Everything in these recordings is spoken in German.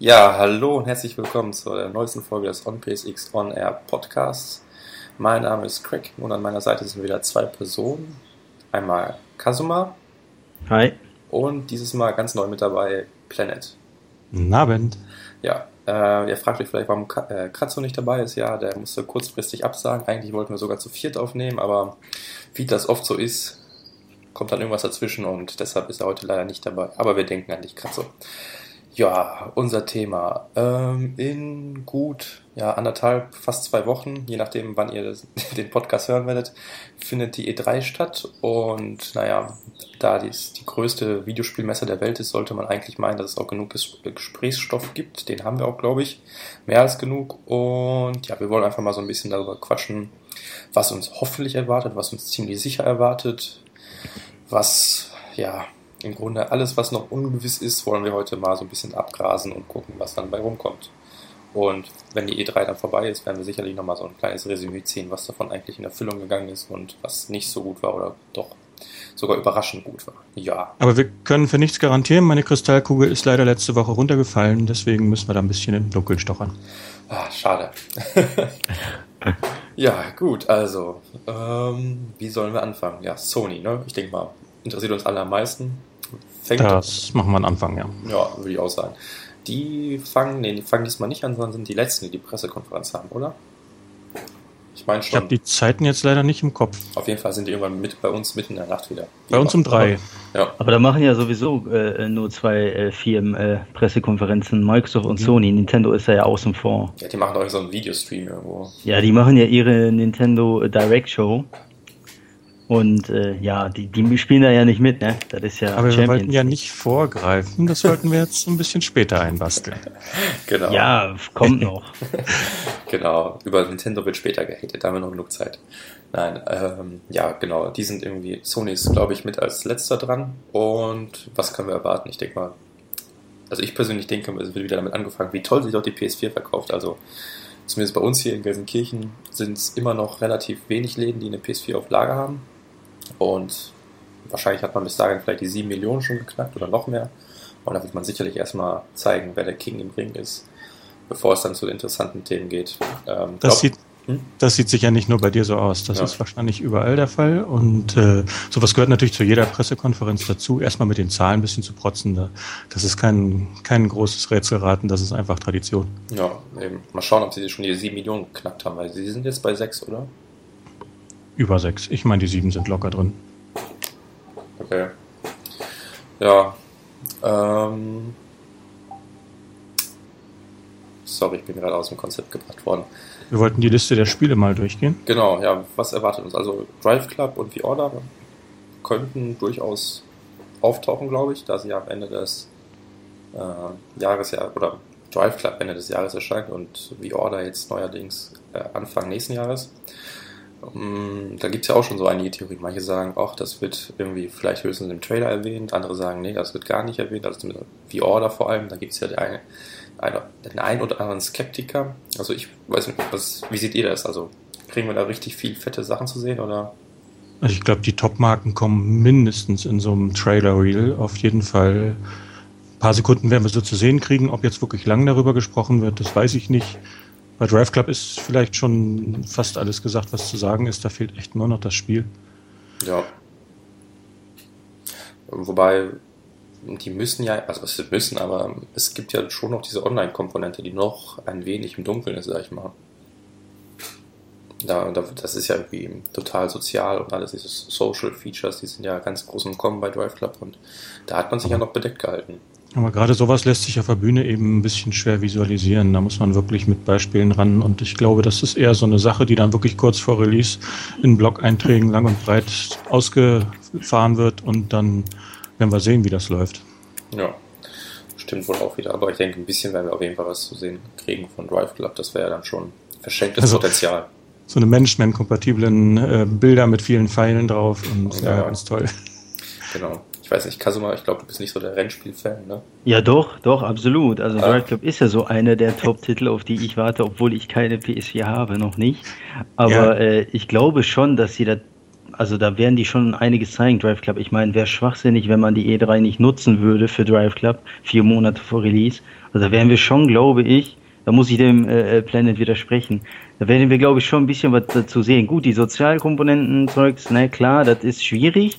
Ja, hallo und herzlich willkommen zur neuesten Folge des OnPSX On Air Podcasts. Mein Name ist Craig und an meiner Seite sind wieder zwei Personen. Einmal Kazuma. Hi. Und dieses Mal ganz neu mit dabei Planet. Guten Abend. Ja, äh, ihr fragt euch vielleicht, warum äh, Kratzo nicht dabei ist. Ja, der musste kurzfristig absagen. Eigentlich wollten wir sogar zu viert aufnehmen, aber wie das oft so ist, kommt dann irgendwas dazwischen und deshalb ist er heute leider nicht dabei. Aber wir denken an dich, Kratzo. Ja, unser Thema. Ähm, in gut ja, anderthalb, fast zwei Wochen, je nachdem, wann ihr das, den Podcast hören werdet, findet die E3 statt. Und naja, da dies die größte Videospielmesse der Welt ist, sollte man eigentlich meinen, dass es auch genug Gesprächsstoff gibt. Den haben wir auch, glaube ich, mehr als genug. Und ja, wir wollen einfach mal so ein bisschen darüber quatschen, was uns hoffentlich erwartet, was uns ziemlich sicher erwartet, was ja im Grunde alles, was noch ungewiss ist, wollen wir heute mal so ein bisschen abgrasen und gucken, was dann bei rumkommt. Und wenn die E3 dann vorbei ist, werden wir sicherlich nochmal so ein kleines Resümee ziehen, was davon eigentlich in Erfüllung gegangen ist und was nicht so gut war oder doch sogar überraschend gut war. Ja. Aber wir können für nichts garantieren. Meine Kristallkugel ist leider letzte Woche runtergefallen, deswegen müssen wir da ein bisschen im Dunkeln stochern. Ah, schade. ja, gut, also, ähm, wie sollen wir anfangen? Ja, Sony, ne? Ich denke mal, interessiert uns alle am meisten. Fängt das machen wir am Anfang, ja. Ja, würde ich auch sagen. Die fangen, nee, die fangen diesmal nicht an, sondern sind die letzten, die die Pressekonferenz haben, oder? Ich meine schon. Ich habe die Zeiten jetzt leider nicht im Kopf. Auf jeden Fall sind die irgendwann mit bei uns mitten in der Nacht wieder. Die bei uns um drei. Ja. Aber da machen ja sowieso äh, nur zwei äh, Firmen äh, Pressekonferenzen, Microsoft und mhm. Sony. Nintendo ist ja außen vor. Ja, die machen doch so einen Videostream irgendwo. Ja, die machen ja ihre Nintendo Direct Show. Und äh, ja, die, die spielen da ja nicht mit, ne? Das ist ja. Aber Champions. wir wollten ja nicht vorgreifen, das sollten wir jetzt ein bisschen später einbasteln. genau. Ja, kommt noch. genau, über Nintendo wird später gehatet, da haben wir noch genug Zeit. Nein, ähm, ja, genau, die sind irgendwie, Sony ist, glaube ich, mit als letzter dran. Und was können wir erwarten? Ich denke mal, also ich persönlich denke, es wird wieder damit angefangen, wie toll sich doch die PS4 verkauft. Also zumindest bei uns hier in Gelsenkirchen sind es immer noch relativ wenig Läden, die eine PS4 auf Lager haben. Und wahrscheinlich hat man bis dahin vielleicht die 7 Millionen schon geknackt oder noch mehr. Und da wird man sicherlich erstmal zeigen, wer der King im Ring ist, bevor es dann zu interessanten Themen geht. Ähm, das, sieht, hm? das sieht sich ja nicht nur bei dir so aus. Das ja. ist wahrscheinlich überall der Fall. Und äh, sowas gehört natürlich zu jeder Pressekonferenz dazu, erstmal mit den Zahlen ein bisschen zu protzen. Das ist kein, kein großes Rätselraten, das ist einfach Tradition. Ja, eben. Mal schauen, ob sie schon die 7 Millionen geknackt haben, weil sie sind jetzt bei 6, oder? Über sechs. Ich meine, die sieben sind locker drin. Okay. Ja. Ähm. Sorry, ich bin gerade aus dem Konzept gebracht worden. Wir wollten die Liste der Spiele mal durchgehen. Genau, ja. Was erwartet uns? Also Drive Club und The Order könnten durchaus auftauchen, glaube ich, da sie am Ende des äh, Jahres oder Drive Club Ende des Jahres erscheint und The Order jetzt neuerdings äh, Anfang nächsten Jahres. Mm, da gibt es ja auch schon so einige Theorien. Manche sagen, ach, das wird irgendwie vielleicht höchstens im Trailer erwähnt. Andere sagen, nee, das wird gar nicht erwähnt. Also mit V-Order vor allem. Da gibt es ja den einen, den einen oder anderen Skeptiker. Also ich weiß nicht, was, wie seht ihr das? Also kriegen wir da richtig viel fette Sachen zu sehen oder? Also ich glaube, die Top-Marken kommen mindestens in so einem Trailer-Reel. Auf jeden Fall. Ein paar Sekunden werden wir so zu sehen kriegen. Ob jetzt wirklich lang darüber gesprochen wird, das weiß ich nicht. Bei Drive Club ist vielleicht schon fast alles gesagt, was zu sagen ist. Da fehlt echt nur noch das Spiel. Ja. Wobei, die müssen ja, also sie müssen, aber es gibt ja schon noch diese Online-Komponente, die noch ein wenig im Dunkeln ist, sag ich mal. Da, da, das ist ja irgendwie total sozial und alles diese Social Features, die sind ja ganz groß im Kommen bei Drive Club und da hat man sich ja noch bedeckt gehalten. Aber gerade sowas lässt sich auf der Bühne eben ein bisschen schwer visualisieren. Da muss man wirklich mit Beispielen ran. Und ich glaube, das ist eher so eine Sache, die dann wirklich kurz vor Release in Blog-Einträgen lang und breit ausgefahren wird. Und dann werden wir sehen, wie das läuft. Ja, stimmt wohl auch wieder. Aber ich denke, ein bisschen werden wir auf jeden Fall was zu sehen kriegen von Drive Club. Das wäre ja dann schon verschenktes also, Potenzial. So eine Management-kompatiblen äh, Bilder mit vielen Pfeilen drauf und ja, ja, ganz toll. Genau. Ich weiß nicht, Kasuma, ich glaube, du bist nicht so der Rennspiel-Fan, ne? Ja, doch, doch, absolut. Also ah. Drive Club ist ja so einer der Top-Titel, auf die ich warte, obwohl ich keine PS4 habe, noch nicht. Aber ja. äh, ich glaube schon, dass sie da, also da werden die schon einiges zeigen, Drive Club. Ich meine, wäre schwachsinnig, wenn man die E3 nicht nutzen würde für Drive Club, vier Monate vor Release. Also da werden wir schon, glaube ich, da muss ich dem äh, äh, Planet widersprechen. Da werden wir, glaube ich, schon ein bisschen was dazu sehen. Gut, die Sozialkomponenten-Zeugs, ne, klar, das ist schwierig.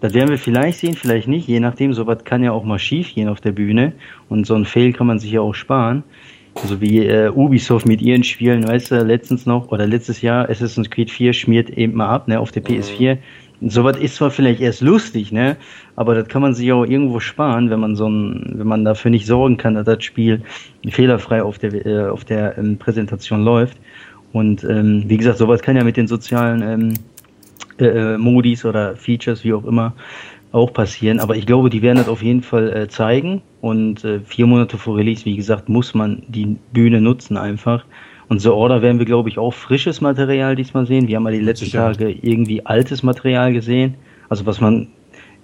Das werden wir vielleicht sehen, vielleicht nicht, je nachdem, sowas kann ja auch mal schief gehen auf der Bühne. Und so ein Fail kann man sich ja auch sparen. Also wie äh, Ubisoft mit ihren Spielen, weißt du, letztens noch, oder letztes Jahr Assassin's Creed 4 schmiert eben mal ab, ne, auf der PS4. Sowas ist zwar vielleicht erst lustig, ne, aber das kann man sich auch irgendwo sparen, wenn man so ein, wenn man dafür nicht sorgen kann, dass das Spiel fehlerfrei auf der, äh, auf der ähm, Präsentation läuft. Und ähm, wie gesagt, sowas kann ja mit den sozialen ähm, äh, äh Modis oder Features, wie auch immer, auch passieren. Aber ich glaube, die werden das auf jeden Fall äh, zeigen. Und äh, vier Monate vor Release, wie gesagt, muss man die Bühne nutzen einfach. Und The Order werden wir, glaube ich, auch frisches Material diesmal sehen. Wir haben mal die letzten Sicher. Tage irgendwie altes Material gesehen. Also was man,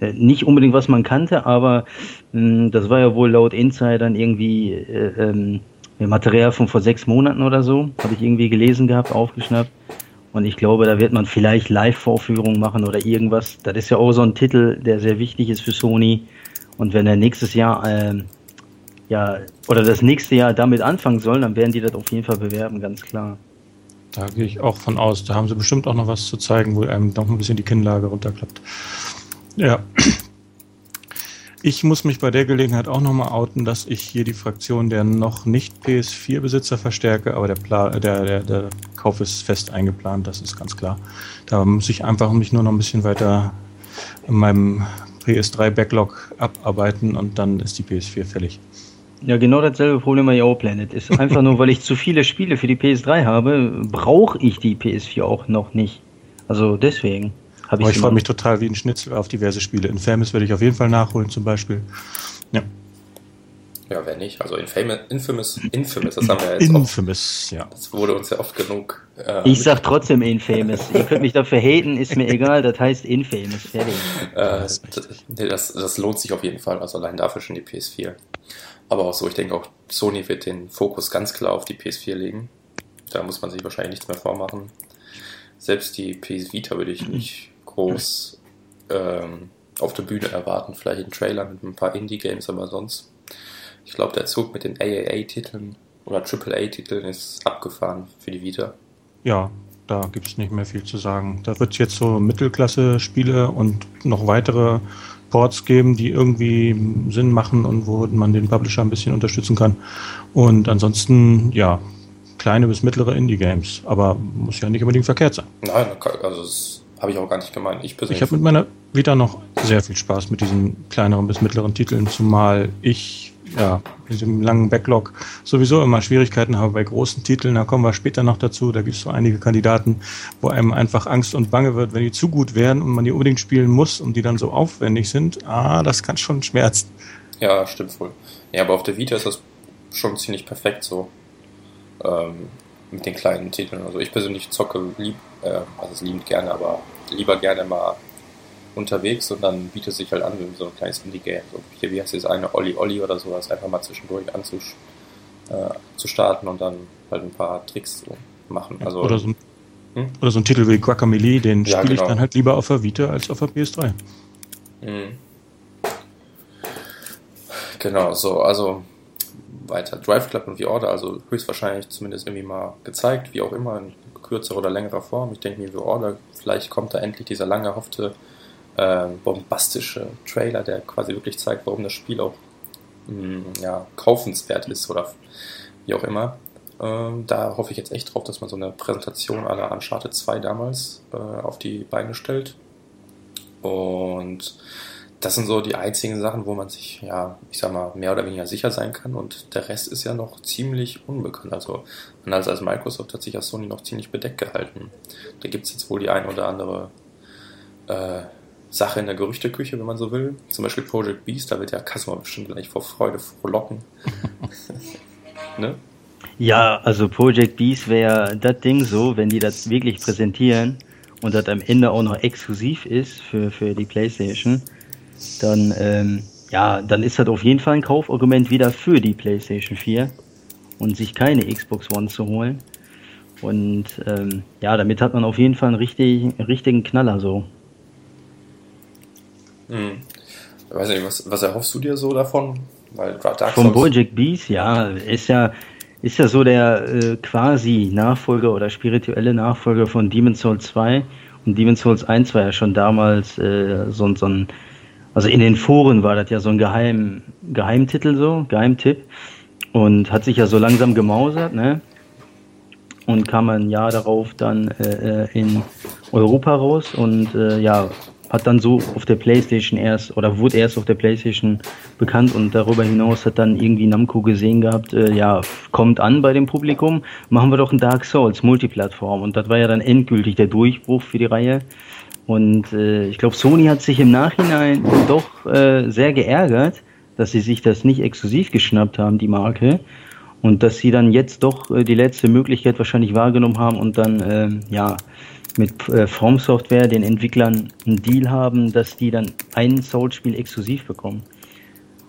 äh, nicht unbedingt was man kannte, aber mh, hm, das war ja wohl laut Insidern irgendwie äh, ähm, Material von vor sechs Monaten oder so. Habe ich irgendwie gelesen gehabt, aufgeschnappt. Und ich glaube, da wird man vielleicht Live-Vorführungen machen oder irgendwas. Das ist ja auch so ein Titel, der sehr wichtig ist für Sony. Und wenn er nächstes Jahr, äh, ja, oder das nächste Jahr damit anfangen soll, dann werden die das auf jeden Fall bewerben, ganz klar. Da gehe ich auch von aus. Da haben sie bestimmt auch noch was zu zeigen, wo einem noch ein bisschen die Kinnlage runterklappt. Ja. Ich muss mich bei der Gelegenheit auch nochmal outen, dass ich hier die Fraktion der noch nicht PS4-Besitzer verstärke, aber der, Pla der, der, der Kauf ist fest eingeplant, das ist ganz klar. Da muss ich einfach mich nur noch ein bisschen weiter in meinem PS3-Backlog abarbeiten und dann ist die PS4 fällig. Ja, genau dasselbe Problem bei Yo Planet. Ist einfach nur, weil ich zu viele Spiele für die PS3 habe, brauche ich die PS4 auch noch nicht. Also deswegen. Aber ich freue mich total wie ein Schnitzel auf diverse Spiele. Infamous werde ich auf jeden Fall nachholen, zum Beispiel. Ja. Ja, wer nicht? Also Infamous, Infamous, Infamous, das haben wir jetzt Infamous, oft, ja. Das wurde uns ja oft genug. Äh, ich sag trotzdem Infamous. Ihr könnt mich dafür haten, ist mir egal, das heißt Infamous. Fertig. Äh, das, das lohnt sich auf jeden Fall, also allein dafür schon die PS4. Aber auch so, ich denke auch, Sony wird den Fokus ganz klar auf die PS4 legen. Da muss man sich wahrscheinlich nichts mehr vormachen. Selbst die PS Vita würde ich nicht groß ähm, auf der Bühne erwarten. Vielleicht einen Trailer mit ein paar Indie-Games, aber sonst. Ich glaube, der Zug mit den AAA-Titeln oder AAA-Titeln ist abgefahren für die Vita. Ja, da gibt es nicht mehr viel zu sagen. Da wird es jetzt so Mittelklasse-Spiele und noch weitere Ports geben, die irgendwie Sinn machen und wo man den Publisher ein bisschen unterstützen kann. Und ansonsten, ja, kleine bis mittlere Indie-Games. Aber muss ja nicht unbedingt verkehrt sein. Nein, also es habe ich auch gar nicht gemeint. Ich persönlich. Ich habe mit meiner Vita noch sehr viel Spaß mit diesen kleineren bis mittleren Titeln, zumal ich ja mit dem langen Backlog sowieso immer Schwierigkeiten habe bei großen Titeln. Da kommen wir später noch dazu. Da gibt es so einige Kandidaten, wo einem einfach Angst und Bange wird, wenn die zu gut werden und man die unbedingt spielen muss und die dann so aufwendig sind. Ah, das kann schon schmerzen. Ja, stimmt wohl. Ja, aber auf der Vita ist das schon ziemlich perfekt so. Ähm, mit den kleinen Titeln. Also ich persönlich zocke lieb, äh, also liebend gerne, aber lieber gerne mal unterwegs und dann bietet es sich halt an, so ein kleines Indie-Game. So hier, wie heißt das eine, Olli Olli oder sowas, einfach mal zwischendurch anzusch äh, zu starten und dann halt ein paar Tricks zu machen. Also, oder, so ein, hm? oder so ein Titel wie Guacamole, den ja, spiele genau. ich dann halt lieber auf der Vita als auf der PS3. Mhm. Genau, so, also weiter. Drive Club und V-Order, also höchstwahrscheinlich zumindest irgendwie mal gezeigt, wie auch immer, in kürzerer oder längerer Form. Ich denke mir, V-Order, vielleicht kommt da endlich dieser lange erhoffte äh, bombastische Trailer, der quasi wirklich zeigt, warum das Spiel auch mh, mm, ja, kaufenswert ist oder wie auch immer. Ähm, da hoffe ich jetzt echt drauf, dass man so eine Präsentation aller Uncharted 2 damals äh, auf die Beine stellt. Und das sind so die einzigen Sachen, wo man sich, ja, ich sag mal, mehr oder weniger sicher sein kann und der Rest ist ja noch ziemlich unbekannt. Also anders als Microsoft hat sich ja Sony noch ziemlich bedeckt gehalten. Da gibt es jetzt wohl die ein oder andere äh, Sache in der Gerüchteküche, wenn man so will. Zum Beispiel Project Beast, da wird ja Kasma bestimmt gleich vor Freude frohlocken. ne? Ja, also Project Beast wäre das Ding so, wenn die das wirklich präsentieren und das am Ende auch noch exklusiv ist für, für die Playstation dann, ähm, ja, dann ist das auf jeden Fall ein Kaufargument wieder für die PlayStation 4 und sich keine Xbox One zu holen. Und ähm, ja, damit hat man auf jeden Fall einen richtig, richtigen Knaller so. Hm. Ich weiß nicht, was, was erhoffst du dir so davon? Weil Dark Souls Von Project Beast, ja, ist ja ist ja so der äh, quasi Nachfolger oder spirituelle Nachfolger von Demon's Souls 2. Und Demon's Souls 1 war ja schon damals äh, so, so ein, also in den Foren war das ja so ein Geheim, Geheimtitel so, Geheimtipp. Und hat sich ja so langsam gemausert, ne? Und kam ein Jahr darauf dann äh, äh in Europa raus und äh, ja, hat dann so auf der Playstation erst oder wurde erst auf der Playstation bekannt und darüber hinaus hat dann irgendwie Namco gesehen gehabt, äh, ja, kommt an bei dem Publikum, machen wir doch ein Dark Souls Multiplattform und das war ja dann endgültig der Durchbruch für die Reihe. Und äh, ich glaube, Sony hat sich im Nachhinein doch äh, sehr geärgert, dass sie sich das nicht exklusiv geschnappt haben, die Marke. Und dass sie dann jetzt doch äh, die letzte Möglichkeit wahrscheinlich wahrgenommen haben und dann, äh, ja, mit äh, From Software, den Entwicklern, einen Deal haben, dass die dann ein Soul-Spiel exklusiv bekommen.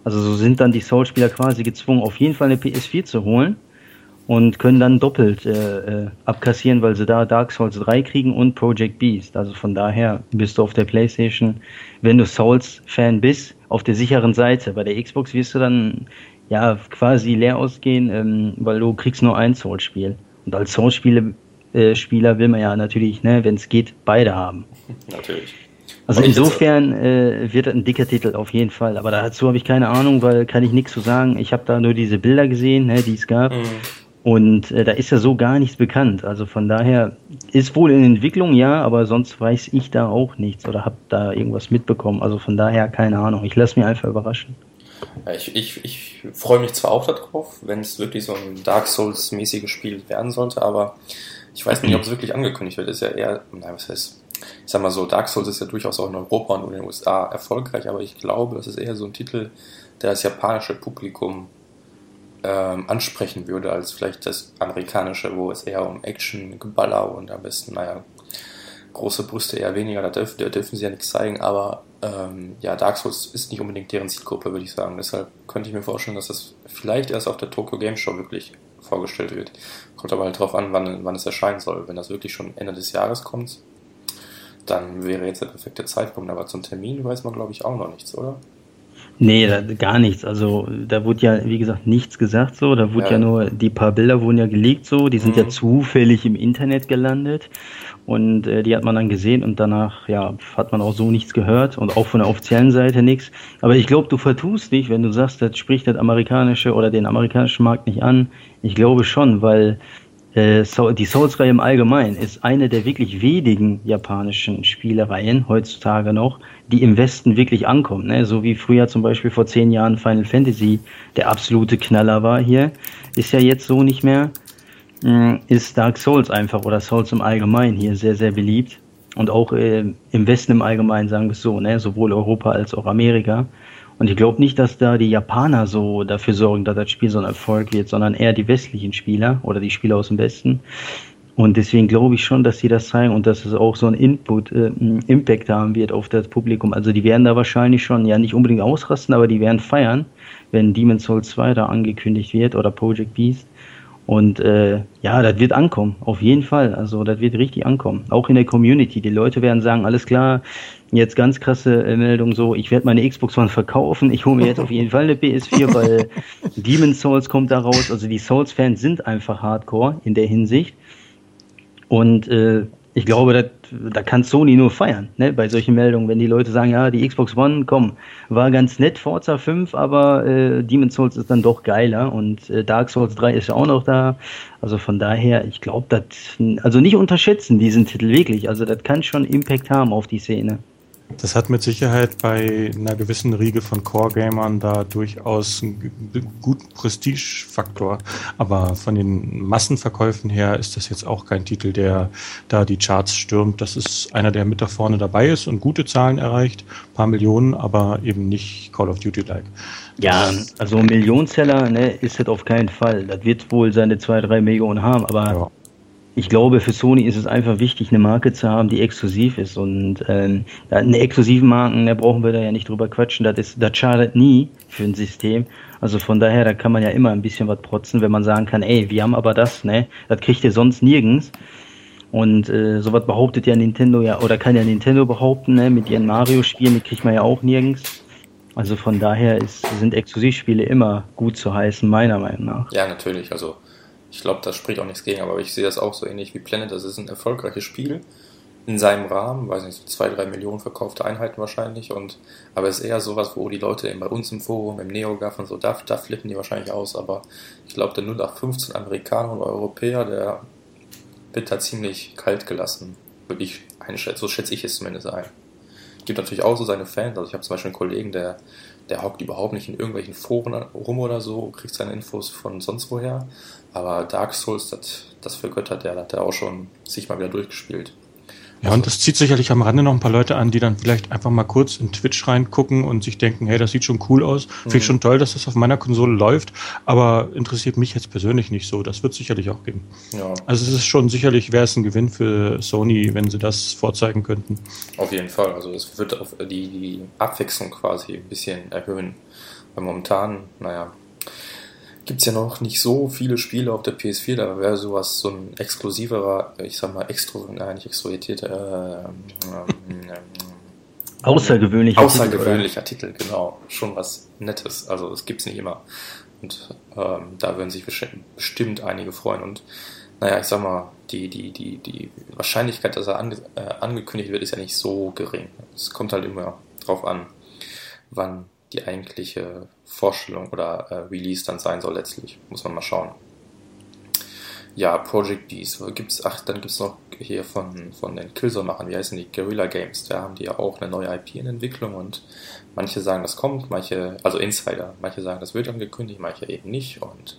Also so sind dann die Soul-Spieler quasi gezwungen, auf jeden Fall eine PS4 zu holen und können dann doppelt äh, äh, abkassieren, weil sie da Dark Souls 3 kriegen und Project Beast. Also von daher bist du auf der PlayStation, wenn du Souls-Fan bist, auf der sicheren Seite. Bei der Xbox wirst du dann ja quasi leer ausgehen, ähm, weil du kriegst nur ein Souls-Spiel. Und als Souls-Spiele äh, Spieler will man ja natürlich, ne, wenn es geht, beide haben. Natürlich. Also insofern äh, wird ein dicker Titel auf jeden Fall. Aber dazu habe ich keine Ahnung, weil kann ich nichts zu sagen. Ich habe da nur diese Bilder gesehen, ne, die es gab. Mhm. Und äh, da ist ja so gar nichts bekannt. Also von daher ist wohl in Entwicklung, ja, aber sonst weiß ich da auch nichts oder habe da irgendwas mitbekommen. Also von daher keine Ahnung. Ich lasse mich einfach überraschen. Ich, ich, ich freue mich zwar auch darauf, wenn es wirklich so ein Dark Souls-mäßiges Spiel werden sollte, aber ich weiß nicht, ob es wirklich angekündigt wird. Ist ja eher, nein, was heißt, ich sag mal so, Dark Souls ist ja durchaus auch in Europa und in den USA erfolgreich, aber ich glaube, das ist eher so ein Titel, der das japanische Publikum ähm, ansprechen würde, als vielleicht das amerikanische, wo es eher um Action, Geballer und am besten, naja, große Brüste eher weniger, da dürfen, da dürfen sie ja nichts zeigen, aber ähm, ja, Dark Souls ist nicht unbedingt deren Zielgruppe, würde ich sagen. Deshalb könnte ich mir vorstellen, dass das vielleicht erst auf der Tokyo Game Show wirklich vorgestellt wird. Kommt aber halt drauf an, wann, wann es erscheinen soll. Wenn das wirklich schon Ende des Jahres kommt, dann wäre jetzt der perfekte Zeitpunkt. Aber zum Termin weiß man, glaube ich, auch noch nichts, oder? Nee, da, gar nichts. Also da wurde ja, wie gesagt, nichts gesagt so. Da wurde ja, ja nur, die paar Bilder wurden ja gelegt so, die sind mhm. ja zufällig im Internet gelandet. Und äh, die hat man dann gesehen und danach, ja, hat man auch so nichts gehört und auch von der offiziellen Seite nichts. Aber ich glaube, du vertust dich, wenn du sagst, das spricht das amerikanische oder den amerikanischen Markt nicht an. Ich glaube schon, weil äh, die Souls-Reihe im Allgemeinen ist eine der wirklich wenigen japanischen Spielereien heutzutage noch, die im Westen wirklich ankommen. Ne? So wie früher zum Beispiel vor zehn Jahren Final Fantasy der absolute Knaller war hier, ist ja jetzt so nicht mehr. Hm, ist Dark Souls einfach oder Souls im Allgemeinen hier sehr, sehr beliebt. Und auch äh, im Westen im Allgemeinen sagen wir es so, ne? sowohl Europa als auch Amerika. Und ich glaube nicht, dass da die Japaner so dafür sorgen, dass das Spiel so ein Erfolg wird, sondern eher die westlichen Spieler oder die Spieler aus dem Westen. Und deswegen glaube ich schon, dass sie das zeigen und dass es auch so einen Input, äh, Impact haben wird auf das Publikum. Also die werden da wahrscheinlich schon, ja nicht unbedingt ausrasten, aber die werden feiern, wenn Demon's Souls 2 da angekündigt wird oder Project Beast. Und äh, ja, das wird ankommen, auf jeden Fall. Also das wird richtig ankommen. Auch in der Community. Die Leute werden sagen, alles klar, jetzt ganz krasse äh, Meldung so, ich werde meine Xbox One verkaufen, ich hole mir jetzt auf jeden Fall eine PS4, weil Demon's Souls kommt da raus. Also die Souls-Fans sind einfach hardcore in der Hinsicht. Und äh, ich glaube, das, da kann Sony nur feiern, ne, bei solchen Meldungen, wenn die Leute sagen, ja, die Xbox One, komm, war ganz nett, Forza 5, aber äh, Demon's Souls ist dann doch geiler und äh, Dark Souls 3 ist ja auch noch da. Also von daher, ich glaube, das, also nicht unterschätzen diesen Titel wirklich, also das kann schon Impact haben auf die Szene. Das hat mit Sicherheit bei einer gewissen Riege von Core-Gamern da durchaus einen guten Prestigefaktor. Aber von den Massenverkäufen her ist das jetzt auch kein Titel, der da die Charts stürmt. Das ist einer, der mit da vorne dabei ist und gute Zahlen erreicht. Ein paar Millionen, aber eben nicht Call of Duty-like. Ja, also Millionenseller ne, ist das auf keinen Fall. Das wird wohl seine zwei, drei Millionen haben, aber ja ich glaube, für Sony ist es einfach wichtig, eine Marke zu haben, die exklusiv ist. Und ähm, eine exklusive Marken, da brauchen wir da ja nicht drüber quatschen. Das, ist, das schadet nie für ein System. Also von daher, da kann man ja immer ein bisschen was protzen, wenn man sagen kann, ey, wir haben aber das, ne? Das kriegt ihr sonst nirgends. Und äh, sowas behauptet ja Nintendo ja, oder kann ja Nintendo behaupten, ne? Mit ihren Mario-Spielen, die kriegt man ja auch nirgends. Also von daher ist, sind Exklusivspiele immer gut zu heißen, meiner Meinung nach. Ja, natürlich. Also ich glaube, da spricht auch nichts gegen, aber ich sehe das auch so ähnlich wie Planet. Das ist ein erfolgreiches Spiel in seinem Rahmen, weiß nicht, so zwei, drei Millionen verkaufte Einheiten wahrscheinlich. Und aber es ist eher sowas, wo die Leute eben bei uns im Forum, im NeoGAF und so, da, da flippen die wahrscheinlich aus. Aber ich glaube, der 0815 Amerikaner und Europäer, der wird da ziemlich kalt gelassen, würde ich einschätzen. So schätze ich es zumindest ein. Gibt natürlich auch so seine Fans. Also ich habe zum Beispiel einen Kollegen, der der hockt überhaupt nicht in irgendwelchen Foren rum oder so, kriegt seine Infos von sonst woher. Aber Dark Souls, das, das vergöttert er, hat er auch schon sich mal wieder durchgespielt. Ja, und das zieht sicherlich am Rande noch ein paar Leute an, die dann vielleicht einfach mal kurz in Twitch reingucken und sich denken, hey, das sieht schon cool aus. Mhm. Finde ich schon toll, dass das auf meiner Konsole läuft, aber interessiert mich jetzt persönlich nicht so. Das wird sicherlich auch geben. Ja. Also es ist schon sicherlich, wäre es ein Gewinn für Sony, wenn sie das vorzeigen könnten. Auf jeden Fall. Also es wird auf die, die Abwechslung quasi ein bisschen erhöhen. Weil momentan, naja, gibt es ja noch nicht so viele Spiele auf der PS4, da wäre sowas so ein exklusiverer, ich sag mal, extro, nein, nicht extrovertierter, äh, äh, außergewöhnlicher, außergewöhnlicher Titel, Titel, genau, schon was Nettes, also das gibt's nicht immer. Und ähm, da würden sich bestimmt einige freuen. Und naja, ich sag mal, die, die, die, die Wahrscheinlichkeit, dass er ange, äh, angekündigt wird, ist ja nicht so gering. Es kommt halt immer drauf an, wann die eigentliche Vorstellung oder äh, Release dann sein soll letztlich. Muss man mal schauen. Ja, Project Beast. Gibt's, ach, dann gibt es noch hier von, von den Killzone-Machern, wie heißen die? Guerrilla Games. Da haben die ja auch eine neue IP in Entwicklung und manche sagen, das kommt, manche, also Insider, manche sagen, das wird angekündigt, manche eben nicht und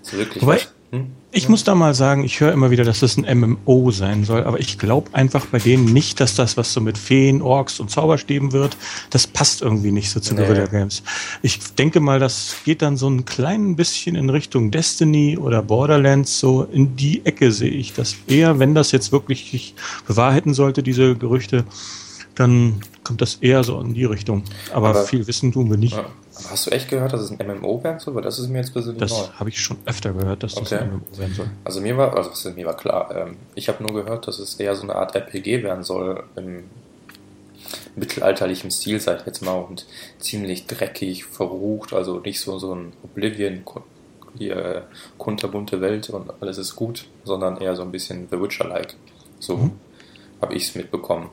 so wirklich. Wobei, hm? Ich muss da mal sagen, ich höre immer wieder, dass das ein MMO sein soll, aber ich glaube einfach bei denen nicht, dass das, was so mit Feen, Orks und Zauberstäben wird, das passt irgendwie nicht so zu nee. Guerilla Games. Ich denke mal, das geht dann so ein klein bisschen in Richtung Destiny oder Borderlands, so in die Ecke sehe ich das eher, wenn das jetzt wirklich sich bewahrheiten sollte, diese Gerüchte, dann kommt das eher so in die Richtung. Aber, aber viel wissen tun wir nicht. Ja. Hast du echt gehört, dass es ein MMO werden soll? Weil das ist mir jetzt persönlich das neu. Das habe ich schon öfter gehört, dass okay. das ein MMO werden soll. Also mir war, also mir war klar, ähm, ich habe nur gehört, dass es eher so eine Art RPG werden soll im mittelalterlichen Stil, sag ich jetzt mal, und ziemlich dreckig, verrucht, also nicht so, so ein Oblivion, hier kunterbunte Welt und alles ist gut, sondern eher so ein bisschen The Witcher-like. So mhm. habe ich es mitbekommen.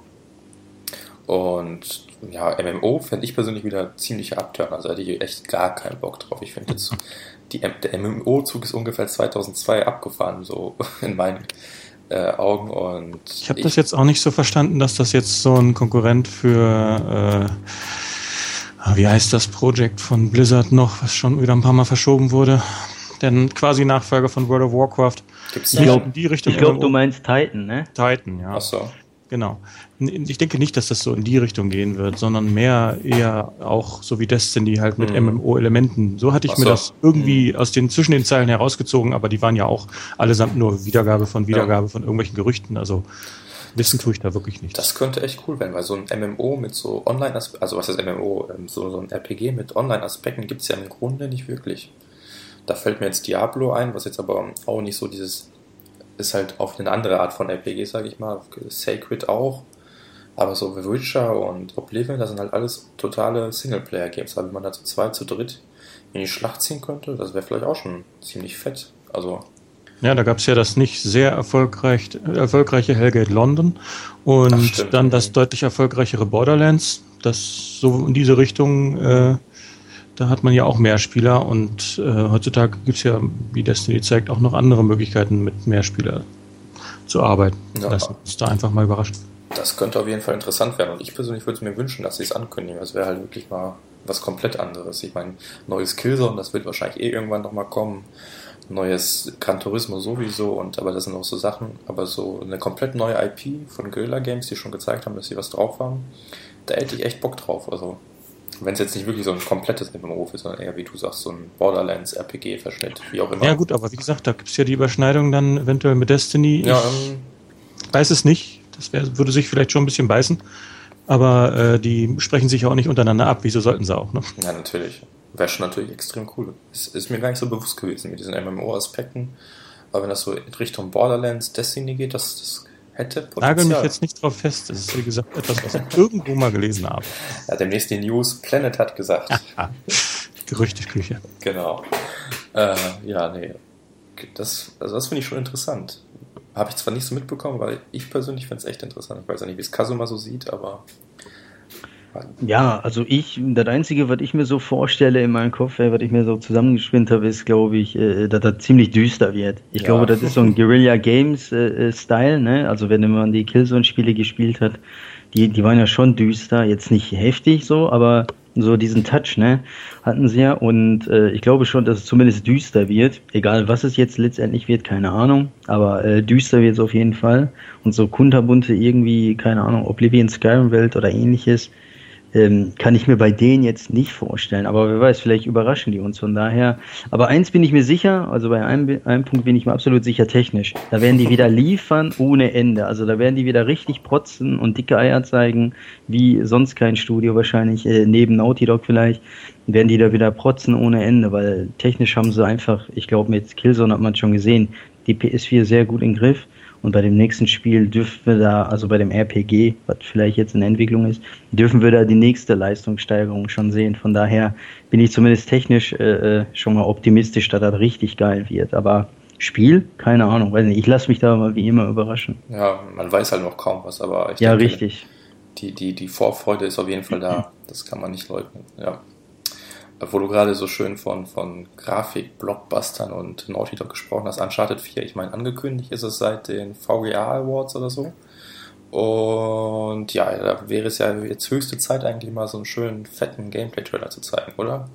Und ja, MMO fände ich persönlich wieder ziemlich abturn. Also hätte ich echt gar keinen Bock drauf. Ich finde jetzt, die, der MMO-Zug ist ungefähr 2002 abgefahren, so in meinen äh, Augen. Und ich habe das jetzt auch nicht so verstanden, dass das jetzt so ein Konkurrent für, äh, wie heißt das Projekt von Blizzard noch, was schon wieder ein paar Mal verschoben wurde. Denn quasi Nachfolger von World of Warcraft. Gibt's ich glaube, glaub, du meinst Titan, ne? Titan, ja. Ach so. Genau. Ich denke nicht, dass das so in die Richtung gehen wird, sondern mehr eher auch so wie Destiny halt mit mhm. MMO-Elementen. So hatte ich so. mir das irgendwie mhm. aus den zwischen den Zeilen herausgezogen, aber die waren ja auch allesamt nur Wiedergabe von Wiedergabe ja. von irgendwelchen Gerüchten. Also wissen tue ich da wirklich nicht. Das könnte echt cool werden, weil so ein MMO mit so Online, also was ist MMO, ähm, so, so ein RPG mit Online-Aspekten gibt es ja im Grunde nicht wirklich. Da fällt mir jetzt Diablo ein, was jetzt aber auch nicht so dieses ist halt auf eine andere Art von RPG, sage ich mal. Sacred auch. Aber so The Witcher und Oblivion, das sind halt alles totale Singleplayer-Games. Aber wenn man da zu zweit, zu dritt in die Schlacht ziehen könnte, das wäre vielleicht auch schon ziemlich fett. Also. Ja, da gab es ja das nicht sehr erfolgreich, erfolgreiche Hellgate London und Ach, dann das deutlich erfolgreichere Borderlands, das so in diese Richtung äh, da hat man ja auch mehr Spieler und äh, heutzutage gibt es ja, wie Destiny zeigt, auch noch andere Möglichkeiten, mit mehr Spieler zu arbeiten. Ja. Lassen uns da einfach mal überraschen. Das könnte auf jeden Fall interessant werden und ich persönlich würde mir wünschen, dass sie es ankündigen. Das wäre halt wirklich mal was komplett anderes. Ich meine, neues Killzone, das wird wahrscheinlich eh irgendwann nochmal kommen. Neues Gran Turismo sowieso und aber das sind auch so Sachen, aber so eine komplett neue IP von Guerilla Games, die schon gezeigt haben, dass sie was drauf haben, da hätte ich echt Bock drauf. Also wenn es jetzt nicht wirklich so ein komplettes MMO ist, sondern eher, wie du sagst, so ein Borderlands-RPG-Verschnitt, wie auch immer. Ja, gut, aber wie gesagt, da gibt es ja die Überschneidung dann eventuell mit Destiny. Ja, ähm, weiß es nicht. Das wär, würde sich vielleicht schon ein bisschen beißen. Aber äh, die sprechen sich ja auch nicht untereinander ab. Wieso sollten sie auch? Ne? Ja, natürlich. Wäre schon natürlich extrem cool. Es ist mir gar nicht so bewusst gewesen mit diesen MMO-Aspekten. Aber wenn das so in Richtung Borderlands, Destiny geht, das, das hätte Potenzial. Nagel mich jetzt nicht drauf fest. Das ist, wie gesagt, etwas, was ich irgendwo mal gelesen habe. Ja, demnächst die News. Planet hat gesagt. Gerüchteküche. Genau. Äh, ja, nee. Das, also das finde ich schon interessant. Habe ich zwar nicht so mitbekommen, weil ich persönlich finde es echt interessant. Ich weiß ja nicht, wie es Kasuma so sieht, aber ja, also ich, das Einzige, was ich mir so vorstelle in meinem Kopf, was ich mir so zusammengespinnt habe, ist, glaube ich, äh, dass das ziemlich düster wird. Ich ja. glaube, das ist so ein Guerilla Games äh, Style, ne? Also wenn man die Killzone-Spiele gespielt hat, die, die waren ja schon düster, jetzt nicht heftig so, aber so diesen Touch, ne, hatten sie ja. Und äh, ich glaube schon, dass es zumindest düster wird. Egal, was es jetzt letztendlich wird, keine Ahnung. Aber äh, düster wird es auf jeden Fall. Und so kunterbunte irgendwie, keine Ahnung, Oblivion Skyrim Welt oder ähnliches ähm, kann ich mir bei denen jetzt nicht vorstellen. Aber wer weiß, vielleicht überraschen die uns von daher. Aber eins bin ich mir sicher, also bei einem, einem Punkt bin ich mir absolut sicher technisch. Da werden die wieder liefern ohne Ende. Also da werden die wieder richtig protzen und dicke Eier zeigen, wie sonst kein Studio wahrscheinlich, äh, neben Naughty Dog vielleicht, werden die da wieder protzen ohne Ende, weil technisch haben sie einfach, ich glaube mit Killzone hat man schon gesehen, die PS4 sehr gut im Griff. Und bei dem nächsten Spiel dürfen wir da, also bei dem RPG, was vielleicht jetzt in Entwicklung ist, dürfen wir da die nächste Leistungssteigerung schon sehen. Von daher bin ich zumindest technisch äh, äh schon mal optimistisch, dass das richtig geil wird. Aber Spiel, keine Ahnung, weiß nicht. Ich lasse mich da mal wie immer überraschen. Ja, man weiß halt noch kaum was, aber ich ja, denke, richtig. Die, die, die Vorfreude ist auf jeden Fall da. Das kann man nicht leugnen. Ja wo du gerade so schön von, von Grafik, Blockbustern und Naughty Dog gesprochen hast, Uncharted 4, ich meine, angekündigt ist es seit den VGA Awards oder so. Und ja, da wäre es ja jetzt höchste Zeit eigentlich mal so einen schönen, fetten Gameplay-Trailer zu zeigen, oder?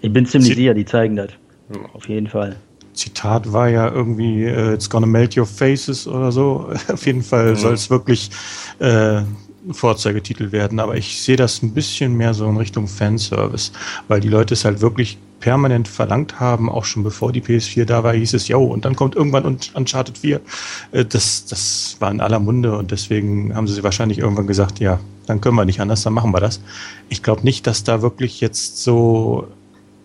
Ich bin ziemlich Sie sicher, die zeigen das. Hm. Auf jeden Fall. Zitat war ja irgendwie, uh, it's gonna melt your faces oder so. Auf jeden Fall mhm. soll es wirklich äh, Vorzeigetitel werden, aber ich sehe das ein bisschen mehr so in Richtung Fanservice, weil die Leute es halt wirklich permanent verlangt haben, auch schon bevor die PS4 da war, hieß es, yo, und dann kommt irgendwann Uncharted 4. Äh, das, das war in aller Munde und deswegen haben sie wahrscheinlich irgendwann gesagt, ja, dann können wir nicht anders, dann machen wir das. Ich glaube nicht, dass da wirklich jetzt so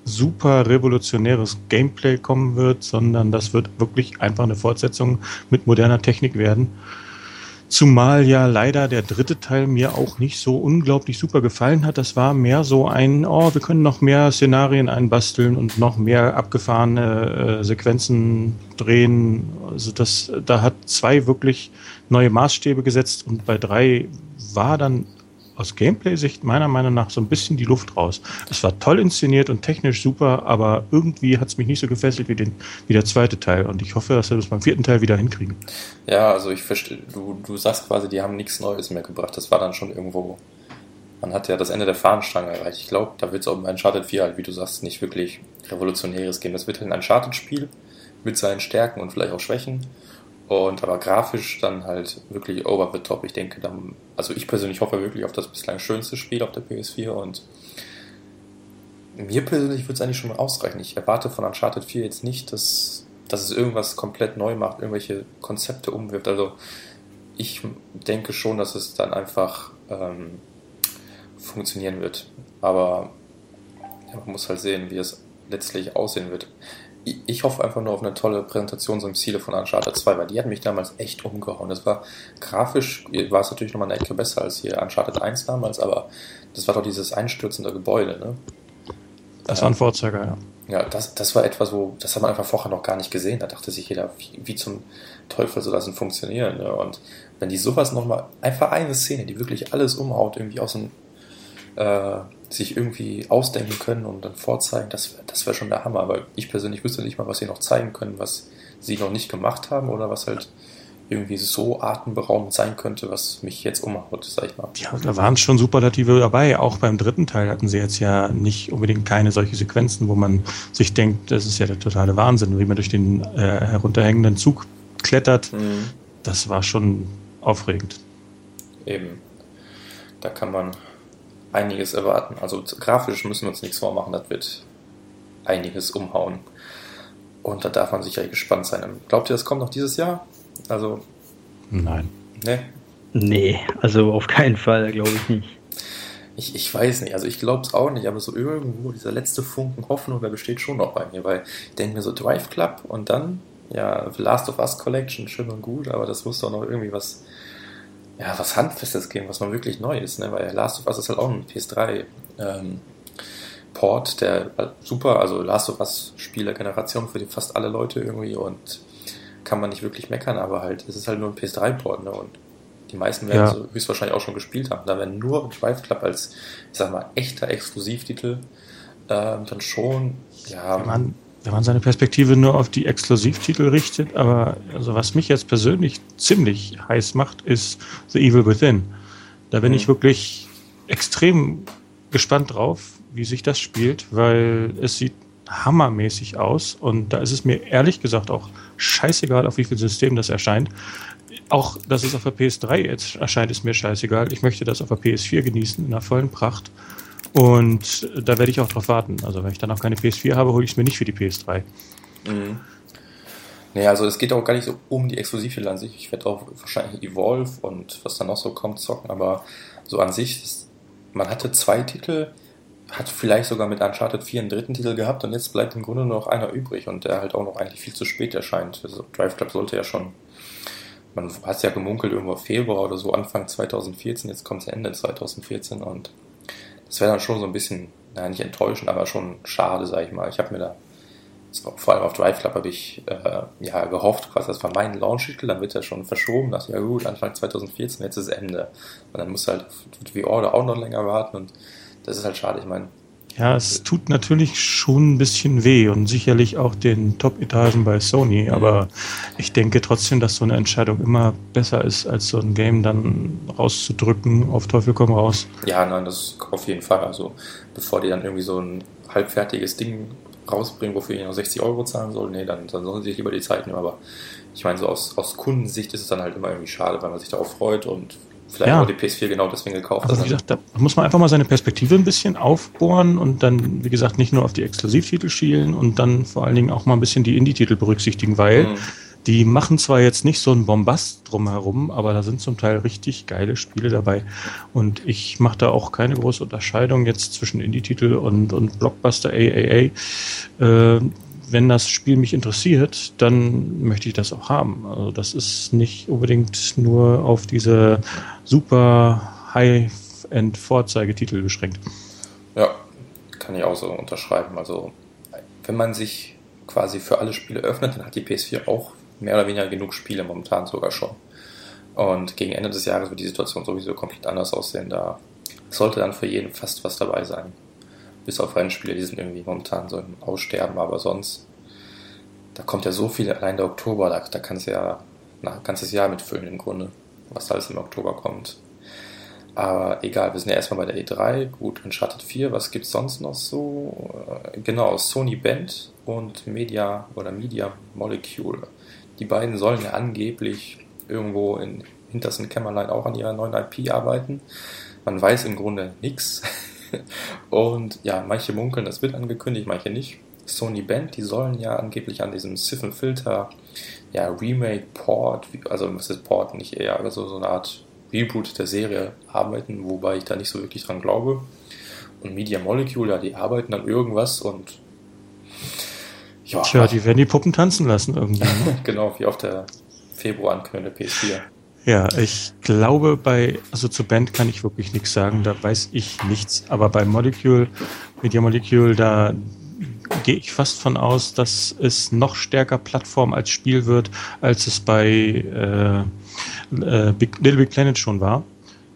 super revolutionäres Gameplay kommen wird, sondern das wird wirklich einfach eine Fortsetzung mit moderner Technik werden. Zumal ja leider der dritte Teil mir auch nicht so unglaublich super gefallen hat. Das war mehr so ein, oh, wir können noch mehr Szenarien einbasteln und noch mehr abgefahrene äh, Sequenzen drehen. Also das, da hat zwei wirklich neue Maßstäbe gesetzt und bei drei war dann aus Gameplay-Sicht meiner Meinung nach so ein bisschen die Luft raus. Es war toll inszeniert und technisch super, aber irgendwie hat es mich nicht so gefesselt wie, den, wie der zweite Teil. Und ich hoffe, dass wir das beim vierten Teil wieder hinkriegen. Ja, also ich verstehe, du, du sagst quasi, die haben nichts Neues mehr gebracht. Das war dann schon irgendwo. Man hat ja das Ende der Fahnenstange erreicht. Ich glaube, da wird es auch bei Uncharted 4 halt, wie du sagst, nicht wirklich revolutionäres geben. Das wird halt ein Uncharted-Spiel mit seinen Stärken und vielleicht auch Schwächen. Und aber grafisch dann halt wirklich over the top. Ich denke dann, also ich persönlich hoffe wirklich auf das bislang schönste Spiel auf der PS4 und mir persönlich würde es eigentlich schon mal ausreichen. Ich erwarte von Uncharted 4 jetzt nicht, dass, dass es irgendwas komplett neu macht, irgendwelche Konzepte umwirft. Also ich denke schon, dass es dann einfach ähm, funktionieren wird. Aber ja, man muss halt sehen, wie es letztlich aussehen wird ich hoffe einfach nur auf eine tolle Präsentation so im Ziele von Uncharted 2, weil die hat mich damals echt umgehauen. Das war grafisch, war es natürlich nochmal eine Ecke besser als hier Uncharted 1 damals, aber das war doch dieses einstürzende Gebäude, ne? Das war ein Vorzeiger, ja. Ja, das, das war etwas, wo, das hat man einfach vorher noch gar nicht gesehen. Da dachte sich jeder, wie, wie zum Teufel soll das denn funktionieren? Ne? Und wenn die sowas nochmal, einfach eine Szene, die wirklich alles umhaut, irgendwie aus dem, äh, sich irgendwie ausdenken können und dann vorzeigen, das, das wäre schon der Hammer. Aber ich persönlich wüsste nicht mal, was sie noch zeigen können, was sie noch nicht gemacht haben oder was halt irgendwie so atemberaubend sein könnte, was mich jetzt umhaut, sag ich mal. Ja, da waren schon Superlative dabei. Auch beim dritten Teil hatten sie jetzt ja nicht unbedingt keine solche Sequenzen, wo man sich denkt, das ist ja der totale Wahnsinn, wie man durch den äh, herunterhängenden Zug klettert. Mhm. Das war schon aufregend. Eben. Da kann man einiges erwarten. Also grafisch müssen wir uns nichts vormachen, das wird einiges umhauen. Und da darf man sicher gespannt sein. Glaubt ihr, das kommt noch dieses Jahr? Also. Nein. Ne? Nee, also auf keinen Fall, glaube ich nicht. Ich, ich weiß nicht, also ich glaube es auch nicht, aber so irgendwo dieser letzte Funken Hoffnung, der besteht schon noch bei mir, weil ich denke mir so Drive Club und dann ja, Last of Us Collection, schön und gut, aber das muss doch noch irgendwie was, ja, was Handfestes geben, was mal wirklich neu ist, ne? weil Last of Us ist halt auch ein PS3 ähm, Port, der super, also Last of Us Spielergeneration für die fast alle Leute irgendwie und kann man nicht wirklich meckern, aber halt, es ist halt nur ein PS3-Port, ne? Und die meisten werden ja. so höchstwahrscheinlich auch schon gespielt haben. Da werden nur Drive Club als, ich sag mal, echter Exklusivtitel ähm, dann schon, ja. Man, wenn man seine Perspektive nur auf die Exklusivtitel richtet, aber also was mich jetzt persönlich ziemlich heiß macht, ist The Evil Within. Da bin mhm. ich wirklich extrem gespannt drauf, wie sich das spielt, weil es sieht hammermäßig aus und da ist es mir ehrlich gesagt auch scheißegal, auf wie viel System das erscheint. Auch, dass es auf der PS3 jetzt erscheint, ist mir scheißegal. Ich möchte das auf der PS4 genießen, in der vollen Pracht. Und da werde ich auch drauf warten. Also, wenn ich dann auch keine PS4 habe, hole ich es mir nicht für die PS3. Mhm. Naja, also es geht auch gar nicht so um die Exklusivtitel an sich. Ich werde auch wahrscheinlich Evolve und was dann noch so kommt zocken, aber so an sich, man hatte zwei Titel, hat vielleicht sogar mit Uncharted 4 einen dritten Titel gehabt und jetzt bleibt im Grunde nur noch einer übrig und der halt auch noch eigentlich viel zu spät erscheint. Also Drive Club sollte ja schon, man hat es ja gemunkelt, irgendwo Februar oder so, Anfang 2014, jetzt kommt es Ende 2014 und das wäre dann schon so ein bisschen, naja, nicht enttäuschend, aber schon schade, sag ich mal. Ich habe mir da, vor allem auf Drive Club habe ich äh, ja gehofft, quasi, das war mein Launch-Titel, dann wird er schon verschoben, dachte ja gut, Anfang 2014, jetzt ist Ende. Und dann muss halt die Order auch noch länger warten und das ist halt schade. Ich meine, ja, es tut natürlich schon ein bisschen weh und sicherlich auch den Top-Etagen bei Sony, aber ich denke trotzdem, dass so eine Entscheidung immer besser ist, als so ein Game dann rauszudrücken, auf Teufel komm raus. Ja, nein, das ist auf jeden Fall. Also, bevor die dann irgendwie so ein halbfertiges Ding rausbringen, wofür ich noch 60 Euro zahlen soll, nee, dann, dann sollen sie sich lieber die Zeit nehmen. Aber ich meine, so aus, aus Kundensicht ist es dann halt immer irgendwie schade, weil man sich darauf freut und vielleicht ja. auch die PS4 genau deswegen gekauft. Also wie gesagt, da muss man einfach mal seine Perspektive ein bisschen aufbohren und dann, wie gesagt, nicht nur auf die Exklusivtitel schielen und dann vor allen Dingen auch mal ein bisschen die Indie-Titel berücksichtigen, weil mhm. die machen zwar jetzt nicht so einen Bombast drumherum, aber da sind zum Teil richtig geile Spiele dabei. Und ich mache da auch keine große Unterscheidung jetzt zwischen Indie-Titel und, und Blockbuster AAA. Äh, wenn das Spiel mich interessiert, dann möchte ich das auch haben. Also das ist nicht unbedingt nur auf diese super High-End Vorzeigetitel beschränkt. Ja, kann ich auch so unterschreiben. Also wenn man sich quasi für alle Spiele öffnet, dann hat die PS4 auch mehr oder weniger genug Spiele momentan sogar schon. Und gegen Ende des Jahres wird die Situation sowieso komplett anders aussehen. Da sollte dann für jeden fast was dabei sein. Bis auf Rennspiele, die sind irgendwie momentan so im Aussterben, aber sonst, da kommt ja so viel, allein der Oktober, da, da kannst du ja ein ganzes Jahr mitfüllen im Grunde, was alles im Oktober kommt. Aber egal, wir sind ja erstmal bei der E3. Gut, Uncharted 4, was gibt's sonst noch so? Äh, genau, Sony Band und Media oder Media Molecule. Die beiden sollen ja angeblich irgendwo in hintersten Kämmerlein auch an ihrer neuen IP arbeiten. Man weiß im Grunde nichts. Und ja, manche munkeln, das wird angekündigt, manche nicht. Sony Band, die sollen ja angeblich an diesem Siphon Filter ja, Remake, Port, also was ist Port nicht eher, also so eine Art Reboot der Serie arbeiten, wobei ich da nicht so wirklich dran glaube. Und Media Molecule, ja, die arbeiten an irgendwas und ja. Tja, die werden die Puppen tanzen lassen irgendwie. Ne? genau, wie auf der Februar ankündigte PS4. Ja, ich glaube, bei, also zur Band kann ich wirklich nichts sagen, da weiß ich nichts. Aber bei Molecule, Media Molecule, da gehe ich fast von aus, dass es noch stärker Plattform als Spiel wird, als es bei äh, äh, Big, Little Big Planet schon war.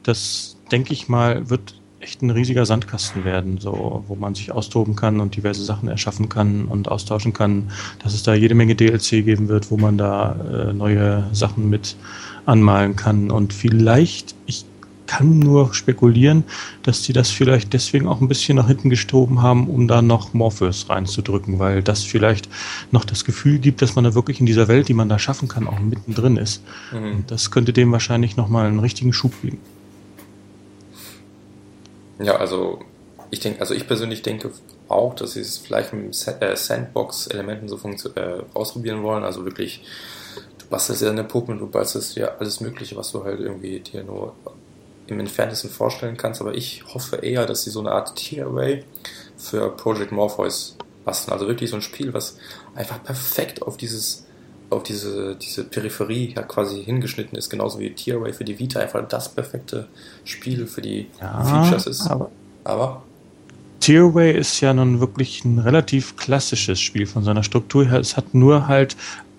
Das, denke ich mal, wird echt ein riesiger Sandkasten werden, so, wo man sich austoben kann und diverse Sachen erschaffen kann und austauschen kann, dass es da jede Menge DLC geben wird, wo man da äh, neue Sachen mit anmalen kann. Und vielleicht, ich kann nur spekulieren, dass die das vielleicht deswegen auch ein bisschen nach hinten gestoben haben, um da noch Morpheus reinzudrücken, weil das vielleicht noch das Gefühl gibt, dass man da wirklich in dieser Welt, die man da schaffen kann, auch mittendrin ist. Mhm. Und das könnte dem wahrscheinlich nochmal einen richtigen Schub geben. Ja, also ich denke, also ich persönlich denke auch, dass sie es vielleicht mit äh, Sandbox-Elementen so äh, ausprobieren wollen, also wirklich bastelst ja eine Puppe du bastelst ja alles Mögliche, was du halt irgendwie dir nur im Entferntesten vorstellen kannst. Aber ich hoffe eher, dass sie so eine Art Tearaway für Project Morpheus basteln. Also wirklich so ein Spiel, was einfach perfekt auf dieses auf diese, diese Peripherie ja quasi hingeschnitten ist, genauso wie Tearaway für die Vita einfach das perfekte Spiel für die ja, Features ist. Aber, aber Tearaway ist ja nun wirklich ein relativ klassisches Spiel von seiner Struktur her. Es hat nur halt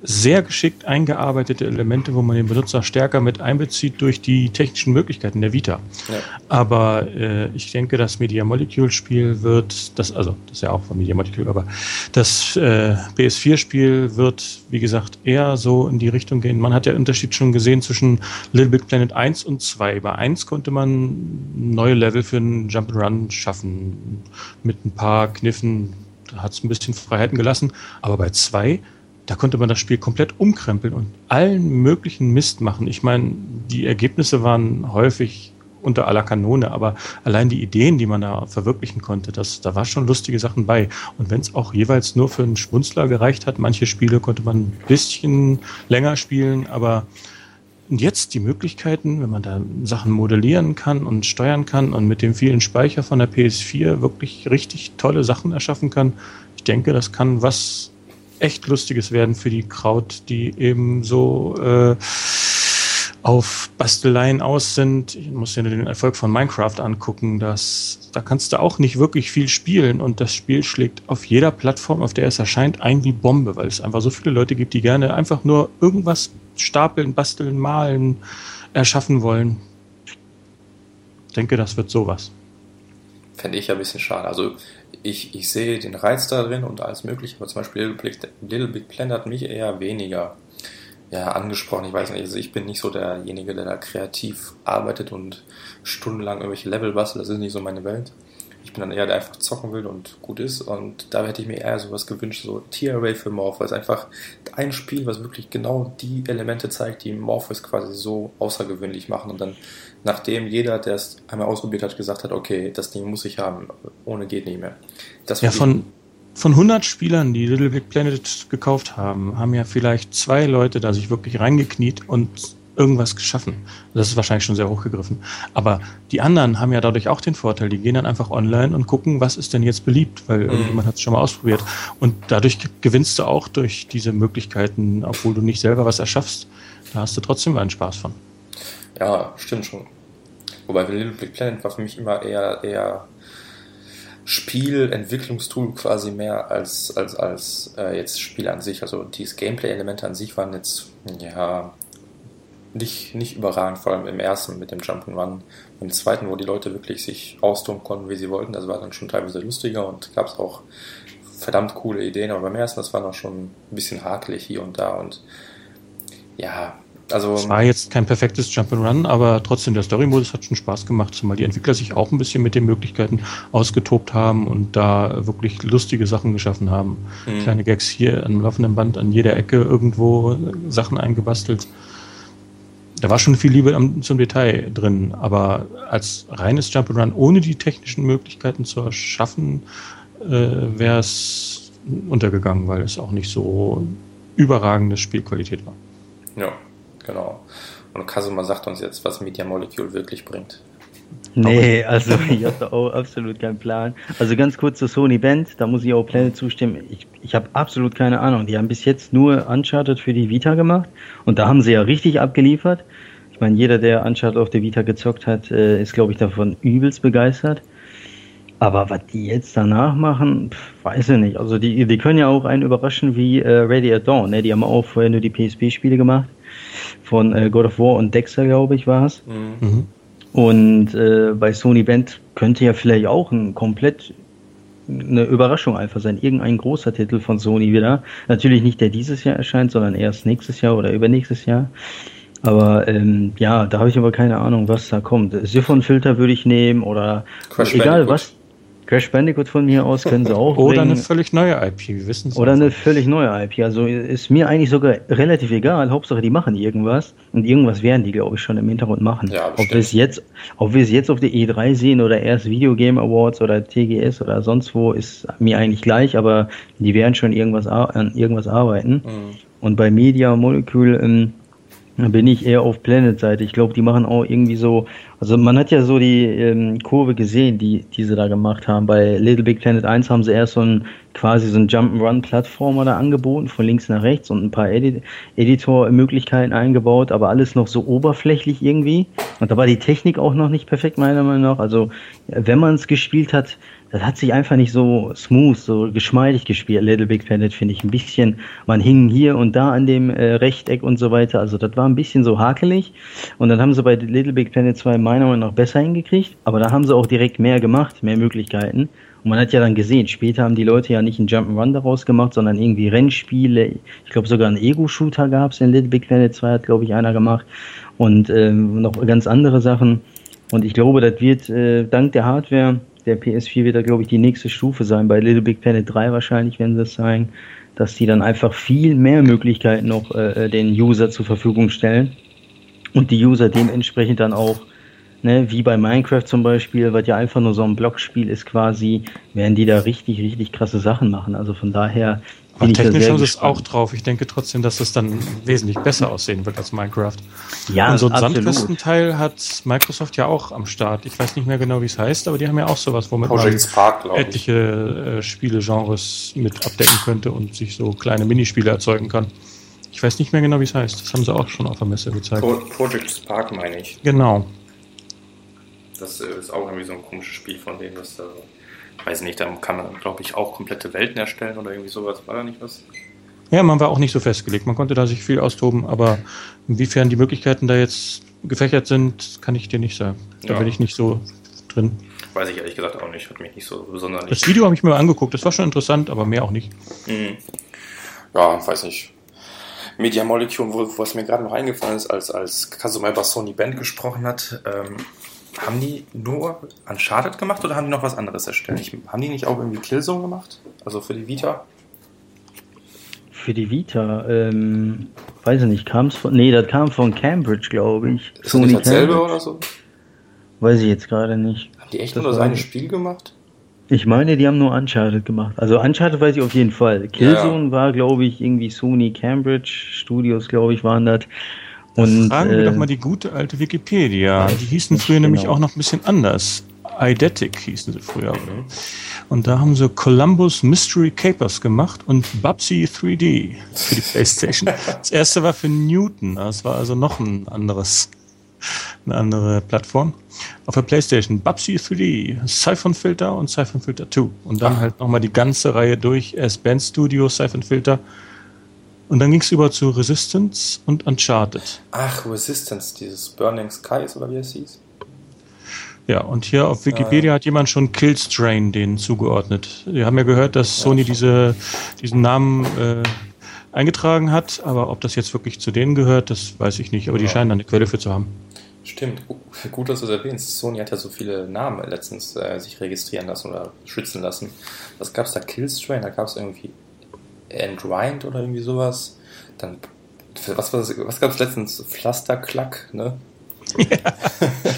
sehr geschickt eingearbeitete Elemente, wo man den Benutzer stärker mit einbezieht durch die technischen Möglichkeiten der Vita. Ja. Aber äh, ich denke, das Media Molecule Spiel wird, das, also das ist ja auch von Media Molecule, aber das äh, PS4 Spiel wird, wie gesagt, eher so in die Richtung gehen. Man hat ja Unterschied schon gesehen zwischen Little Big Planet 1 und 2. Bei 1 konnte man neue Level für einen Jump'n'Run schaffen mit ein paar Kniffen. Da hat es ein bisschen Freiheiten gelassen. Aber bei 2 da konnte man das Spiel komplett umkrempeln und allen möglichen Mist machen. Ich meine, die Ergebnisse waren häufig unter aller Kanone, aber allein die Ideen, die man da verwirklichen konnte, das, da war schon lustige Sachen bei. Und wenn es auch jeweils nur für einen Schmunzler gereicht hat, manche Spiele konnte man ein bisschen länger spielen, aber jetzt die Möglichkeiten, wenn man da Sachen modellieren kann und steuern kann und mit dem vielen Speicher von der PS4 wirklich richtig tolle Sachen erschaffen kann, ich denke, das kann was echt Lustiges werden für die Kraut, die eben so äh, auf Basteleien aus sind. Ich muss dir den Erfolg von Minecraft angucken. Das, da kannst du auch nicht wirklich viel spielen und das Spiel schlägt auf jeder Plattform, auf der es erscheint, ein wie Bombe, weil es einfach so viele Leute gibt, die gerne einfach nur irgendwas stapeln, basteln, malen, erschaffen wollen. Ich denke, das wird sowas. Fände ich ja ein bisschen schade. Also ich, ich sehe den Reiz da drin und alles mögliche, aber zum Beispiel Little Big, Little Big Planet hat mich eher weniger ja, angesprochen. Ich weiß nicht, also ich bin nicht so derjenige, der da kreativ arbeitet und stundenlang irgendwelche Level bastelt. Das ist nicht so meine Welt. Ich bin dann eher der, einfach zocken will und gut ist. Und da hätte ich mir eher sowas gewünscht, so Tier Array für Morpheus. Einfach ein Spiel, was wirklich genau die Elemente zeigt, die Morpheus quasi so außergewöhnlich machen. Und dann nachdem jeder, der es einmal ausprobiert hat, gesagt hat, okay, das Ding muss ich haben, ohne geht nicht mehr. Das ja, von, von 100 Spielern, die Little Big Planet gekauft haben, haben ja vielleicht zwei Leute da sich wirklich reingekniet und irgendwas geschaffen. Das ist wahrscheinlich schon sehr hochgegriffen. Aber die anderen haben ja dadurch auch den Vorteil, die gehen dann einfach online und gucken, was ist denn jetzt beliebt, weil mhm. irgendjemand hat es schon mal ausprobiert. Und dadurch gewinnst du auch durch diese Möglichkeiten, obwohl du nicht selber was erschaffst. Da hast du trotzdem einen Spaß von. Ja, stimmt schon. Wobei Little Big Planet war für mich immer eher, eher Spiel, Entwicklungstool quasi mehr als, als, als äh, jetzt Spiel an sich. Also diese Gameplay-Elemente an sich waren jetzt, ja, nicht, nicht überragend, vor allem im ersten mit dem Jump'n'Run. Im zweiten, wo die Leute wirklich sich austoben konnten, wie sie wollten, das war dann schon teilweise lustiger und gab es auch verdammt coole Ideen, aber beim ersten, das war noch schon ein bisschen hakelig hier und da und ja, also, es war jetzt kein perfektes Jump'n'Run, aber trotzdem der Story-Modus hat schon Spaß gemacht, zumal die Entwickler sich auch ein bisschen mit den Möglichkeiten ausgetobt haben und da wirklich lustige Sachen geschaffen haben. Mhm. Kleine Gags hier am laufenden Band an jeder Ecke irgendwo Sachen eingebastelt. Da war schon viel Liebe zum Detail drin, aber als reines Jump'n'Run ohne die technischen Möglichkeiten zu erschaffen, äh, wäre es untergegangen, weil es auch nicht so überragende Spielqualität war. Ja. Genau. Und Kasuma sagt uns jetzt, was Media Molecule wirklich bringt. Nee, also ich habe da auch absolut keinen Plan. Also ganz kurz zur Sony Band, da muss ich auch Planet zustimmen. Ich, ich habe absolut keine Ahnung. Die haben bis jetzt nur Uncharted für die Vita gemacht und da haben sie ja richtig abgeliefert. Ich meine, jeder, der Uncharted auf der Vita gezockt hat, äh, ist, glaube ich, davon übelst begeistert. Aber was die jetzt danach machen, pf, weiß ich nicht. Also die, die können ja auch einen überraschen wie äh, Ready at Dawn. Ne? Die haben auch vorher nur die PSP-Spiele gemacht von äh, God of War und Dexter, glaube ich, war es. Mhm. Und äh, bei Sony Band könnte ja vielleicht auch ein komplett eine Überraschung einfach sein. Irgendein großer Titel von Sony wieder. Natürlich nicht der dieses Jahr erscheint, sondern erst nächstes Jahr oder übernächstes Jahr. Aber ähm, ja, da habe ich aber keine Ahnung, was da kommt. Siphon-Filter würde ich nehmen oder Crash egal was. Crash Bandicoot von mir aus können sie auch. Oder bringen. eine völlig neue IP, wir wissen es. Oder eine völlig neue IP. Also ist mir eigentlich sogar relativ egal. Hauptsache, die machen irgendwas. Und irgendwas werden die, glaube ich, schon im Hintergrund machen. Ja, ob wir es jetzt, ob wir es jetzt auf der E3 sehen oder erst Video Game Awards oder TGS oder sonst wo, ist mir eigentlich gleich, aber die werden schon irgendwas an irgendwas arbeiten. Mhm. Und bei Media Molecule, ähm, bin ich eher auf Planet-Seite. Ich glaube, die machen auch irgendwie so, also man hat ja so die ähm, Kurve gesehen, die, die sie da gemacht haben. Bei Little Big Planet 1 haben sie erst so ein quasi so ein Jump'n'Run-Plattformer da angeboten, von links nach rechts und ein paar Edit Editor-Möglichkeiten eingebaut, aber alles noch so oberflächlich irgendwie. Und da war die Technik auch noch nicht perfekt, meiner Meinung nach. Also, wenn man es gespielt hat, das hat sich einfach nicht so smooth, so geschmeidig gespielt. Little Big Planet finde ich ein bisschen, man hing hier und da an dem äh, Rechteck und so weiter. Also das war ein bisschen so hakelig. Und dann haben sie bei Little Big Planet 2 meiner Meinung nach besser hingekriegt. Aber da haben sie auch direkt mehr gemacht, mehr Möglichkeiten. Und man hat ja dann gesehen, später haben die Leute ja nicht einen Jump'n'Run daraus gemacht, sondern irgendwie Rennspiele. Ich glaube sogar einen Ego-Shooter gab es in Little Big Planet 2, hat glaube ich einer gemacht. Und ähm, noch ganz andere Sachen. Und ich glaube, das wird äh, dank der Hardware der PS4 wird da, glaube ich, die nächste Stufe sein. Bei Little Big Planet 3 wahrscheinlich werden sie es sein, dass die dann einfach viel mehr Möglichkeiten noch äh, den User zur Verfügung stellen und die User dementsprechend dann auch, ne, wie bei Minecraft zum Beispiel, was ja einfach nur so ein Blockspiel ist quasi, werden die da richtig, richtig krasse Sachen machen. Also von daher aber technisch haben sie es auch drauf. Ich denke trotzdem, dass es dann wesentlich besser aussehen wird als Minecraft. Ja, Und so ein Sandkastenteil hat Microsoft ja auch am Start. Ich weiß nicht mehr genau, wie es heißt, aber die haben ja auch sowas, womit Project man Spark, etliche äh, Spielegenres mit abdecken könnte und sich so kleine Minispiele erzeugen kann. Ich weiß nicht mehr genau, wie es heißt. Das haben sie auch schon auf der Messe gezeigt. Pro Project Spark meine ich. Genau. Das äh, ist auch irgendwie so ein komisches Spiel von denen, das da weiß nicht, da kann man, glaube ich, auch komplette Welten erstellen oder irgendwie sowas. War da nicht was? Ja, man war auch nicht so festgelegt. Man konnte da sich viel austoben, aber inwiefern die Möglichkeiten da jetzt gefächert sind, kann ich dir nicht sagen. Da ja. bin ich nicht so drin. Weiß ich ehrlich gesagt auch nicht. Hat mich nicht so besonders. Das Video habe ich mir angeguckt. Das war schon interessant, aber mehr auch nicht. Mhm. Ja, weiß nicht. Media Molecule, wo, was mir gerade noch eingefallen ist, als, als Kazumai über Sony Band gesprochen hat, ähm, haben die nur Uncharted gemacht oder haben die noch was anderes erstellt? Ich, haben die nicht auch irgendwie Killzone gemacht? Also für die Vita? Für die Vita, ähm, weiß ich nicht, kam es von, nee, das kam von Cambridge, glaube ich. Ist Sony das dasselbe oder so? Weiß ich jetzt gerade nicht. Haben die echt das nur das eine Spiel gemacht? Ich meine, die haben nur Uncharted gemacht. Also Uncharted weiß ich auf jeden Fall. Killzone ja. war, glaube ich, irgendwie Sony Cambridge Studios, glaube ich, waren das. Und, fragen wir äh, doch mal die gute alte Wikipedia. Die hießen früher genau. nämlich auch noch ein bisschen anders. Eidetic hießen sie früher. Mhm. Und da haben sie Columbus Mystery Capers gemacht und Bubsy 3D für die Playstation. Das erste war für Newton. Das war also noch ein anderes, eine andere Plattform. Auf der Playstation Bubsy 3D, Siphon Filter und Siphon Filter 2. Und dann Ach. halt nochmal die ganze Reihe durch. Erst Band Studio, Siphon Filter und dann ging es über zu Resistance und Uncharted. Ach, Resistance, dieses Burning Skies oder wie es hieß? Ja, und hier auf Wikipedia äh, hat jemand schon Killstrain denen zugeordnet. Wir haben ja gehört, dass Sony ja, diese, diesen Namen äh, eingetragen hat, aber ob das jetzt wirklich zu denen gehört, das weiß ich nicht. Aber ja. die scheinen da eine Quelle für zu haben. Stimmt, gut, dass du es erwähnst. Sony hat ja so viele Namen letztens äh, sich registrieren lassen oder schützen lassen. Was gab es da? Killstrain, da gab es irgendwie Endrind oder irgendwie sowas. Dann, was, was, was gab es letztens? Pflasterklack, ne? Ja,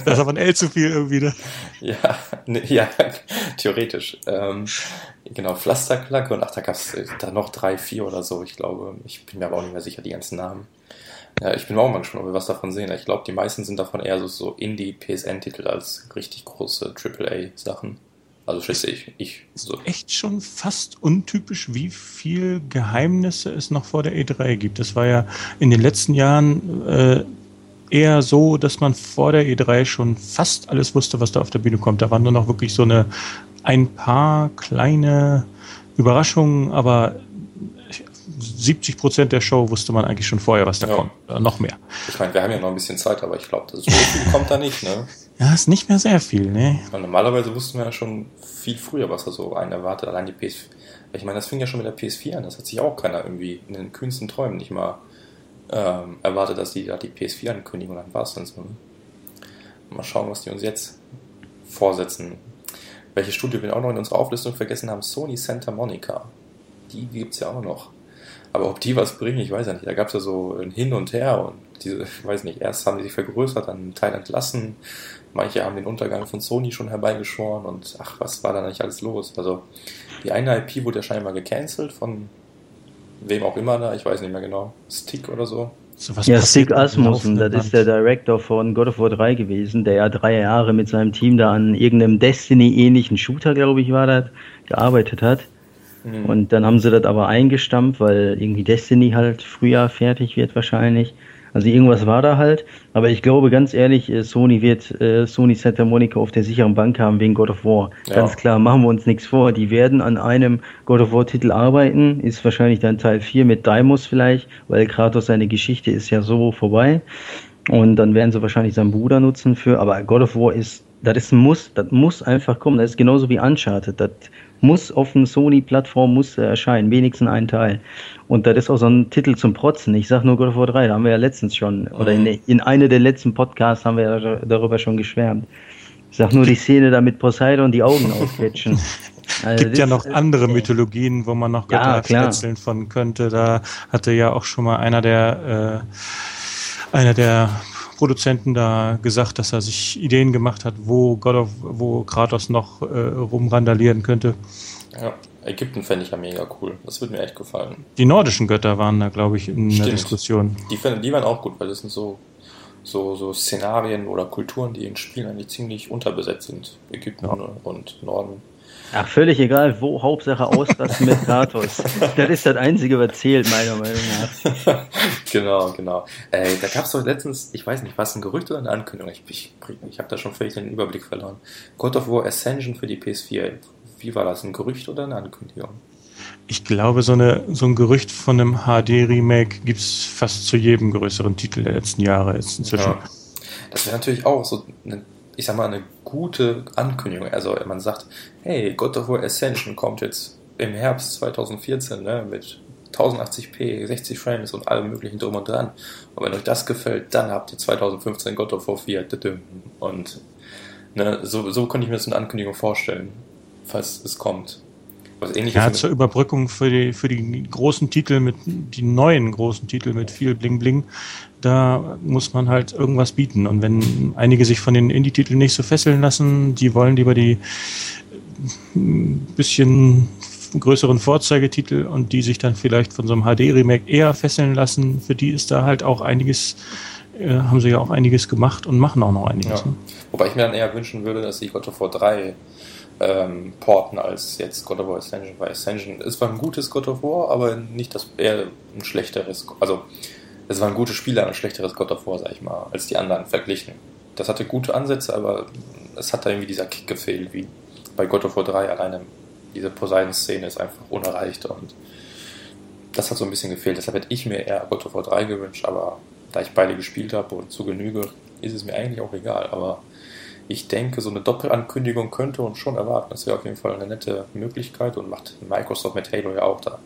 das ist aber ein L zu viel irgendwie, ne? ja, ne, ja, theoretisch. Ähm, genau, Pflasterklack und ach, da gab es äh, da noch drei, vier oder so, ich glaube. Ich bin mir aber auch nicht mehr sicher, die ganzen Namen. Ja, ich bin auch mal gespannt, ob wir was davon sehen. Ich glaube, die meisten sind davon eher so, so Indie-PSN-Titel als richtig große AAA-Sachen. Also schätze ich. ich so. Echt schon fast untypisch, wie viel Geheimnisse es noch vor der E3 gibt. Das war ja in den letzten Jahren äh, eher so, dass man vor der E3 schon fast alles wusste, was da auf der Bühne kommt. Da waren nur noch wirklich so eine ein paar kleine Überraschungen, aber 70 Prozent der Show wusste man eigentlich schon vorher, was da ja. kommt. Oder noch mehr. Ich meine, wir haben ja noch ein bisschen Zeit, aber ich glaube, so viel kommt da nicht, ne? Ja, ist nicht mehr sehr viel, ne? Weil normalerweise wussten wir ja schon viel früher, was da so einen erwartet. Allein die PS4. Ich meine, das fing ja schon mit der PS4 an. Das hat sich auch keiner irgendwie in den kühnsten Träumen nicht mal ähm, erwartet, dass die da die PS4 ankündigen und dann war es dann so. Ne? Mal schauen, was die uns jetzt vorsetzen. Welches Studio wir auch noch in unserer Auflistung vergessen haben, Sony Santa Monica. Die gibt es ja auch noch. Aber ob die was bringen, ich weiß ja nicht. Da gab es ja so ein Hin und Her und diese, ich weiß nicht, erst haben die sich vergrößert, dann einen Teil entlassen. Manche haben den Untergang von Sony schon herbeigeschworen und ach, was war da nicht alles los? Also die eine IP wurde ja scheinbar gecancelt von wem auch immer da, ich weiß nicht mehr genau, Stick oder so. So ja, Stig Asmussen, das ist der Director von God of War 3 gewesen, der ja drei Jahre mit seinem Team da an irgendeinem Destiny-ähnlichen Shooter, glaube ich, war das, gearbeitet hat. Mhm. Und dann haben sie das aber eingestampft, weil irgendwie Destiny halt früher fertig wird wahrscheinlich. Also irgendwas war da halt. Aber ich glaube ganz ehrlich, äh, Sony wird äh, Sony Santa Monica auf der sicheren Bank haben wegen God of War. Ja. Ganz klar, machen wir uns nichts vor. Die werden an einem God of War Titel arbeiten. Ist wahrscheinlich dann Teil 4 mit Daimos vielleicht, weil Kratos seine Geschichte ist ja so vorbei. Und dann werden sie wahrscheinlich seinen Bruder nutzen für. Aber God of War ist, das ist ein Muss. Das muss einfach kommen. Das ist genauso wie Uncharted. Das muss auf einer Sony-Plattform muss erscheinen, wenigstens ein Teil. Und das ist auch so ein Titel zum Protzen. Ich sag nur God of War 3, da haben wir ja letztens schon, mhm. oder in, in einer der letzten Podcasts haben wir ja darüber schon geschwärmt. Ich sag nur die Szene da mit Poseidon die Augen ausquetschen. Also gibt ja noch andere Mythologien, wo man noch Götter ja, von könnte. Da hatte ja auch schon mal einer der äh, einer der Produzenten da gesagt, dass er sich Ideen gemacht hat, wo God of, wo Kratos noch äh, rumrandalieren könnte. Ja, Ägypten fände ich ja mega cool. Das würde mir echt gefallen. Die nordischen Götter waren da, glaube ich, in Stimmt. der Diskussion. Die, die waren auch gut, weil das sind so, so, so Szenarien oder Kulturen, die in Spielen eigentlich ziemlich unterbesetzt sind. Ägypten ja. und Norden. Ach, völlig egal, wo, Hauptsache Ausrasten mit Kratos. das ist das Einzige, was zählt, meiner Meinung nach. genau, genau. Äh, da gab es doch letztens, ich weiß nicht, was ein Gerücht oder eine Ankündigung? Ich, ich, ich habe da schon völlig den Überblick verloren. God of War Ascension für die PS4. Wie war das, ein Gerücht oder eine Ankündigung? Ich glaube, so, eine, so ein Gerücht von einem HD-Remake gibt es fast zu jedem größeren Titel der letzten Jahre jetzt inzwischen. Ja. Das wäre natürlich auch so eine ich sag mal, eine gute Ankündigung. Also man sagt, hey, God of War Ascension kommt jetzt im Herbst 2014 ne, mit 1080p, 60 Frames und allem möglichen drum und dran. Und wenn euch das gefällt, dann habt ihr 2015 God of War 4. Und ne, so, so könnte ich mir das eine Ankündigung vorstellen, falls es kommt. Was ähnliches ja, zur Überbrückung für die, für die großen Titel mit, die neuen großen Titel mit viel Bling Bling, da muss man halt irgendwas bieten. Und wenn einige sich von den Indie-Titeln nicht so fesseln lassen, die wollen lieber die bisschen größeren Vorzeigetitel und die sich dann vielleicht von so einem HD-Remake eher fesseln lassen, für die ist da halt auch einiges, äh, haben sie ja auch einiges gemacht und machen auch noch einiges. Ja. Ne? Wobei ich mir dann eher wünschen würde, dass sie God of War 3 ähm, porten als jetzt God of War Ascension, weil Ascension ist zwar ein gutes God of War, aber nicht das eher ein schlechteres, also es war ein gutes Spiel, aber ein schlechteres God of War, sag ich mal, als die anderen verglichen. Das hatte gute Ansätze, aber es hat da irgendwie dieser Kick gefehlt, wie bei God of War 3 alleine. Diese Poseidon-Szene ist einfach unerreicht und das hat so ein bisschen gefehlt. Deshalb hätte ich mir eher God of War 3 gewünscht, aber da ich beide gespielt habe und zu Genüge, ist es mir eigentlich auch egal. Aber ich denke, so eine Doppelankündigung könnte uns schon erwarten. Das wäre auf jeden Fall eine nette Möglichkeit und macht Microsoft mit Halo ja auch da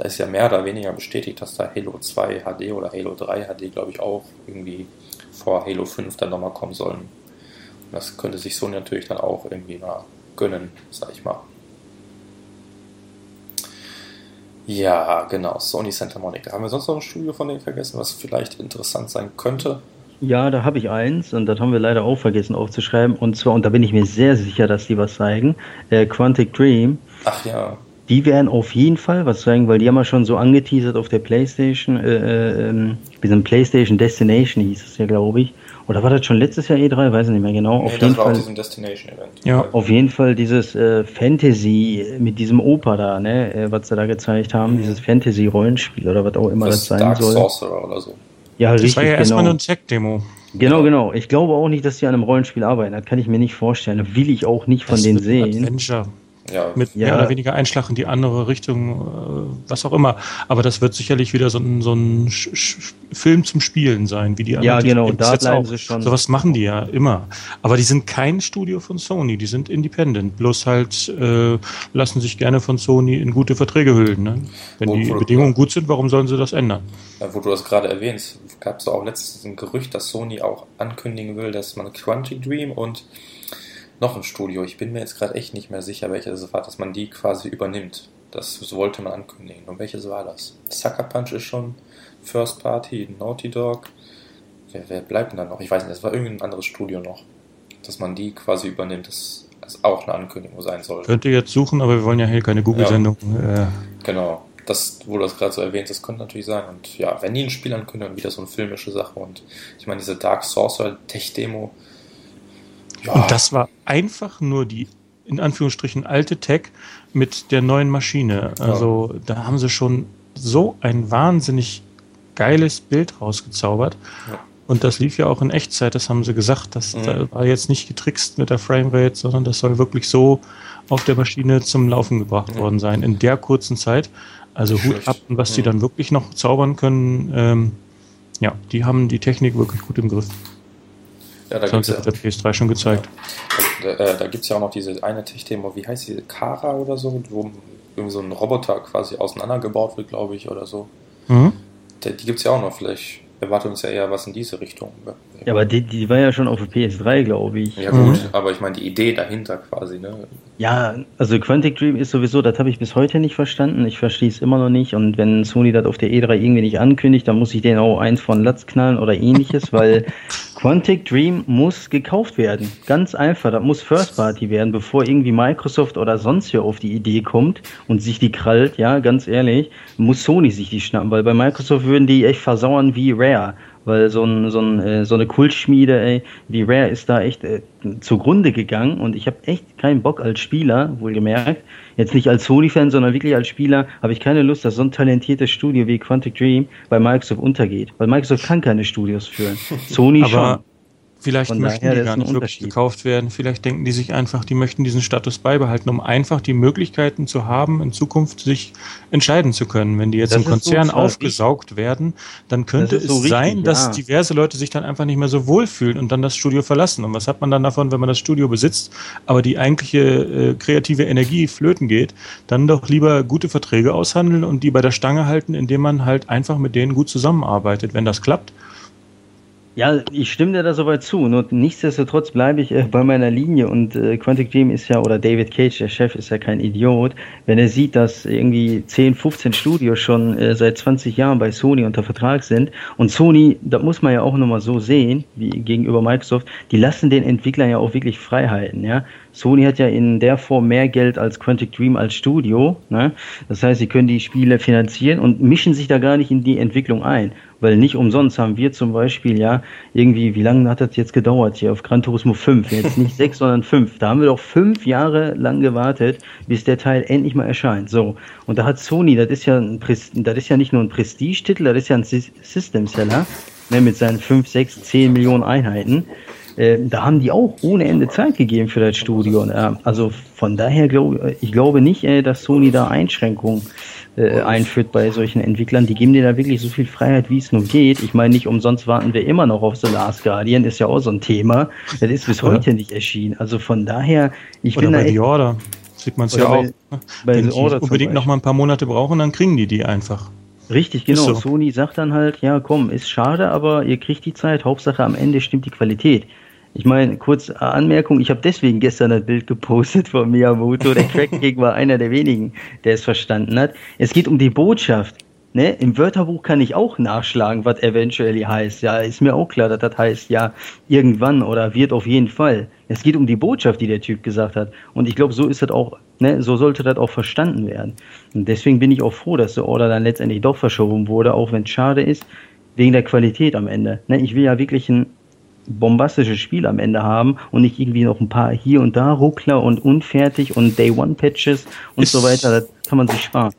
da ist ja mehr oder weniger bestätigt, dass da Halo 2 HD oder Halo 3 HD, glaube ich, auch irgendwie vor Halo 5 dann nochmal kommen sollen. Und das könnte sich Sony natürlich dann auch irgendwie mal gönnen, sag ich mal. Ja, genau, Sony Santa Monica. Haben wir sonst noch ein Studio von denen vergessen, was vielleicht interessant sein könnte? Ja, da habe ich eins und das haben wir leider auch vergessen aufzuschreiben. Und zwar, und da bin ich mir sehr sicher, dass die was zeigen, äh, Quantic Dream. Ach ja die werden auf jeden Fall was zeigen, weil die haben ja schon so angeteasert auf der PlayStation, äh, äh, ähm, diesem PlayStation Destination hieß es ja, glaube ich. Oder war das schon letztes Jahr E3? Weiß ich nicht mehr genau. Nee, auf jeden Fall. Destination Event. Ja. Auf jeden Fall dieses äh, Fantasy mit diesem Oper da, ne, äh, was sie da gezeigt haben, mhm. dieses Fantasy-Rollenspiel oder was auch immer das, das sein Dark soll. Sorcerer oder so. Ja, das richtig, war ja erstmal genau. nur ein Check-Demo. Genau, genau. Ich glaube auch nicht, dass sie an einem Rollenspiel arbeiten. Das kann ich mir nicht vorstellen. Das will ich auch nicht von das denen sehen. Adventure. Ja. Mit ja. mehr oder weniger Einschlag in die andere Richtung, äh, was auch immer. Aber das wird sicherlich wieder so ein, so ein Sch Sch Film zum Spielen sein, wie die anderen. Ja, genau, da bleiben sie schon. Sowas machen die ja immer. Aber die sind kein Studio von Sony, die sind independent. Bloß halt äh, lassen sich gerne von Sony in gute Verträge hüllen. Ne? Wenn wo, die wo Bedingungen gut sind, warum sollen sie das ändern? Ja, wo du das gerade erwähnst, gab es auch letztens ein Gerücht, dass Sony auch ankündigen will, dass man Quantic Dream und noch ein Studio. Ich bin mir jetzt gerade echt nicht mehr sicher, welches es war, dass man die quasi übernimmt. Das wollte man ankündigen. Und welches war das? Sucker Punch ist schon First Party, Naughty Dog. Wer, wer bleibt denn da noch? Ich weiß nicht, es war irgendein anderes Studio noch. Dass man die quasi übernimmt, das, das auch eine Ankündigung sein soll. Könnt ihr jetzt suchen, aber wir wollen ja hier keine Google-Sendung. Ja. Äh. Genau. das, wo du das gerade so erwähnt das könnte natürlich sein. Und ja, wenn die ein Spiel ankündigen, dann wieder so eine filmische Sache. Und ich meine, diese Dark Sorcerer Tech-Demo. Ja. Und das war einfach nur die, in Anführungsstrichen, alte Tech mit der neuen Maschine. Also ja. da haben sie schon so ein wahnsinnig geiles Bild rausgezaubert. Ja. Und das lief ja auch in Echtzeit, das haben sie gesagt. Das mhm. da war jetzt nicht getrickst mit der Framerate, sondern das soll wirklich so auf der Maschine zum Laufen gebracht mhm. worden sein in der kurzen Zeit. Also Hut Schlecht. ab, und was mhm. die dann wirklich noch zaubern können, ähm, ja, die haben die Technik wirklich gut im Griff. Ja, da das hat der PS3 schon gezeigt. Ja. Da, äh, da gibt es ja auch noch diese eine Tech-Demo, wie heißt die, Kara oder so, wo irgendwie so ein Roboter quasi auseinandergebaut wird, glaube ich, oder so. Mhm. Die, die gibt es ja auch noch, vielleicht erwartet uns ja eher was in diese Richtung. Ja, aber die, die war ja schon auf der PS3, glaube ich. Ja gut, mhm. aber ich meine die Idee dahinter quasi, ne? Ja, also Quantic Dream ist sowieso, das habe ich bis heute nicht verstanden. Ich verstehe es immer noch nicht. Und wenn Sony das auf der E3 irgendwie nicht ankündigt, dann muss ich denen auch eins von Latz knallen oder ähnliches, weil Quantic Dream muss gekauft werden. Ganz einfach. Das muss First Party werden, bevor irgendwie Microsoft oder sonst hier auf die Idee kommt und sich die krallt, ja, ganz ehrlich, muss Sony sich die schnappen, weil bei Microsoft würden die echt versauern wie Rare weil so, ein, so, ein, äh, so eine Kultschmiede, ey, wie Rare ist da echt äh, zugrunde gegangen und ich habe echt keinen Bock als Spieler, wohlgemerkt, jetzt nicht als Sony-Fan, sondern wirklich als Spieler, habe ich keine Lust, dass so ein talentiertes Studio wie Quantic Dream bei Microsoft untergeht, weil Microsoft kann keine Studios führen. Sony Aber schon. Vielleicht Von möchten die gar nicht wirklich gekauft werden. Vielleicht denken die sich einfach, die möchten diesen Status beibehalten, um einfach die Möglichkeiten zu haben, in Zukunft sich entscheiden zu können. Wenn die jetzt das im Konzern so aufgesaugt werden, dann könnte es so richtig, sein, dass ja. diverse Leute sich dann einfach nicht mehr so wohlfühlen und dann das Studio verlassen. Und was hat man dann davon, wenn man das Studio besitzt, aber die eigentliche äh, kreative Energie flöten geht? Dann doch lieber gute Verträge aushandeln und die bei der Stange halten, indem man halt einfach mit denen gut zusammenarbeitet. Wenn das klappt, ja, ich stimme dir da soweit zu. Nur nichtsdestotrotz bleibe ich äh, bei meiner Linie und äh, Quantic Dream ist ja, oder David Cage, der Chef, ist ja kein Idiot. Wenn er sieht, dass irgendwie 10, 15 Studios schon äh, seit 20 Jahren bei Sony unter Vertrag sind und Sony, da muss man ja auch nochmal so sehen, wie gegenüber Microsoft, die lassen den Entwicklern ja auch wirklich Freiheiten, ja. Sony hat ja in der Form mehr Geld als Quantic Dream als Studio. Ne? Das heißt, sie können die Spiele finanzieren und mischen sich da gar nicht in die Entwicklung ein. Weil nicht umsonst haben wir zum Beispiel ja irgendwie, wie lange hat das jetzt gedauert hier auf Gran Turismo 5? Jetzt nicht 6, sondern 5. Da haben wir doch fünf Jahre lang gewartet, bis der Teil endlich mal erscheint. So. Und da hat Sony, das ist ja ein das ist ja nicht nur ein Prestige-Titel, das ist ja ein System-Seller, ne, mit seinen 5, 6, 10 Millionen Einheiten. Äh, da haben die auch ohne Ende Zeit gegeben für das Studio. Äh, also von daher glaube ich glaube nicht, äh, dass Sony da Einschränkungen äh, einführt bei solchen Entwicklern. Die geben dir da wirklich so viel Freiheit, wie es nur geht. Ich meine, nicht umsonst warten wir immer noch auf The Last Guardian, ist ja auch so ein Thema. Das ist bis heute nicht erschienen. Also von daher, ich Oder bin bei da. The Order sieht man es ja auch. Bei Wenn die unbedingt noch mal ein paar Monate brauchen, dann kriegen die die einfach. Richtig, genau. So. Sony sagt dann halt, ja komm, ist schade, aber ihr kriegt die Zeit. Hauptsache am Ende stimmt die Qualität. Ich meine, kurz Anmerkung, ich habe deswegen gestern das Bild gepostet von Miyamoto. Der Crack King war einer der wenigen, der es verstanden hat. Es geht um die Botschaft. Ne? Im Wörterbuch kann ich auch nachschlagen, was eventually heißt. Ja, ist mir auch klar, dass das heißt, ja, irgendwann oder wird auf jeden Fall. Es geht um die Botschaft, die der Typ gesagt hat. Und ich glaube, so ist das auch, ne, so sollte das auch verstanden werden. Und deswegen bin ich auch froh, dass der Order dann letztendlich doch verschoben wurde, auch wenn es schade ist, wegen der Qualität am Ende. Ne, ich will ja wirklich ein bombastisches Spiel am Ende haben und nicht irgendwie noch ein paar hier und da Ruckler und unfertig und Day One Patches und ist, so weiter. Das kann man sich sparen.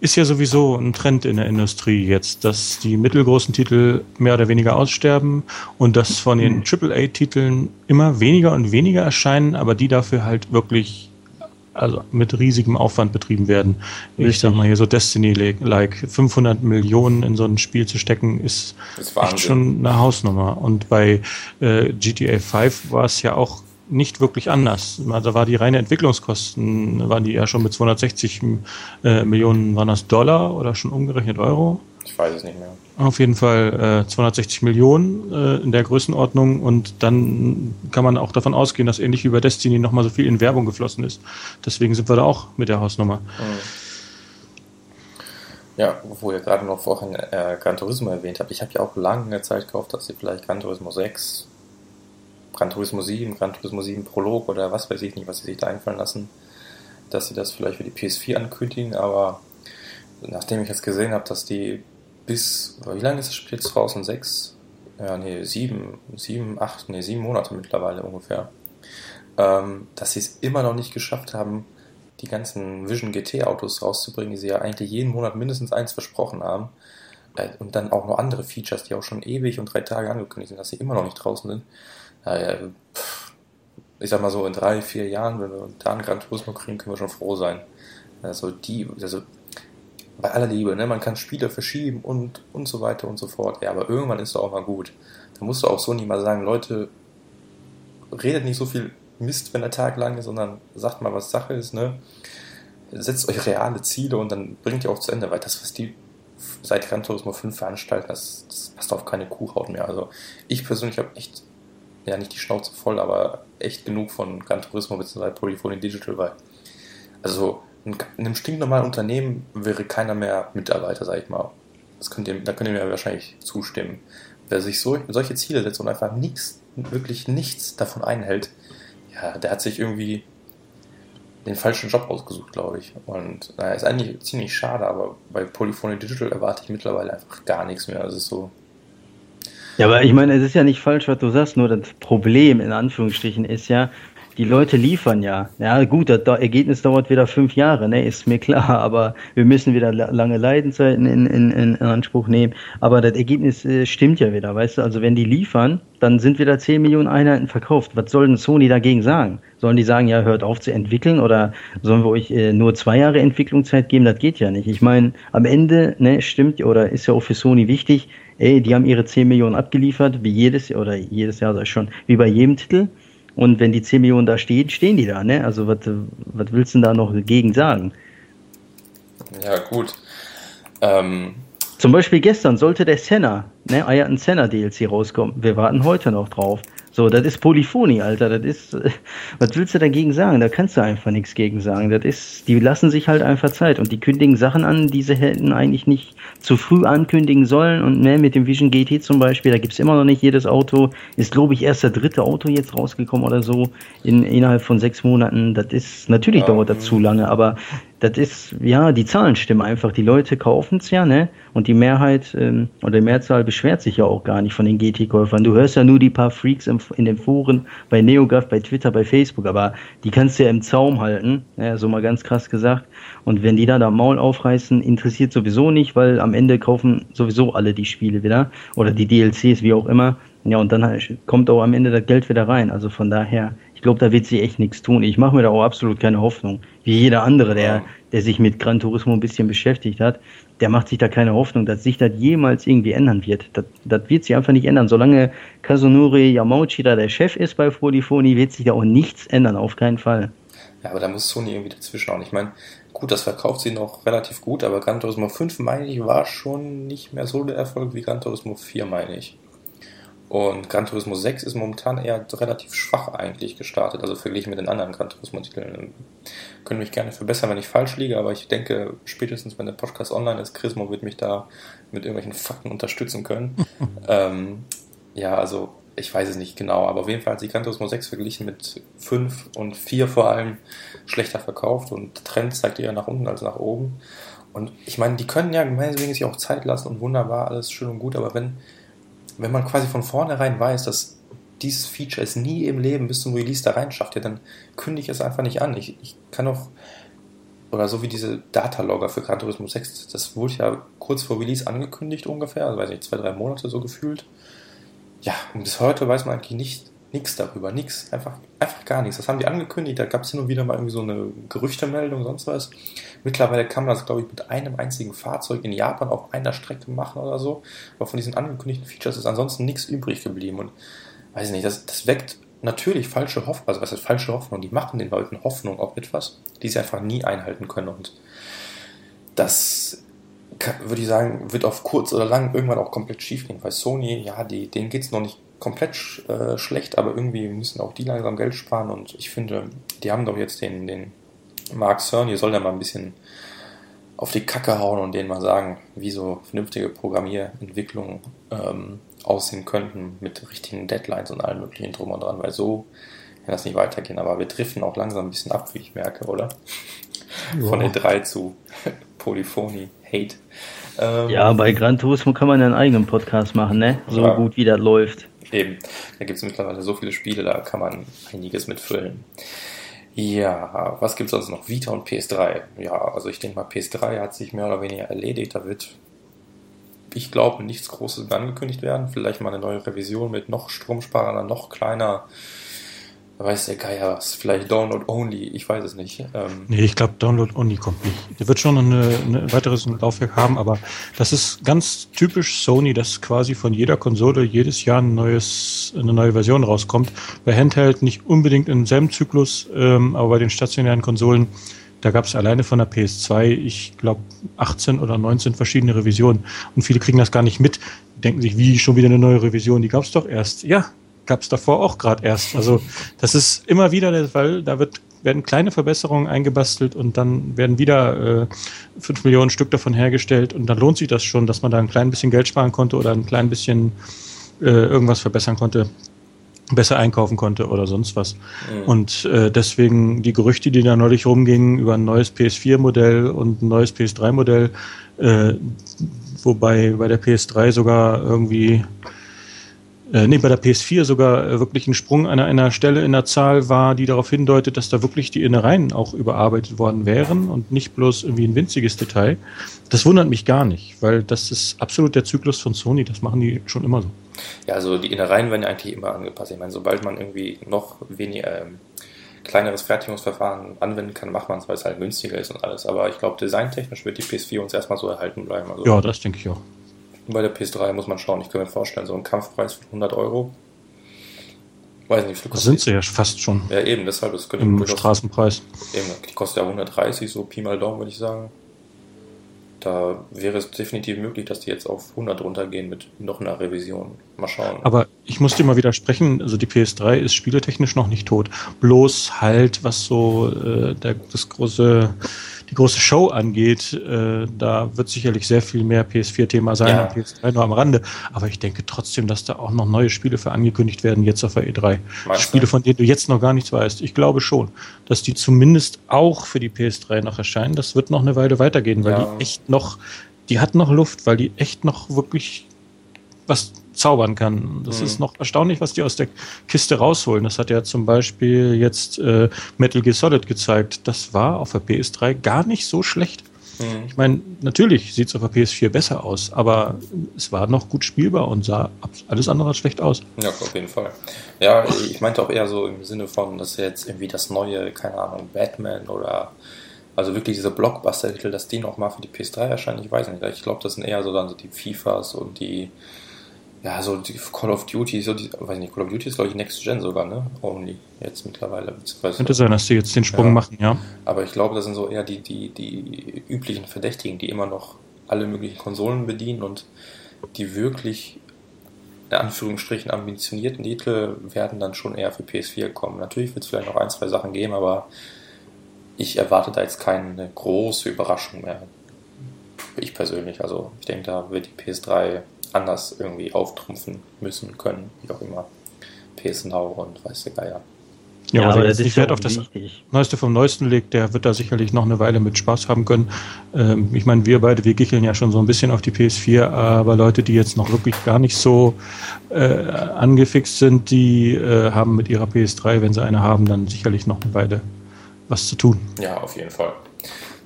Ist ja sowieso ein Trend in der Industrie jetzt, dass die mittelgroßen Titel mehr oder weniger aussterben und dass von den AAA-Titeln immer weniger und weniger erscheinen, aber die dafür halt wirklich also mit riesigem Aufwand betrieben werden. Richtig. Ich sag mal hier so Destiny-like 500 Millionen in so ein Spiel zu stecken, ist, ist echt schon eine Hausnummer. Und bei äh, GTA 5 war es ja auch nicht wirklich anders. Da war die reine Entwicklungskosten, waren die ja schon mit 260 äh, Millionen, waren das Dollar oder schon umgerechnet Euro? Ich weiß es nicht mehr. Auf jeden Fall äh, 260 Millionen äh, in der Größenordnung und dann kann man auch davon ausgehen, dass ähnlich wie bei Destiny nochmal so viel in Werbung geflossen ist. Deswegen sind wir da auch mit der Hausnummer. Mhm. Ja, wo ihr gerade noch vorhin äh, Gran Turismo erwähnt habt, ich habe ja auch lange Zeit gehofft, dass sie vielleicht Gran Turismo 6, Gran Turismo 7, Gran Turismo 7 Prolog oder was weiß ich nicht, was sie sich da einfallen lassen, dass sie das vielleicht für die PS4 ankündigen, aber nachdem ich jetzt gesehen habe, dass die bis, wie lange ist das Spiel jetzt draußen? Sechs? Ja, nee, sieben, sieben, acht, nee, sieben Monate mittlerweile ungefähr. Ähm, dass sie es immer noch nicht geschafft haben, die ganzen Vision GT Autos rauszubringen, die sie ja eigentlich jeden Monat mindestens eins versprochen haben. Äh, und dann auch noch andere Features, die auch schon ewig und drei Tage angekündigt sind, dass sie immer noch nicht draußen sind. Äh, ich sag mal so, in drei, vier Jahren, wenn wir da einen Gran Turismo kriegen, können wir schon froh sein. Also die, also bei aller Liebe, ne, man kann Spiele verschieben und, und so weiter und so fort. Ja, aber irgendwann ist es auch mal gut. Da musst du auch so nicht mal sagen, Leute, redet nicht so viel Mist, wenn der Tag lang ist, sondern sagt mal, was Sache ist, ne? Setzt euch reale Ziele und dann bringt ihr auch zu Ende, weil das, was die seit Gran Turismo 5 veranstalten, das, das passt auf keine Kuhhaut mehr. Also ich persönlich habe echt, ja nicht die Schnauze voll, aber echt genug von Gran Turismo bzw. Polyphony Digital, weil also in einem stinknormalen Unternehmen wäre keiner mehr Mitarbeiter, sag ich mal. Das könnt ihr, da könnt ihr mir wahrscheinlich zustimmen. Wer sich so, solche Ziele setzt und einfach nichts, wirklich nichts davon einhält, ja, der hat sich irgendwie den falschen Job ausgesucht, glaube ich. Und naja, ist eigentlich ziemlich schade, aber bei Polyphony Digital erwarte ich mittlerweile einfach gar nichts mehr. Es ist so. Ja, aber ich meine, es ist ja nicht falsch, was du sagst, nur das Problem in Anführungsstrichen ist ja, die Leute liefern ja. Ja, gut, das Ergebnis dauert wieder fünf Jahre, ne, ist mir klar, aber wir müssen wieder lange Leidenzeiten in, in, in Anspruch nehmen. Aber das Ergebnis äh, stimmt ja wieder, weißt du? Also wenn die liefern, dann sind wieder 10 Millionen Einheiten verkauft. Was soll denn Sony dagegen sagen? Sollen die sagen, ja, hört auf zu entwickeln oder sollen wir euch äh, nur zwei Jahre Entwicklungszeit geben? Das geht ja nicht. Ich meine, am Ende, ne, stimmt oder ist ja auch für Sony wichtig, ey, die haben ihre 10 Millionen abgeliefert, wie jedes Jahr oder jedes Jahr schon, wie bei jedem Titel. Und wenn die 10 Millionen da stehen, stehen die da, ne? Also was, was willst du denn da noch dagegen sagen? Ja, gut. Ähm. Zum Beispiel gestern sollte der Senna, ne, Ayrton Senna DLC rauskommen. Wir warten heute noch drauf. So, das ist Polyphonie, Alter. Das ist, was willst du dagegen sagen? Da kannst du einfach nichts gegen sagen. Das ist, die lassen sich halt einfach Zeit und die kündigen Sachen an, die sie hätten eigentlich nicht zu früh ankündigen sollen. Und ne, mit dem Vision GT zum Beispiel, da gibt's immer noch nicht jedes Auto. Ist, glaube ich, erst der dritte Auto jetzt rausgekommen oder so in, innerhalb von sechs Monaten. Das ist, natürlich ja, dauert das zu lange, aber das ist, ja, die Zahlen stimmen einfach. Die Leute kaufen es ja, ne? Und die Mehrheit ähm, oder die Mehrzahl beschwert sich ja auch gar nicht von den GT-Käufern. Du hörst ja nur die paar Freaks im, in den Foren, bei NeoGAF, bei Twitter, bei Facebook, aber die kannst du ja im Zaum halten, ja, so mal ganz krass gesagt. Und wenn die da da Maul aufreißen, interessiert sowieso nicht, weil am Ende kaufen sowieso alle die Spiele wieder oder die DLCs, wie auch immer. Ja, und dann kommt auch am Ende das Geld wieder rein. Also von daher glaube, da wird sie echt nichts tun. Ich mache mir da auch absolut keine Hoffnung. Wie jeder andere, der, der sich mit Gran Turismo ein bisschen beschäftigt hat, der macht sich da keine Hoffnung, dass sich das jemals irgendwie ändern wird. Das, das wird sich einfach nicht ändern. Solange Kazunori Yamauchi da der Chef ist bei Polyphony, wird sich da auch nichts ändern, auf keinen Fall. Ja, aber da muss Sony irgendwie dazwischen auch. Ich meine, gut, das verkauft sie noch relativ gut, aber Gran Turismo 5, meine ich, war schon nicht mehr so der Erfolg wie Gran Turismo 4, meine ich. Und Gran Turismo 6 ist momentan eher relativ schwach eigentlich gestartet, also verglichen mit den anderen Gran Turismo-Titeln. Können mich gerne verbessern, wenn ich falsch liege, aber ich denke, spätestens wenn der Podcast online ist, Chrismo wird mich da mit irgendwelchen Fakten unterstützen können. ähm, ja, also ich weiß es nicht genau, aber auf jeden Fall hat sich Gran Turismo 6 verglichen mit 5 und 4 vor allem schlechter verkauft und der Trend zeigt eher nach unten als nach oben. Und ich meine, die können ja gemeinsam sich auch Zeit lassen und wunderbar, alles schön und gut, aber wenn wenn man quasi von vornherein weiß, dass dieses Feature es nie im Leben bis zum Release da rein schafft, ja, dann kündige ich es einfach nicht an. Ich, ich kann auch, oder so wie diese Datalogger für Gran Turismo 6, das wurde ja kurz vor Release angekündigt ungefähr, also weiß nicht, zwei, drei Monate so gefühlt. Ja, und bis heute weiß man eigentlich nicht, nichts darüber, nichts, einfach, einfach gar nichts. Das haben die angekündigt, da gab es hin und wieder mal irgendwie so eine Gerüchtemeldung, sonst was. Mittlerweile kann man das, glaube ich, mit einem einzigen Fahrzeug in Japan auf einer Strecke machen oder so. Aber von diesen angekündigten Features ist ansonsten nichts übrig geblieben. Und weiß nicht, das, das weckt natürlich falsche Hoffnung, also was heißt falsche Hoffnung? Die machen den Leuten Hoffnung auf etwas, die sie einfach nie einhalten können. Und das würde ich sagen, wird auf kurz oder lang irgendwann auch komplett schief gehen, weil Sony, ja, die, denen geht es noch nicht komplett äh, schlecht, aber irgendwie müssen auch die langsam Geld sparen und ich finde, die haben doch jetzt den, den Mark Cerny, soll ja mal ein bisschen auf die Kacke hauen und denen mal sagen, wie so vernünftige Programmierentwicklungen ähm, aussehen könnten mit richtigen Deadlines und allem möglichen drum und dran, weil so kann das nicht weitergehen. Aber wir driften auch langsam ein bisschen ab, wie ich merke, oder? Ja. Von den drei zu Polyphony Hate. Ähm, ja, bei Gran Turismo kann man einen eigenen Podcast machen, ne? So ja, gut wie das läuft. Eben. Da gibt es mittlerweile so viele Spiele, da kann man einiges mitfüllen. Ja, was gibt es sonst noch? Vita und PS3. Ja, also ich denke mal, PS3 hat sich mehr oder weniger erledigt. Da wird, ich glaube, nichts Großes angekündigt werden. Vielleicht mal eine neue Revision mit noch stromsparender, noch kleiner weiß der Geier was. Vielleicht Download Only, ich weiß es nicht. Ähm nee, ich glaube Download Only kommt nicht. Der wird schon eine, ein weiteres Laufwerk haben, aber das ist ganz typisch Sony, dass quasi von jeder Konsole jedes Jahr ein neues, eine neue Version rauskommt. Bei Handheld nicht unbedingt im selben Zyklus, ähm, aber bei den stationären Konsolen, da gab es alleine von der PS2, ich glaube, 18 oder 19 verschiedene Revisionen. Und viele kriegen das gar nicht mit, denken sich, wie schon wieder eine neue Revision, die gab es doch erst. Ja, gab es davor auch gerade erst. Also das ist immer wieder der Fall. Da wird, werden kleine Verbesserungen eingebastelt und dann werden wieder äh, 5 Millionen Stück davon hergestellt und dann lohnt sich das schon, dass man da ein klein bisschen Geld sparen konnte oder ein klein bisschen äh, irgendwas verbessern konnte besser einkaufen konnte oder sonst was. Mhm. Und äh, deswegen die Gerüchte, die da neulich rumgingen über ein neues PS4-Modell und ein neues PS3-Modell, äh, wobei bei der PS3 sogar irgendwie äh, nee, bei der PS4 sogar äh, wirklich ein Sprung an einer Stelle in der Zahl war, die darauf hindeutet, dass da wirklich die Innereien auch überarbeitet worden wären und nicht bloß irgendwie ein winziges Detail. Das wundert mich gar nicht, weil das ist absolut der Zyklus von Sony, das machen die schon immer so. Ja, also die Innereien werden ja eigentlich immer angepasst. Ich meine, sobald man irgendwie noch weniger ähm, kleineres Fertigungsverfahren anwenden kann, macht man es, weil es halt günstiger ist und alles. Aber ich glaube, designtechnisch wird die PS4 uns erstmal so erhalten bleiben. Also ja, das denke ich auch. Bei der PS3 muss man schauen. Ich kann mir vorstellen, so ein Kampfpreis von 100 Euro. Weiß nicht, wie viel kostet. sind sie ja fast schon. Ja, eben, deshalb. Das könnte Im Straßenpreis. Eben, die kostet ja 130, so Pi mal Daumen, würde ich sagen. Da wäre es definitiv möglich, dass die jetzt auf 100 runtergehen mit noch einer Revision. Mal schauen. Aber ich muss dir mal widersprechen, also die PS3 ist spieletechnisch noch nicht tot. Bloß halt, was so äh, der, das große die große Show angeht, äh, da wird sicherlich sehr viel mehr PS4-Thema sein ja. und PS3 nur am Rande. Aber ich denke trotzdem, dass da auch noch neue Spiele für angekündigt werden jetzt auf der E3. Meinst Spiele, du? von denen du jetzt noch gar nichts weißt. Ich glaube schon, dass die zumindest auch für die PS3 noch erscheinen. Das wird noch eine Weile weitergehen, weil ja. die echt noch, die hat noch Luft, weil die echt noch wirklich was zaubern kann. Das mhm. ist noch erstaunlich, was die aus der Kiste rausholen. Das hat ja zum Beispiel jetzt äh, Metal Gear Solid gezeigt. Das war auf der PS3 gar nicht so schlecht. Mhm. Ich meine, natürlich sieht es auf der PS4 besser aus, aber es war noch gut spielbar und sah alles andere als schlecht aus. Ja, auf jeden Fall. Ja, ich meinte auch eher so im Sinne von, dass jetzt irgendwie das neue, keine Ahnung, Batman oder also wirklich diese Blockbuster-Titel, dass die nochmal für die PS3 erscheinen, ich weiß nicht. Ich glaube, das sind eher so dann so die FIFAs und die ja, so die Call of Duty, so die, weiß nicht, Call of Duty ist glaube ich Next Gen sogar, ne? Only jetzt mittlerweile. Könnte sein, dass die jetzt den Sprung ja. machen, ja. Aber ich glaube, das sind so eher die, die, die üblichen Verdächtigen, die immer noch alle möglichen Konsolen bedienen und die wirklich in Anführungsstrichen ambitionierten Titel werden dann schon eher für PS4 kommen. Natürlich wird es vielleicht noch ein, zwei Sachen geben, aber ich erwarte da jetzt keine große Überraschung mehr. Ich persönlich. Also ich denke, da wird die PS3 anders irgendwie auftrumpfen müssen können, wie auch immer. PS Now und weiß der Geier. Ja, ja aber der sich Wert auf das wichtig. Neueste vom Neuesten legt, der wird da sicherlich noch eine Weile mit Spaß haben können. Ähm, ich meine, wir beide, wir gicheln ja schon so ein bisschen auf die PS4, aber Leute, die jetzt noch wirklich gar nicht so äh, angefixt sind, die äh, haben mit ihrer PS3, wenn sie eine haben, dann sicherlich noch eine Weile was zu tun. Ja, auf jeden Fall.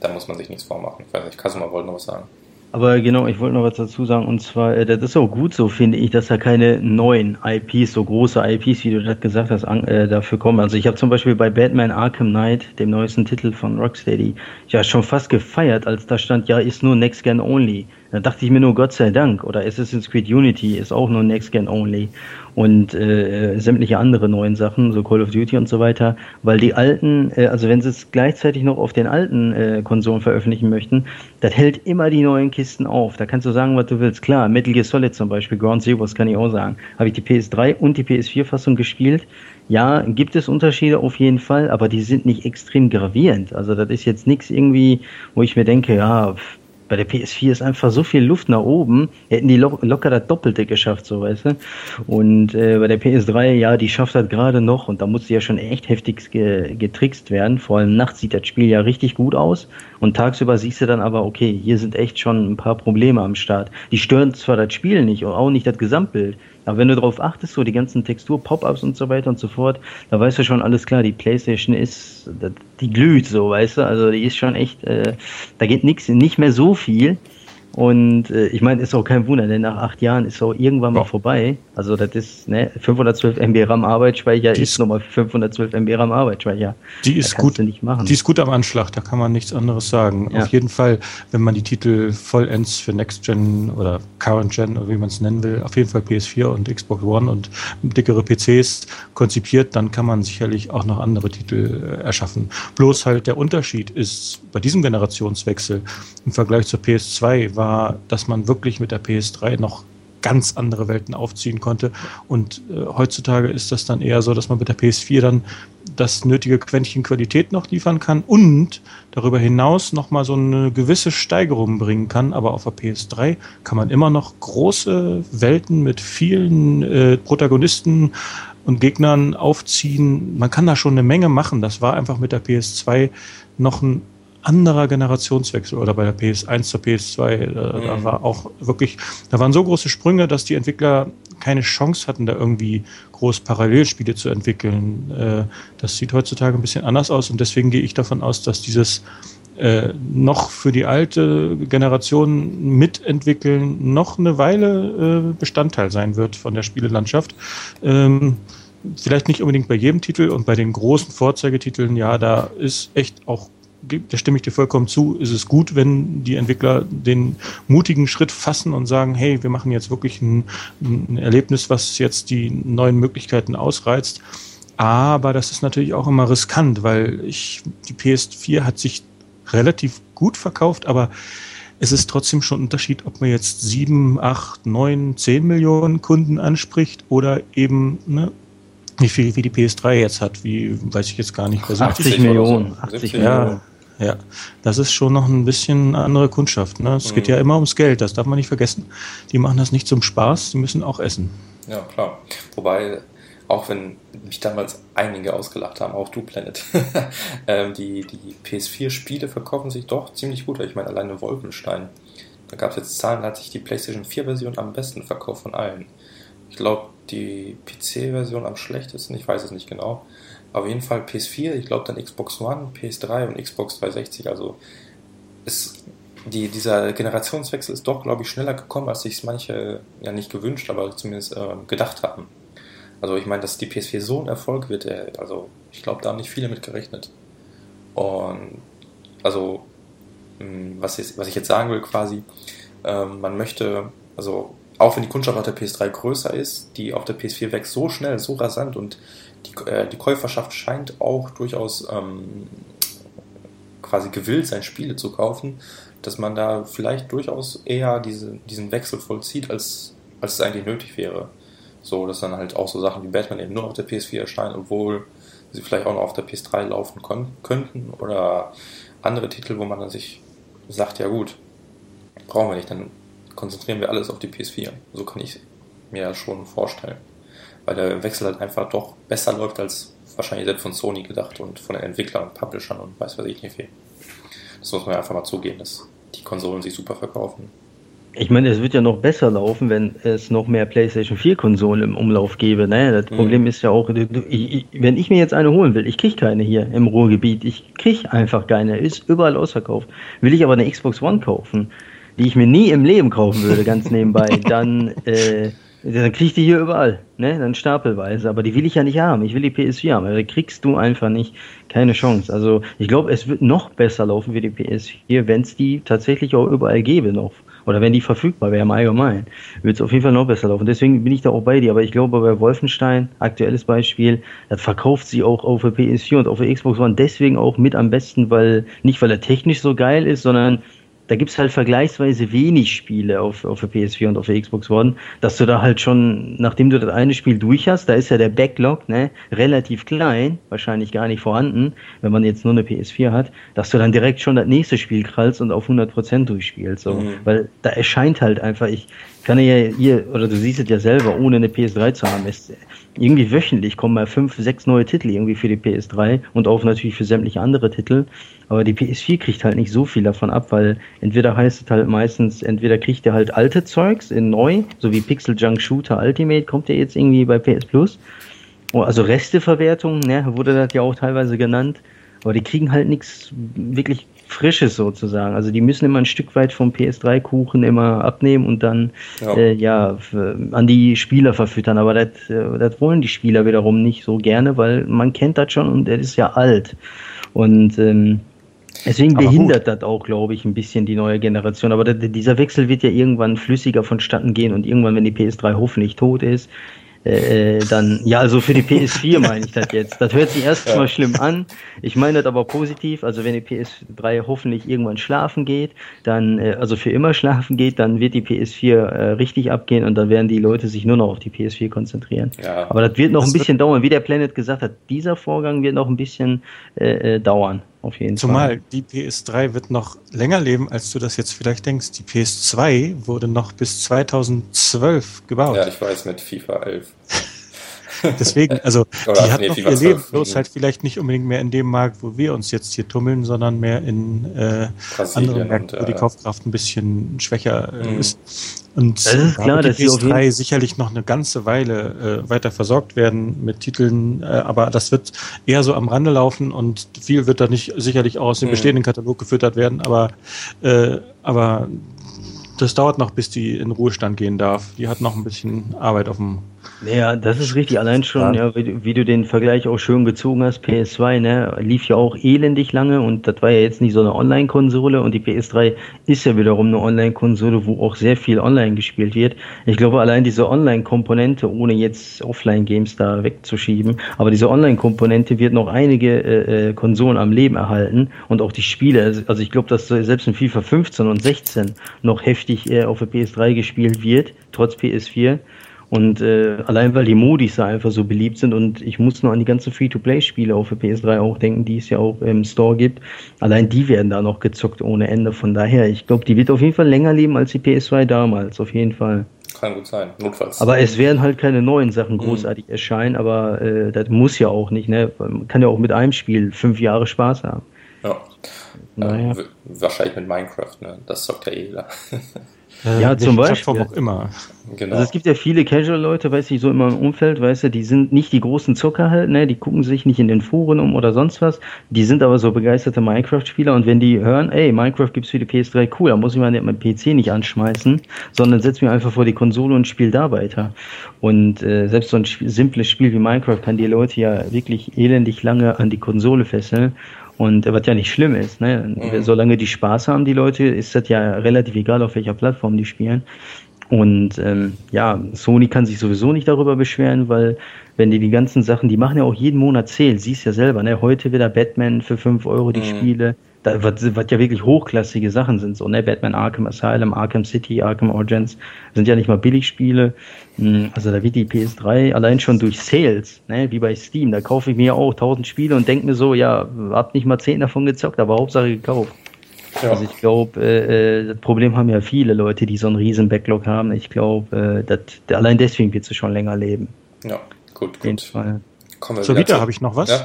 Da muss man sich nichts vormachen. Ich weiß nicht, Kasuma wollte noch was sagen. Aber genau, ich wollte noch was dazu sagen, und zwar, äh, das ist auch gut so, finde ich, dass da keine neuen IPs, so große IPs, wie du das gesagt hast, an, äh, dafür kommen. Also ich habe zum Beispiel bei Batman Arkham Knight, dem neuesten Titel von Rocksteady, ja schon fast gefeiert, als da stand, ja, ist nur Next Gen Only. Da dachte ich mir nur, Gott sei Dank. Oder Assassin's Creed Unity ist auch nur Next Gen Only. Und äh, sämtliche andere neuen Sachen, so Call of Duty und so weiter. Weil die alten, äh, also wenn sie es gleichzeitig noch auf den alten äh, Konsolen veröffentlichen möchten, das hält immer die neuen Kisten auf. Da kannst du sagen, was du willst. Klar, Metal Gear Solid zum Beispiel, Ground Zeroes kann ich auch sagen. Habe ich die PS3 und die PS4-Fassung gespielt. Ja, gibt es Unterschiede auf jeden Fall, aber die sind nicht extrem gravierend. Also das ist jetzt nichts irgendwie, wo ich mir denke, ja, pff, bei der PS4 ist einfach so viel Luft nach oben. Hätten die lo locker das Doppelte geschafft, so weißt du. Und äh, bei der PS3, ja, die schafft das gerade noch und da muss sie ja schon echt heftig ge getrickst werden. Vor allem nachts sieht das Spiel ja richtig gut aus und tagsüber siehst du dann aber, okay, hier sind echt schon ein paar Probleme am Start. Die stören zwar das Spiel nicht und auch nicht das Gesamtbild, aber wenn du darauf achtest, so die ganzen Textur-Pop-Ups und so weiter und so fort, da weißt du schon alles klar, die Playstation ist, die glüht so, weißt du, also die ist schon echt, äh, da geht nichts, nicht mehr so viel. Und äh, ich meine, ist auch kein Wunder, denn nach acht Jahren ist auch irgendwann mal ja. vorbei. Also das ist ne, 512 MB RAM Arbeitsspeicher die ist nochmal 512 MB RAM Arbeitsspeicher. Die ist gut. Die ist gut am Anschlag. Da kann man nichts anderes sagen. Ja. Auf jeden Fall, wenn man die Titel vollends für Next Gen oder Current Gen oder wie man es nennen will, auf jeden Fall PS4 und Xbox One und dickere PCs konzipiert, dann kann man sicherlich auch noch andere Titel äh, erschaffen. Bloß halt der Unterschied ist bei diesem Generationswechsel im Vergleich zur PS2 war, dass man wirklich mit der PS3 noch ganz andere Welten aufziehen konnte. Und äh, heutzutage ist das dann eher so, dass man mit der PS4 dann das nötige Quäntchen Qualität noch liefern kann und darüber hinaus nochmal so eine gewisse Steigerung bringen kann. Aber auf der PS3 kann man immer noch große Welten mit vielen äh, Protagonisten und Gegnern aufziehen. Man kann da schon eine Menge machen. Das war einfach mit der PS2 noch ein anderer Generationswechsel oder bei der PS1 zur PS2, äh, mhm. da war auch wirklich, da waren so große Sprünge, dass die Entwickler keine Chance hatten, da irgendwie groß Parallelspiele zu entwickeln. Äh, das sieht heutzutage ein bisschen anders aus und deswegen gehe ich davon aus, dass dieses äh, noch für die alte Generation mitentwickeln noch eine Weile äh, Bestandteil sein wird von der Spielelandschaft. Ähm, vielleicht nicht unbedingt bei jedem Titel und bei den großen Vorzeigetiteln, ja, da ist echt auch da stimme ich dir vollkommen zu, ist es gut, wenn die Entwickler den mutigen Schritt fassen und sagen, hey, wir machen jetzt wirklich ein, ein Erlebnis, was jetzt die neuen Möglichkeiten ausreizt. Aber das ist natürlich auch immer riskant, weil ich, die PS4 hat sich relativ gut verkauft, aber es ist trotzdem schon ein Unterschied, ob man jetzt sieben, acht, neun, zehn Millionen Kunden anspricht oder eben ne, wie viel wie die PS3 jetzt hat, wie weiß ich jetzt gar nicht. 80 Millionen. 80 Millionen. Ja, das ist schon noch ein bisschen eine andere Kundschaft. Ne? Es mhm. geht ja immer ums Geld, das darf man nicht vergessen. Die machen das nicht zum Spaß, die müssen auch essen. Ja, klar. Wobei, auch wenn mich damals einige ausgelacht haben, auch du Planet, ähm, die, die PS4-Spiele verkaufen sich doch ziemlich gut. Ich meine, alleine Wolfenstein. Da gab es jetzt Zahlen, da hat sich die PlayStation 4-Version am besten verkauft von allen. Ich glaube, die PC-Version am schlechtesten, ich weiß es nicht genau. Auf jeden Fall PS4, ich glaube dann Xbox One, PS3 und Xbox 360. Also ist die, dieser Generationswechsel ist doch, glaube ich, schneller gekommen, als sich manche ja nicht gewünscht, aber zumindest äh, gedacht haben. Also ich meine, dass die PS4 so ein Erfolg wird, äh, also ich glaube, da haben nicht viele mit gerechnet. Und also hm, was, ist, was ich jetzt sagen will quasi, äh, man möchte, also auch wenn die Kundschaft auf der PS3 größer ist, die auf der PS4 wächst so schnell, so rasant und die, äh, die Käuferschaft scheint auch durchaus ähm, quasi gewillt sein, Spiele zu kaufen, dass man da vielleicht durchaus eher diese, diesen Wechsel vollzieht, als, als es eigentlich nötig wäre. So, dass dann halt auch so Sachen wie Batman eben nur auf der PS4 erscheinen, obwohl sie vielleicht auch noch auf der PS3 laufen könnten oder andere Titel, wo man dann sich sagt, ja gut, brauchen wir nicht, dann konzentrieren wir alles auf die PS4. So kann ich mir schon vorstellen weil der Wechsel halt einfach doch besser läuft als wahrscheinlich selbst von Sony gedacht und von den Entwicklern und Publishern und weiß was ich nicht viel. Das muss man einfach mal zugeben, dass die Konsolen sich super verkaufen. Ich meine, es wird ja noch besser laufen, wenn es noch mehr PlayStation 4 Konsolen im Umlauf gäbe. Ne? Das mhm. Problem ist ja auch, ich, wenn ich mir jetzt eine holen will, ich kriege keine hier im Ruhrgebiet, ich kriege einfach keine, ist überall ausverkauft. Will ich aber eine Xbox One kaufen, die ich mir nie im Leben kaufen würde, ganz nebenbei, dann äh, dann krieg ich die hier überall, ne? Dann stapelweise. Aber die will ich ja nicht haben. Ich will die PS4 haben. Die kriegst du einfach nicht. Keine Chance. Also ich glaube, es wird noch besser laufen wie die PS4, wenn es die tatsächlich auch überall gäbe noch. Oder wenn die verfügbar wäre im Allgemeinen. Wird es auf jeden Fall noch besser laufen. Deswegen bin ich da auch bei dir. Aber ich glaube, bei Wolfenstein, aktuelles Beispiel, das verkauft sie auch auf der PS4 und auf der Xbox One deswegen auch mit am besten, weil, nicht weil er technisch so geil ist, sondern da gibt's halt vergleichsweise wenig Spiele auf, auf der PS4 und auf der Xbox One, dass du da halt schon, nachdem du das eine Spiel durch hast, da ist ja der Backlog ne, relativ klein, wahrscheinlich gar nicht vorhanden, wenn man jetzt nur eine PS4 hat, dass du dann direkt schon das nächste Spiel krallst und auf 100% durchspielst. So. Mhm. Weil da erscheint halt einfach, ich kann ja ihr, oder du siehst es ja selber, ohne eine PS3 zu haben, ist irgendwie wöchentlich kommen mal fünf, sechs neue Titel irgendwie für die PS3 und auch natürlich für sämtliche andere Titel. Aber die PS4 kriegt halt nicht so viel davon ab, weil entweder heißt es halt meistens, entweder kriegt ihr halt alte Zeugs in neu, so wie Pixel Junk Shooter Ultimate kommt ja jetzt irgendwie bei PS Plus. Oh, also Resteverwertung, ne, wurde das ja auch teilweise genannt. Aber die kriegen halt nichts wirklich Frisches sozusagen. Also die müssen immer ein Stück weit vom PS3-Kuchen immer abnehmen und dann ja, äh, ja an die Spieler verfüttern. Aber das, äh, das wollen die Spieler wiederum nicht so gerne, weil man kennt das schon und er ist ja alt. Und ähm, Deswegen behindert das auch, glaube ich, ein bisschen die neue Generation. Aber dieser Wechsel wird ja irgendwann flüssiger vonstatten gehen und irgendwann, wenn die PS3 hoffentlich tot ist, äh, dann, ja, also für die PS4 meine ich das jetzt. Das hört sich erstmal ja. schlimm an. Ich meine das aber positiv. Also wenn die PS3 hoffentlich irgendwann schlafen geht, dann, äh, also für immer schlafen geht, dann wird die PS4 äh, richtig abgehen und dann werden die Leute sich nur noch auf die PS4 konzentrieren. Ja. Aber das wird noch das ein bisschen dauern. Wie der Planet gesagt hat, dieser Vorgang wird noch ein bisschen äh, äh dauern. Auf jeden Zumal Fall. die PS3 wird noch länger leben, als du das jetzt vielleicht denkst. Die PS2 wurde noch bis 2012 gebaut. Ja, ich weiß, mit FIFA 11. Deswegen, also die hat noch ihr Leben, bloß halt vielleicht nicht unbedingt mehr in dem Markt, wo wir uns jetzt hier tummeln, sondern mehr in äh, anderen Märkten, wo die Kaufkraft ein bisschen schwächer äh, mhm. ist. Und das ist da klar, wird die PS3 sicherlich noch eine ganze Weile äh, weiter versorgt werden mit Titeln, äh, aber das wird eher so am Rande laufen und viel wird da nicht sicherlich auch aus dem mhm. bestehenden Katalog gefüttert werden, aber, äh, aber das dauert noch, bis die in Ruhestand gehen darf. Die hat noch ein bisschen Arbeit auf dem ja, das ist richtig. Allein schon, ja, wie, wie, du den Vergleich auch schön gezogen hast, PS2, ne, lief ja auch elendig lange und das war ja jetzt nicht so eine Online-Konsole und die PS3 ist ja wiederum eine Online-Konsole, wo auch sehr viel online gespielt wird. Ich glaube, allein diese Online-Komponente, ohne jetzt Offline-Games da wegzuschieben, aber diese Online-Komponente wird noch einige äh, äh Konsolen am Leben erhalten und auch die Spiele. Also, also ich glaube, dass selbst in FIFA 15 und 16 noch heftig äh, auf der PS3 gespielt wird, trotz PS4. Und äh, allein weil die Modis da einfach so beliebt sind und ich muss nur an die ganzen Free-to-Play-Spiele auf der PS3 auch denken, die es ja auch im Store gibt. Allein die werden da noch gezockt ohne Ende. Von daher, ich glaube, die wird auf jeden Fall länger leben als die PS2 damals, auf jeden Fall. Kann gut sein, notfalls. Aber es werden halt keine neuen Sachen großartig mhm. erscheinen, aber äh, das muss ja auch nicht, ne? Man kann ja auch mit einem Spiel fünf Jahre Spaß haben. Ja. Naja. Ja, wahrscheinlich mit Minecraft, ne? Das zockt ja jeder. Äh, ja, zum Beispiel. auch immer. Genau. Also es gibt ja viele Casual-Leute, weiß ich, so in meinem Umfeld, weißt du, die sind nicht die großen Zucker halt, ne, die gucken sich nicht in den Foren um oder sonst was, die sind aber so begeisterte Minecraft-Spieler und wenn die hören, ey, Minecraft gibt's für die PS3, cool, dann muss ich meinen PC nicht anschmeißen, sondern setz mir einfach vor die Konsole und spiel da weiter. Und äh, selbst so ein simples Spiel wie Minecraft kann die Leute ja wirklich elendig lange an die Konsole fesseln und was ja nicht schlimm ist, ne? Mhm. Solange die Spaß haben, die Leute, ist das ja relativ egal, auf welcher Plattform die spielen. Und ähm, ja, Sony kann sich sowieso nicht darüber beschweren, weil wenn die die ganzen Sachen, die machen ja auch jeden Monat Sale, siehst ja selber, ne? Heute wieder Batman für 5 Euro die mhm. Spiele, da, was, was ja wirklich hochklassige Sachen sind, so, ne, Batman Arkham Asylum, Arkham City, Arkham Origins, sind ja nicht mal Billigspiele. Hm, also da wird die PS3 allein schon durch Sales, ne, wie bei Steam, da kaufe ich mir auch tausend Spiele und denke mir so, ja, hab nicht mal zehn davon gezockt, aber Hauptsache gekauft. Ja. Also ich glaube, äh, äh, das Problem haben ja viele Leute, die so einen riesen Backlog haben. Ich glaube, äh, allein deswegen wird sie schon länger leben. Ja, gut, gut. Zur Vita habe ich noch was.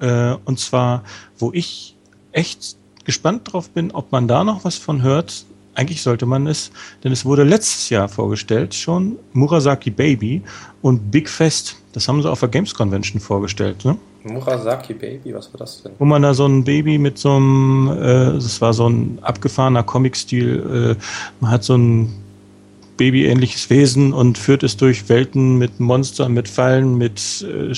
Ja? Äh, und zwar, wo ich echt gespannt drauf bin, ob man da noch was von hört. Eigentlich sollte man es, denn es wurde letztes Jahr vorgestellt schon, Murasaki Baby und Big Fest. Das haben sie auf der Games Convention vorgestellt. Ne? Murasaki Baby, was war das denn? Wo man da so ein Baby mit so einem, äh, das war so ein abgefahrener Comic-Stil, äh, man hat so ein babyähnliches Wesen und führt es durch Welten mit Monstern, mit Fallen, mit äh,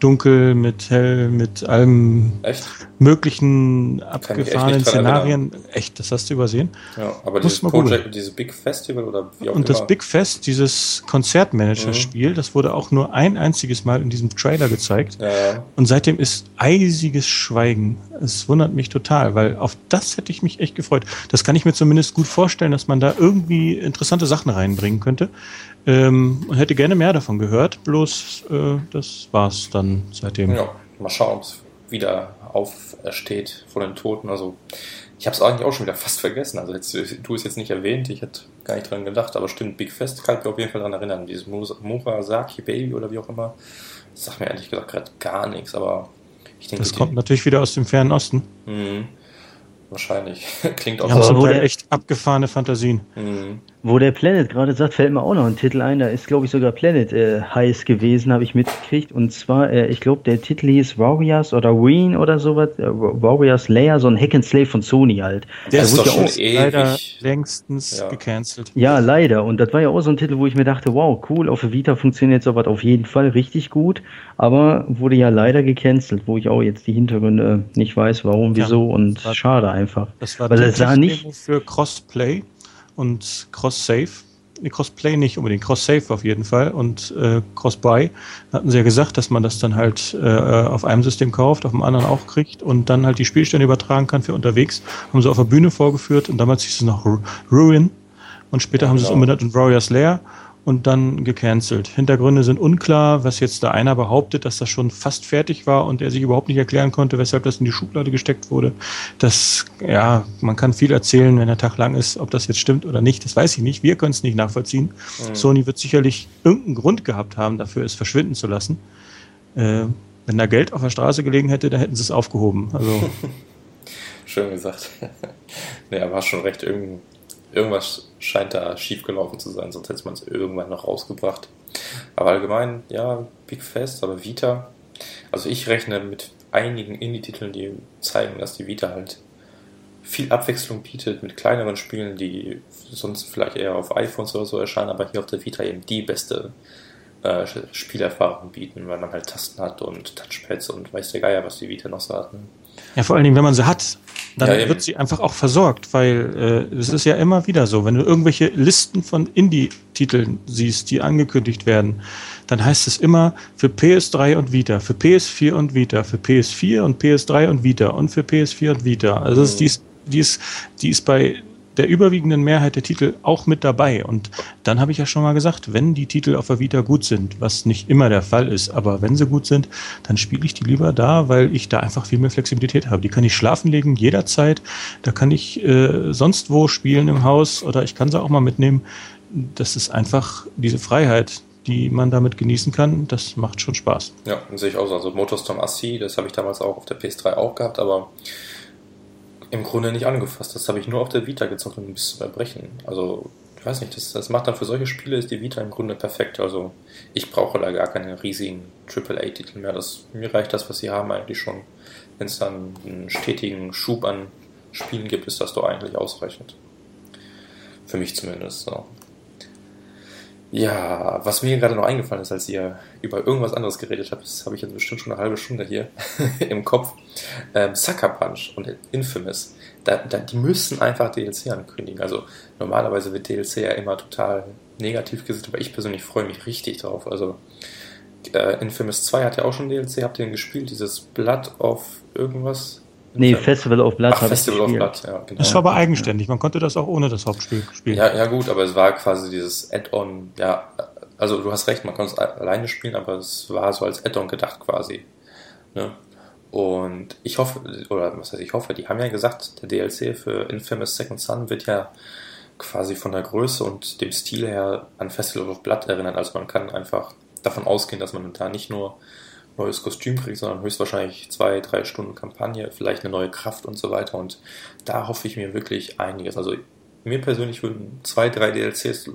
Dunkel, mit Hell, mit allem Echt? möglichen abgefahrenen Szenarien. Echt, das hast du übersehen? Ja, aber dieses, Project, dieses Big Festival oder wie auch Und immer. das Big Fest, dieses Konzertmanager-Spiel, mhm. das wurde auch nur ein einziges Mal in diesem Trailer gezeigt. Ja. Und seitdem ist eisiges Schweigen. Es wundert mich total, weil auf das hätte ich mich echt gefreut. Das kann ich mir zumindest gut vorstellen, dass man da irgendwie interessante Sachen reinbringen könnte. Ähm, und hätte gerne mehr davon gehört, bloß äh, das war's dann seitdem. Ja, mal schauen, ob es wieder aufersteht von den Toten. Also ich habe es eigentlich auch schon wieder fast vergessen. Also jetzt, du es jetzt nicht erwähnt, ich hätte gar nicht dran gedacht, aber stimmt, Big Fest kann ich mich auf jeden Fall daran erinnern. Dieses Murasaki Baby oder wie auch immer. Das sagt mir ehrlich gesagt gerade gar nichts, aber denke. Das kommt natürlich wieder aus dem fernen Osten. Mhm. Wahrscheinlich. Klingt auch so. Ja, echt abgefahrene Fantasien. Mhm. Wo der Planet gerade sagt, fällt mir auch noch ein Titel ein. Da ist, glaube ich, sogar Planet äh, heiß gewesen, habe ich mitgekriegt. Und zwar, äh, ich glaube, der Titel hieß Warriors oder Ween oder sowas. Äh, Warriors Layer, so ein Hack and Slave von Sony halt. Der da ist doch schon ewig. leider längstens ja. gecancelt. Ja, leider. Und das war ja auch so ein Titel, wo ich mir dachte, wow, cool, auf der Vita funktioniert sowas auf jeden Fall richtig gut. Aber wurde ja leider gecancelt, wo ich auch jetzt die Hintergründe nicht weiß, warum, wieso. Ja, und war, schade einfach. Das war Weil das sah nicht für Crossplay und Cross-Save. Nee, Crossplay nicht unbedingt, Cross-Save auf jeden Fall und äh, Cross-Buy hatten sie ja gesagt, dass man das dann halt äh, auf einem System kauft, auf dem anderen auch kriegt und dann halt die Spielstände übertragen kann für unterwegs. Haben sie auf der Bühne vorgeführt und damals hieß es noch Ruin und später ja, haben genau. sie es umbenannt in Warriors Lair und dann gecancelt. Hintergründe sind unklar, was jetzt da einer behauptet, dass das schon fast fertig war und er sich überhaupt nicht erklären konnte, weshalb das in die Schublade gesteckt wurde. Das, ja, man kann viel erzählen, wenn der Tag lang ist, ob das jetzt stimmt oder nicht, das weiß ich nicht. Wir können es nicht nachvollziehen. Mhm. Sony wird sicherlich irgendeinen Grund gehabt haben, dafür es verschwinden zu lassen. Äh, wenn da Geld auf der Straße gelegen hätte, dann hätten sie es aufgehoben. Also. Schön gesagt. aber hast schon recht, irgendein irgendwas scheint da schiefgelaufen zu sein, sonst hätte man es irgendwann noch rausgebracht. Aber allgemein, ja, Big Fest, aber Vita. Also ich rechne mit einigen Indie-Titeln, die zeigen, dass die Vita halt viel Abwechslung bietet mit kleineren Spielen, die sonst vielleicht eher auf iPhones oder so erscheinen, aber hier auf der Vita eben die beste äh, Spielerfahrung bieten, weil man halt Tasten hat und Touchpads und weiß der Geier, was die Vita noch so hat. Ne? Ja, vor allen Dingen, wenn man sie hat, dann ja, wird sie einfach auch versorgt, weil äh, es ist ja immer wieder so, wenn du irgendwelche Listen von Indie-Titeln siehst, die angekündigt werden, dann heißt es immer für PS3 und Vita, für PS4 und Vita, für PS4 und PS3 und Vita und für PS4 und Vita. Also mhm. die, ist, die, ist, die ist bei der überwiegenden Mehrheit der Titel auch mit dabei. Und dann habe ich ja schon mal gesagt, wenn die Titel auf der Vita gut sind, was nicht immer der Fall ist, aber wenn sie gut sind, dann spiele ich die lieber da, weil ich da einfach viel mehr Flexibilität habe. Die kann ich schlafen legen jederzeit. Da kann ich äh, sonst wo spielen im Haus oder ich kann sie auch mal mitnehmen. Das ist einfach diese Freiheit, die man damit genießen kann, das macht schon Spaß. Ja, sehe ich auch so. Also Motorstorm Assi, das habe ich damals auch auf der PS3 auch gehabt, aber im Grunde nicht angefasst. Das habe ich nur auf der Vita gezockt, um bis zu erbrechen. Also, ich weiß nicht, das, das macht dann für solche Spiele ist die Vita im Grunde perfekt. Also, ich brauche da gar keine riesigen AAA-Titel mehr. Das, mir reicht das, was sie haben, eigentlich schon. Wenn es dann einen stetigen Schub an Spielen gibt, ist das doch eigentlich ausreichend. Für mich zumindest. So. Ja, was mir gerade noch eingefallen ist, als ihr über irgendwas anderes geredet habt, das habe ich jetzt bestimmt schon eine halbe Stunde hier im Kopf. Ähm, Sucker Punch und Infamous, da, da, die müssen einfach DLC ankündigen. Also normalerweise wird DLC ja immer total negativ gesehen, aber ich persönlich freue mich richtig drauf. Also äh, Infamous 2 hat ja auch schon DLC, habt ihr den gespielt? Dieses Blood of irgendwas? Nee, Festival of Blood. Ach, Festival of Blood, ja, genau. Das war aber eigenständig, man konnte das auch ohne das Hauptspiel spielen. Ja, ja gut, aber es war quasi dieses Add-on, ja, also du hast recht, man konnte es alleine spielen, aber es war so als Add-on gedacht quasi. Ne? Und ich hoffe, oder was heißt ich hoffe, die haben ja gesagt, der DLC für Infamous Second Son wird ja quasi von der Größe und dem Stil her an Festival of Blood erinnern. Also man kann einfach davon ausgehen, dass man da nicht nur neues Kostüm kriegt, sondern höchstwahrscheinlich zwei, drei Stunden Kampagne, vielleicht eine neue Kraft und so weiter. Und da hoffe ich mir wirklich einiges. Also mir persönlich würden zwei, drei DLCs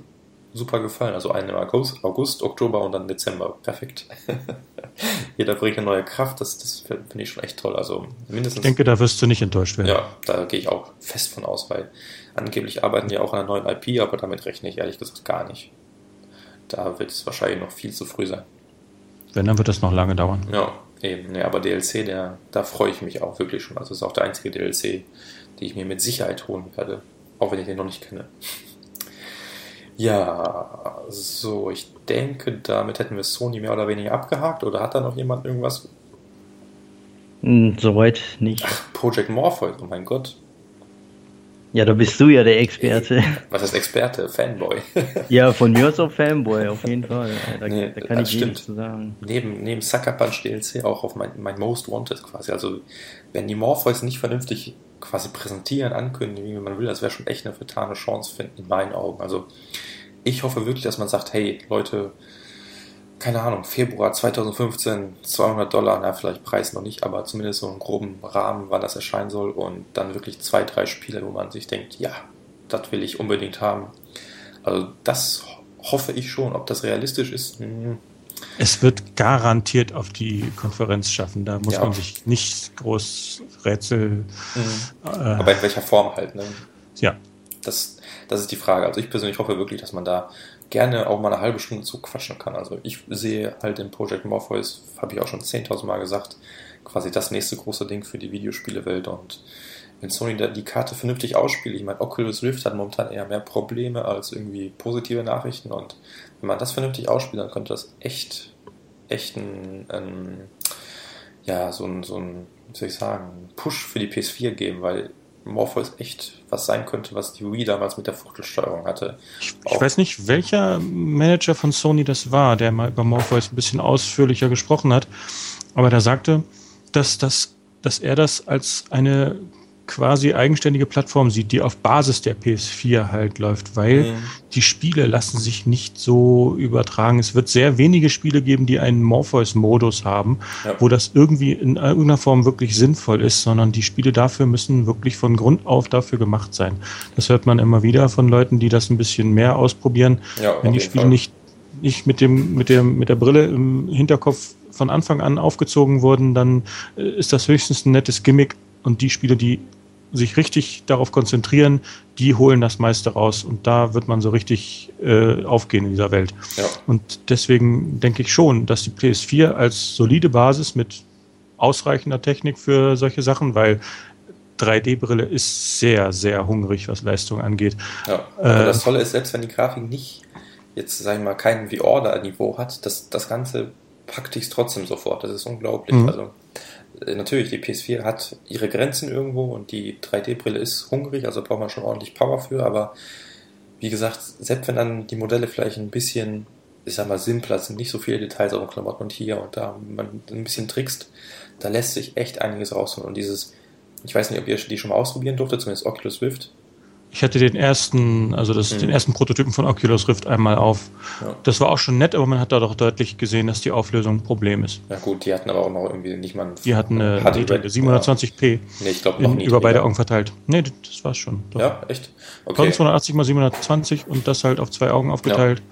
super gefallen. Also einen im August, August Oktober und dann Dezember. Perfekt. Jeder bringt eine neue Kraft, das, das finde ich schon echt toll. Also mindestens. Ich denke, da wirst du nicht enttäuscht werden. Ja, da gehe ich auch fest von aus, weil angeblich arbeiten die auch an einer neuen IP, aber damit rechne ich ehrlich gesagt gar nicht. Da wird es wahrscheinlich noch viel zu früh sein. Wenn, dann wird das noch lange dauern. Ja, eben. Ja, aber DLC, der, da freue ich mich auch wirklich schon. Also das ist auch der einzige DLC, die ich mir mit Sicherheit holen werde. Auch wenn ich den noch nicht kenne. Ja, so, ich denke, damit hätten wir Sony mehr oder weniger abgehakt. Oder hat da noch jemand irgendwas? Hm, soweit nicht. Ach, Project Morpheus, oh mein Gott. Ja, da bist du ja der Experte. Was heißt Experte? Fanboy. ja, von mir aus auch Fanboy, auf jeden Fall. Da, nee, da kann ich nichts zu sagen. Neben, neben Sucker Punch DLC auch auf mein, mein Most Wanted quasi. Also, wenn die Morpheus nicht vernünftig quasi präsentieren, ankündigen, wie man will, das wäre schon echt eine vertane Chance finden, in meinen Augen. Also, ich hoffe wirklich, dass man sagt, hey, Leute, keine Ahnung, Februar 2015, 200 Dollar, na, vielleicht Preis noch nicht, aber zumindest so einen groben Rahmen, wann das erscheinen soll und dann wirklich zwei, drei Spiele, wo man sich denkt, ja, das will ich unbedingt haben. Also das hoffe ich schon. Ob das realistisch ist, hm. es wird garantiert auf die Konferenz schaffen. Da muss ja. man sich nicht groß Rätsel. Mhm. Äh, Aber in welcher Form halt, ne? Ja. Das, das ist die Frage. Also ich persönlich hoffe wirklich, dass man da gerne auch mal eine halbe Stunde zu quatschen kann. Also ich sehe halt in Project Morpheus, habe ich auch schon 10.000 Mal gesagt, quasi das nächste große Ding für die Videospielewelt und wenn Sony die Karte vernünftig ausspielt, ich meine, Oculus Rift hat momentan eher mehr Probleme als irgendwie positive Nachrichten und wenn man das vernünftig ausspielt, dann könnte das echt, echt ein, ein ja, so ein, so ein, wie soll ich sagen, Push für die PS4 geben, weil Morpheus echt was sein könnte, was die Wii damals mit der Fuchtelsteuerung hatte. Ich, ich weiß nicht, welcher Manager von Sony das war, der mal über Morpheus ein bisschen ausführlicher gesprochen hat, aber der sagte, dass, das, dass er das als eine quasi eigenständige Plattform sieht, die auf Basis der PS4 halt läuft, weil mhm. die Spiele lassen sich nicht so übertragen. Es wird sehr wenige Spiele geben, die einen Morpheus-Modus haben, ja. wo das irgendwie in irgendeiner Form wirklich sinnvoll ist, sondern die Spiele dafür müssen wirklich von Grund auf dafür gemacht sein. Das hört man immer wieder von Leuten, die das ein bisschen mehr ausprobieren. Ja, Wenn die Spiele Fall. nicht, nicht mit dem, mit dem, mit der Brille im Hinterkopf von Anfang an aufgezogen wurden, dann äh, ist das höchstens ein nettes Gimmick, und die Spiele, die sich richtig darauf konzentrieren, die holen das meiste raus. Und da wird man so richtig äh, aufgehen in dieser Welt. Ja. Und deswegen denke ich schon, dass die PS4 als solide Basis mit ausreichender Technik für solche Sachen, weil 3D-Brille ist sehr, sehr hungrig, was Leistung angeht. Ja, aber äh, das Tolle ist, selbst wenn die Grafik nicht jetzt, sag ich mal, kein VR-Niveau hat, das, das Ganze packt dich trotzdem sofort. Das ist unglaublich. Mhm. Also natürlich, die PS4 hat ihre Grenzen irgendwo und die 3D-Brille ist hungrig, also braucht man schon ordentlich Power für, aber wie gesagt, selbst wenn dann die Modelle vielleicht ein bisschen, ich sag mal, simpler sind, nicht so viele Details auf den Klamotten und hier und da, man ein bisschen trickst, da lässt sich echt einiges rausholen. Und dieses, ich weiß nicht, ob ihr die schon mal ausprobieren durftet, zumindest Oculus Rift, ich hatte den ersten, also das, mhm. den ersten Prototypen von Oculus Rift einmal auf. Ja. Das war auch schon nett, aber man hat da doch deutlich gesehen, dass die Auflösung ein Problem ist. Ja gut, die hatten aber auch noch irgendwie nicht mal Die hatten eine, eine 720p nee, ich glaub, noch in, über beide Augen verteilt. Nee, das war's schon. Doch. Ja, echt? Okay. 1280 mal 720 und das halt auf zwei Augen aufgeteilt. Ja.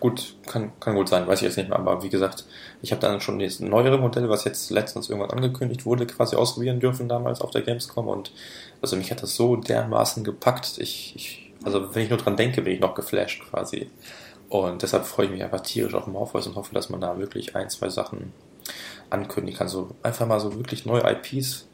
Gut, kann, kann gut sein, weiß ich jetzt nicht mehr, aber wie gesagt, ich habe dann schon das neuere Modell, was jetzt letztens irgendwann angekündigt wurde, quasi ausprobieren dürfen damals auf der Gamescom und also mich hat das so dermaßen gepackt. Ich, ich, also wenn ich nur dran denke, bin ich noch geflasht quasi. Und deshalb freue ich mich einfach tierisch auf Morpheus und hoffe, dass man da wirklich ein, zwei Sachen ankündigen kann. So einfach mal so wirklich neue IPs,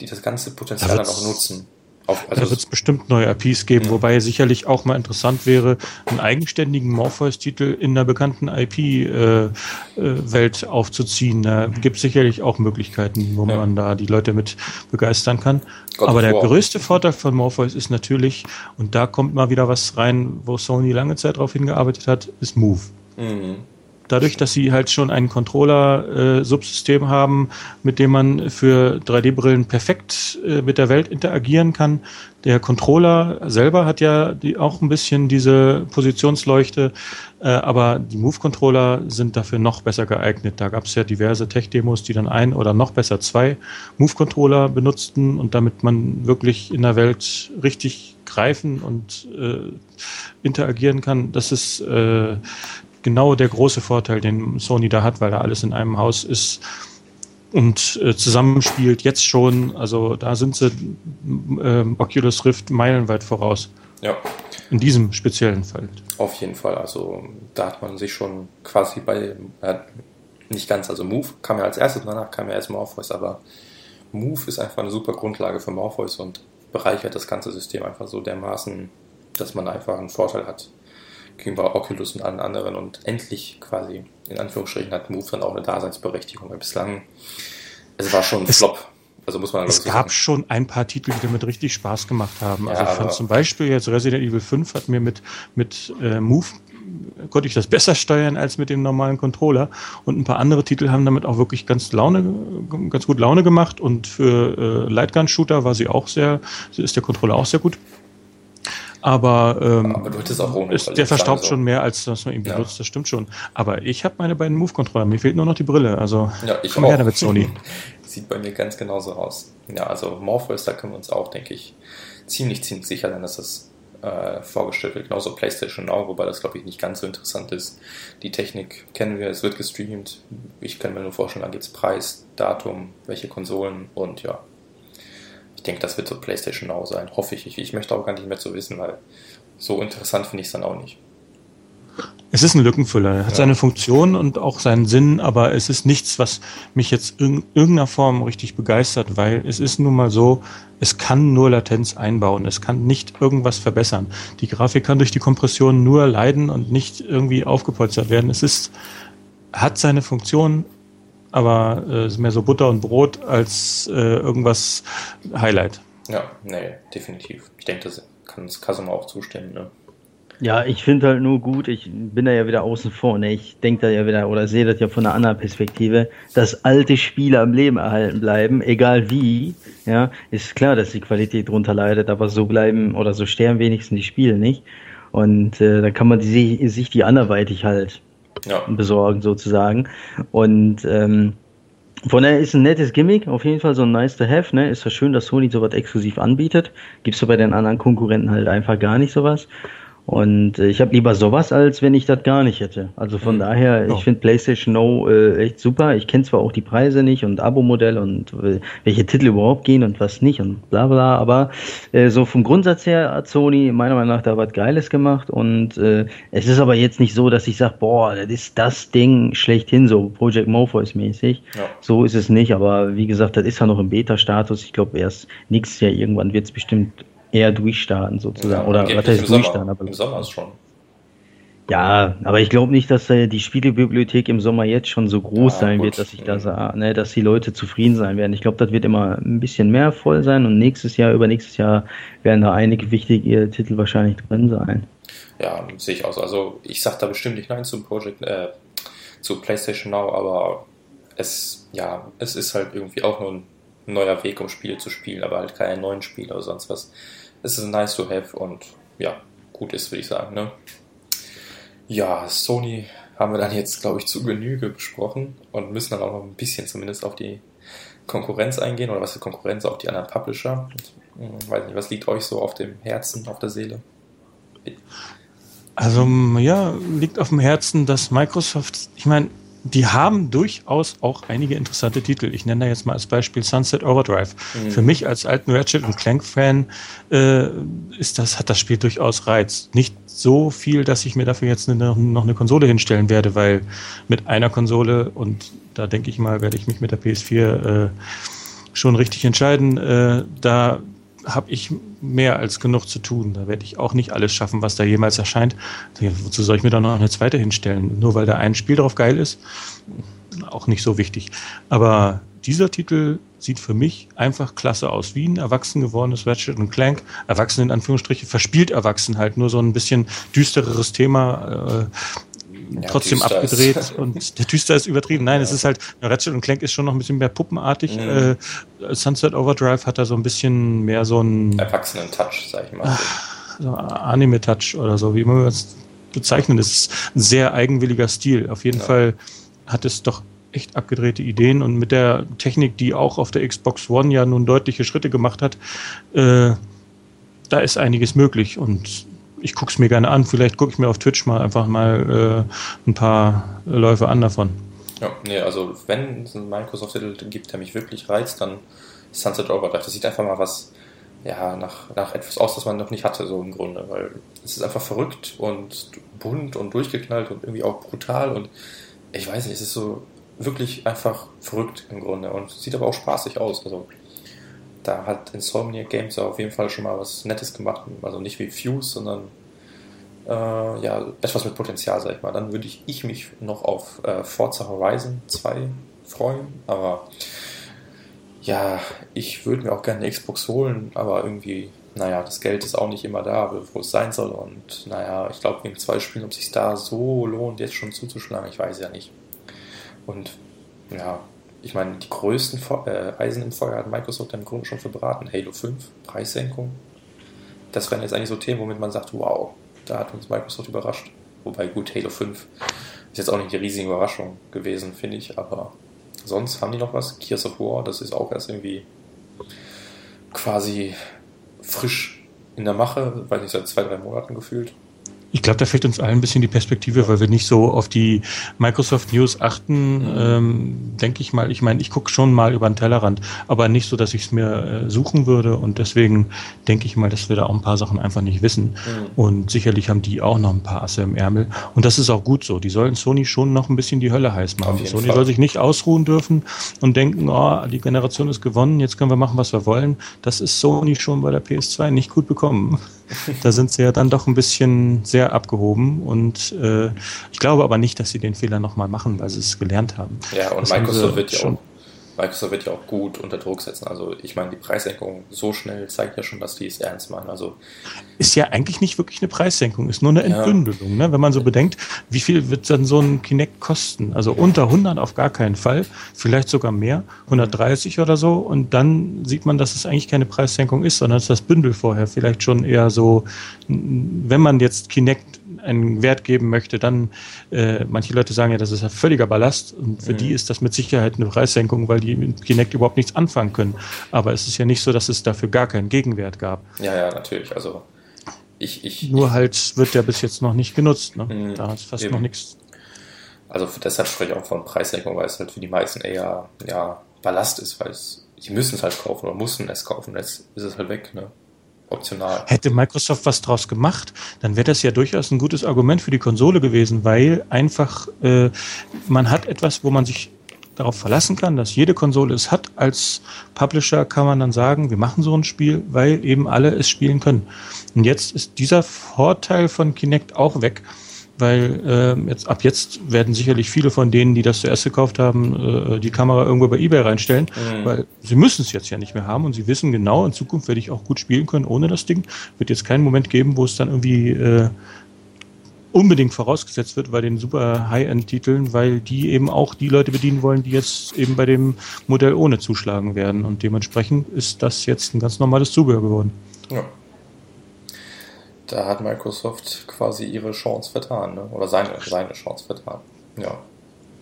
die das ganze Potenzial dann auch nutzen. Auf, also da wird es bestimmt neue IPs geben, ja. wobei sicherlich auch mal interessant wäre, einen eigenständigen Morpheus-Titel in der bekannten IP-Welt äh, äh, aufzuziehen. Da gibt es sicherlich auch Möglichkeiten, wo ja. man da die Leute mit begeistern kann. Gott Aber der vor. größte Vorteil von Morpheus ist natürlich, und da kommt mal wieder was rein, wo Sony lange Zeit darauf hingearbeitet hat, ist Move. Mhm dadurch, dass sie halt schon ein Controller-Subsystem äh, haben, mit dem man für 3D-Brillen perfekt äh, mit der Welt interagieren kann. Der Controller selber hat ja die, auch ein bisschen diese Positionsleuchte, äh, aber die Move-Controller sind dafür noch besser geeignet. Da gab es ja diverse Tech-Demos, die dann ein oder noch besser zwei Move-Controller benutzten und damit man wirklich in der Welt richtig greifen und äh, interagieren kann. Das ist äh, genau der große Vorteil, den Sony da hat, weil da alles in einem Haus ist und äh, zusammenspielt jetzt schon. Also da sind sie äh, Oculus Rift meilenweit voraus. Ja. In diesem speziellen Fall. Auf jeden Fall. Also da hat man sich schon quasi bei, äh, nicht ganz, also Move kam ja als erstes, danach kam ja erst Morpheus, aber Move ist einfach eine super Grundlage für Morpheus und bereichert das ganze System einfach so dermaßen, dass man einfach einen Vorteil hat gegenüber Oculus und allen anderen und endlich quasi, in Anführungsstrichen, hat Move dann auch eine Daseinsberechtigung, weil bislang, es war schon ein Flop. Also muss man es gab sagen. schon ein paar Titel, die damit richtig Spaß gemacht haben. Ja, also ich fand zum Beispiel jetzt Resident Evil 5 hat mir mit, mit äh, Move konnte ich das besser steuern als mit dem normalen Controller. Und ein paar andere Titel haben damit auch wirklich ganz Laune, ganz gut Laune gemacht. Und für äh, Lightgun-Shooter war sie auch sehr, ist der Controller auch sehr gut. Aber, ähm, aber du auch ohne, ist, der verstaubt so. schon mehr, als dass man ihn benutzt, ja. das stimmt schon. Aber ich habe meine beiden Move-Controller, mir fehlt nur noch die Brille. Also ja, ich komm auch. her damit, Sony. Sieht bei mir ganz genauso aus. Ja, also Morpheus, da können wir uns auch, denke ich, ziemlich, ziemlich sicher sein, dass das äh, vorgestellt wird. Genauso PlayStation Now, wobei das, glaube ich, nicht ganz so interessant ist. Die Technik kennen wir, es wird gestreamt. Ich kann mir nur vorstellen, da geht es Preis, Datum, welche Konsolen und ja, denke, das wird so PlayStation Now sein. Hoffe ich. ich. Ich möchte auch gar nicht mehr zu wissen, weil so interessant finde ich es dann auch nicht. Es ist ein Lückenfüller. Er hat ja. seine Funktion und auch seinen Sinn, aber es ist nichts, was mich jetzt in irgendeiner Form richtig begeistert, weil es ist nun mal so, es kann nur Latenz einbauen. Es kann nicht irgendwas verbessern. Die Grafik kann durch die Kompression nur leiden und nicht irgendwie aufgepolstert werden. Es ist, hat seine Funktion, aber äh, ist mehr so Butter und Brot als äh, irgendwas Highlight. Ja, nee, definitiv. Ich denke, das kann es Kasuma auch zustimmen. Ne? Ja, ich finde halt nur gut, ich bin da ja wieder außen vor, ne? Ich denke da ja wieder oder sehe das ja von einer anderen Perspektive, dass alte Spiele am Leben erhalten bleiben, egal wie, ja, ist klar, dass die Qualität drunter leidet, aber so bleiben oder so sterben wenigstens die Spiele nicht. Und äh, dann kann man die, sich die anderweitig halt ja. besorgen, sozusagen. Und ähm, von daher ist ein nettes Gimmick, auf jeden Fall so ein nice to have, ne? Ist ja schön, dass Sony sowas exklusiv anbietet. Gibt's so bei den anderen Konkurrenten halt einfach gar nicht sowas. Und äh, ich habe lieber sowas, als wenn ich das gar nicht hätte. Also von mhm. daher, ich oh. finde PlayStation No äh, echt super. Ich kenne zwar auch die Preise nicht und Abo-Modell und äh, welche Titel überhaupt gehen und was nicht und bla bla, aber äh, so vom Grundsatz her hat Sony meiner Meinung nach da was Geiles gemacht und äh, es ist aber jetzt nicht so, dass ich sage, boah, das ist das Ding schlechthin, so Project Morpheus mäßig. Ja. So ist es nicht, aber wie gesagt, das ist ja noch im Beta-Status. Ich glaube, erst nächstes Jahr irgendwann wird es bestimmt eher durchstarten sozusagen. Ja, Oder was heißt durchstarten? Aber Im Sommer ist schon. Ja, aber ich glaube nicht, dass äh, die Spielebibliothek im Sommer jetzt schon so groß ja, sein gut. wird, dass ich da sage, ne, dass die Leute zufrieden sein werden. Ich glaube, das wird immer ein bisschen mehr voll sein und nächstes Jahr, übernächstes Jahr werden da einige wichtige Titel wahrscheinlich drin sein. Ja, sehe ich aus. Also ich sage da bestimmt nicht nein zum Project, äh, zu PlayStation Now, aber es, ja, es ist halt irgendwie auch nur ein neuer Weg, um Spiele zu spielen, aber halt keine neuen Spiele oder sonst was es ist nice to have und ja, gut ist, würde ich sagen. Ne? Ja, Sony haben wir dann jetzt, glaube ich, zu Genüge besprochen und müssen dann auch noch ein bisschen zumindest auf die Konkurrenz eingehen oder was ist Konkurrenz auf die anderen Publisher. Hm, weiß nicht, was liegt euch so auf dem Herzen, auf der Seele? Also ja, liegt auf dem Herzen, dass Microsoft, ich meine, die haben durchaus auch einige interessante Titel. Ich nenne da jetzt mal als Beispiel Sunset Overdrive. Mhm. Für mich als alten Ratchet und Clank-Fan äh, ist das, hat das Spiel durchaus Reiz. Nicht so viel, dass ich mir dafür jetzt eine, noch eine Konsole hinstellen werde, weil mit einer Konsole, und da denke ich mal, werde ich mich mit der PS4 äh, schon richtig entscheiden, äh, da habe ich mehr als genug zu tun. Da werde ich auch nicht alles schaffen, was da jemals erscheint. Wozu soll ich mir dann noch eine zweite hinstellen? Nur weil da ein Spiel drauf geil ist? Auch nicht so wichtig. Aber dieser Titel sieht für mich einfach klasse aus. Wie ein erwachsen gewordenes Ratchet und Clank. Erwachsen in Anführungsstriche, verspielt erwachsen halt. Nur so ein bisschen düstereres Thema. Ja, trotzdem abgedreht ist. und der Düster ist übertrieben. Nein, ja. es ist halt, Ratchet und Clank ist schon noch ein bisschen mehr puppenartig. Mhm. Äh, Sunset Overdrive hat da so ein bisschen mehr so einen erwachsenen Touch, sag ich mal. So Anime-Touch oder so, wie man es bezeichnen. Das ist ein sehr eigenwilliger Stil. Auf jeden ja. Fall hat es doch echt abgedrehte Ideen und mit der Technik, die auch auf der Xbox One ja nun deutliche Schritte gemacht hat, äh, da ist einiges möglich und ich gucke es mir gerne an. Vielleicht gucke ich mir auf Twitch mal einfach mal äh, ein paar Läufe an davon. Ja, nee, also wenn es einen Microsoft-Titel gibt, der mich wirklich reizt, dann Sunset Overdrive. Das sieht einfach mal was, ja, nach, nach etwas aus, das man noch nicht hatte, so im Grunde. Weil es ist einfach verrückt und bunt und durchgeknallt und irgendwie auch brutal und ich weiß nicht, es ist so wirklich einfach verrückt im Grunde und sieht aber auch spaßig aus. Also da hat Insomniac Games auf jeden Fall schon mal was Nettes gemacht. Also nicht wie Fuse, sondern äh, ja, etwas mit Potenzial, sag ich mal. Dann würde ich, ich mich noch auf äh, Forza Horizon 2 freuen, aber ja, ich würde mir auch gerne eine Xbox holen, aber irgendwie, naja, das Geld ist auch nicht immer da, wo es sein soll. Und naja, ich glaube, wegen zwei Spielen, ob es sich da so lohnt, jetzt schon zuzuschlagen, ich weiß ja nicht. Und ja, ich meine, die größten äh, Eisen im Feuer hat Microsoft im Grunde schon verbraten. Halo 5, Preissenkung. Das wären jetzt eigentlich so Themen, womit man sagt, wow, da hat uns Microsoft überrascht. Wobei gut, Halo 5 ist jetzt auch nicht die riesige Überraschung gewesen, finde ich, aber sonst haben die noch was. Gears of War, das ist auch erst irgendwie quasi frisch in der Mache, weiß nicht, seit zwei, drei Monaten gefühlt. Ich glaube, da fehlt uns allen ein bisschen die Perspektive, weil wir nicht so auf die Microsoft News achten, mhm. ähm, denke ich mal. Ich meine, ich gucke schon mal über den Tellerrand, aber nicht so, dass ich es mir äh, suchen würde. Und deswegen denke ich mal, dass wir da auch ein paar Sachen einfach nicht wissen. Mhm. Und sicherlich haben die auch noch ein paar Asse im Ärmel. Und das ist auch gut so. Die sollen Sony schon noch ein bisschen die Hölle heiß machen. Sony Fall. soll sich nicht ausruhen dürfen und denken, oh, die Generation ist gewonnen, jetzt können wir machen, was wir wollen. Das ist Sony schon bei der PS2 nicht gut bekommen. da sind sie ja dann doch ein bisschen sehr abgehoben und äh, ich glaube aber nicht, dass sie den Fehler nochmal machen, weil sie es gelernt haben. Ja, und das Microsoft wird ja auch Microsoft wird ja auch gut unter Druck setzen. Also ich meine, die Preissenkung so schnell zeigt ja schon, dass die es ernst meinen. Also ist ja eigentlich nicht wirklich eine Preissenkung, ist nur eine Entbündelung. Ja. Ne? Wenn man so bedenkt, wie viel wird dann so ein Kinect kosten? Also unter 100 auf gar keinen Fall, vielleicht sogar mehr, 130 oder so. Und dann sieht man, dass es eigentlich keine Preissenkung ist, sondern es ist das Bündel vorher vielleicht schon eher so, wenn man jetzt Kinect einen Wert geben möchte, dann äh, manche Leute sagen ja, das ist ein völliger Ballast und für mhm. die ist das mit Sicherheit eine Preissenkung, weil die mit Kinect überhaupt nichts anfangen können. Aber es ist ja nicht so, dass es dafür gar keinen Gegenwert gab. Ja, ja, natürlich. Also ich, ich, Nur halt wird der bis jetzt noch nicht genutzt. Ne? Mhm, da ist fast eben. noch nichts. Also deshalb spreche ich auch von Preissenkung, weil es halt für die meisten eher ja, Ballast ist, weil es, sie müssen es halt kaufen oder mussten es kaufen. Jetzt ist es halt weg. Ne? Optional. Hätte Microsoft was draus gemacht, dann wäre das ja durchaus ein gutes Argument für die Konsole gewesen, weil einfach äh, man hat etwas, wo man sich darauf verlassen kann, dass jede Konsole es hat. Als Publisher kann man dann sagen, wir machen so ein Spiel, weil eben alle es spielen können. Und jetzt ist dieser Vorteil von Kinect auch weg weil äh, jetzt ab jetzt werden sicherlich viele von denen, die das zuerst gekauft haben, äh, die Kamera irgendwo bei eBay reinstellen, mhm. weil sie müssen es jetzt ja nicht mehr haben und sie wissen genau, in Zukunft werde ich auch gut spielen können ohne das Ding. Wird jetzt keinen Moment geben, wo es dann irgendwie äh, unbedingt vorausgesetzt wird bei den super High-End-Titeln, weil die eben auch die Leute bedienen wollen, die jetzt eben bei dem Modell ohne zuschlagen werden. Und dementsprechend ist das jetzt ein ganz normales Zubehör geworden. Ja da hat Microsoft quasi ihre Chance vertan, ne? oder seine, seine Chance vertan. Ja.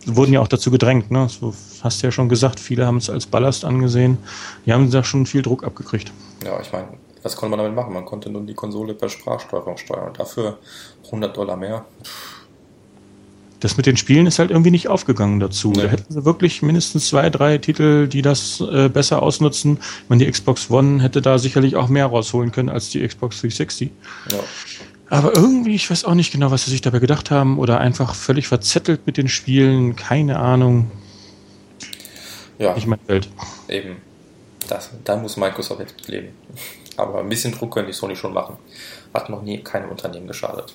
Wurden ja auch dazu gedrängt, ne? Du hast ja schon gesagt, viele haben es als Ballast angesehen. Die haben da schon viel Druck abgekriegt. Ja, ich meine, was konnte man damit machen? Man konnte nun die Konsole per Sprachsteuerung steuern. Und dafür 100 Dollar mehr. Pff das mit den Spielen ist halt irgendwie nicht aufgegangen dazu. Nee. Da hätten sie wirklich mindestens zwei, drei Titel, die das äh, besser ausnutzen. Ich meine, die Xbox One hätte da sicherlich auch mehr rausholen können als die Xbox 360. Ja. Aber irgendwie, ich weiß auch nicht genau, was sie sich dabei gedacht haben oder einfach völlig verzettelt mit den Spielen, keine Ahnung. Ja. Nicht mein Welt. Eben. Das, da muss Microsoft jetzt leben. Aber ein bisschen Druck könnte die Sony schon machen. Hat noch nie keinem Unternehmen geschadet.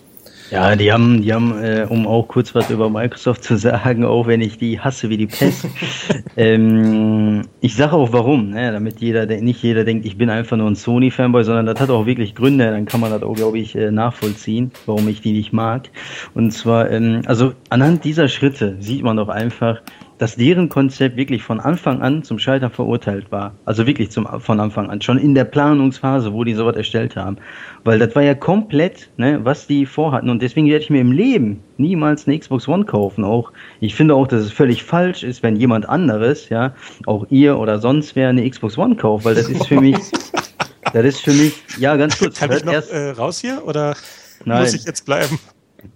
Ja, die haben, die haben, äh, um auch kurz was über Microsoft zu sagen, auch wenn ich die hasse wie die Pest. ähm, ich sage auch warum, ne? damit jeder, nicht jeder denkt, ich bin einfach nur ein Sony-Fanboy, sondern das hat auch wirklich Gründe. Dann kann man das auch, glaube ich, äh, nachvollziehen, warum ich die nicht mag. Und zwar, ähm, also anhand dieser Schritte sieht man doch einfach, dass deren Konzept wirklich von Anfang an zum Scheitern verurteilt war. Also wirklich zum, von Anfang an, schon in der Planungsphase, wo die sowas erstellt haben. Weil das war ja komplett, ne, was die vorhatten. Und deswegen werde ich mir im Leben niemals eine Xbox One kaufen. Auch ich finde auch, dass es völlig falsch ist, wenn jemand anderes, ja, auch ihr oder sonst wer eine Xbox One kauft, weil das ist für mich, das ist für mich, ja, ganz kurz. Kann ich noch erst, äh, raus hier oder Nein. muss ich jetzt bleiben?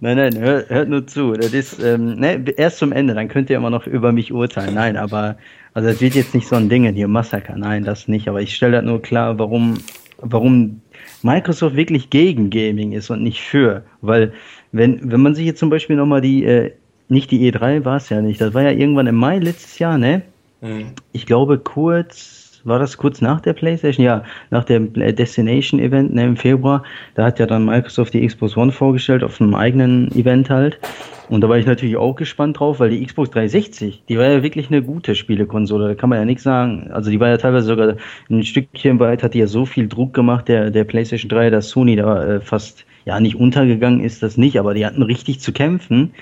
Nein, nein, hört, hört nur zu. Das ist ähm, ne, erst zum Ende, dann könnt ihr immer noch über mich urteilen. Nein, aber also es wird jetzt nicht so ein Ding hier, Massaker. Nein, das nicht. Aber ich stelle halt nur klar, warum, warum Microsoft wirklich gegen Gaming ist und nicht für. Weil, wenn, wenn man sich jetzt zum Beispiel nochmal die, äh, nicht die E3 war es ja nicht, das war ja irgendwann im Mai letztes Jahr, ne? Mhm. Ich glaube kurz war das kurz nach der PlayStation? Ja, nach dem Destination Event ne, im Februar. Da hat ja dann Microsoft die Xbox One vorgestellt auf einem eigenen Event halt. Und da war ich natürlich auch gespannt drauf, weil die Xbox 360, die war ja wirklich eine gute Spielekonsole, da kann man ja nichts sagen. Also die war ja teilweise sogar ein Stückchen weit, hat die ja so viel Druck gemacht, der, der PlayStation 3, dass Sony da äh, fast ja nicht untergegangen ist, das nicht, aber die hatten richtig zu kämpfen.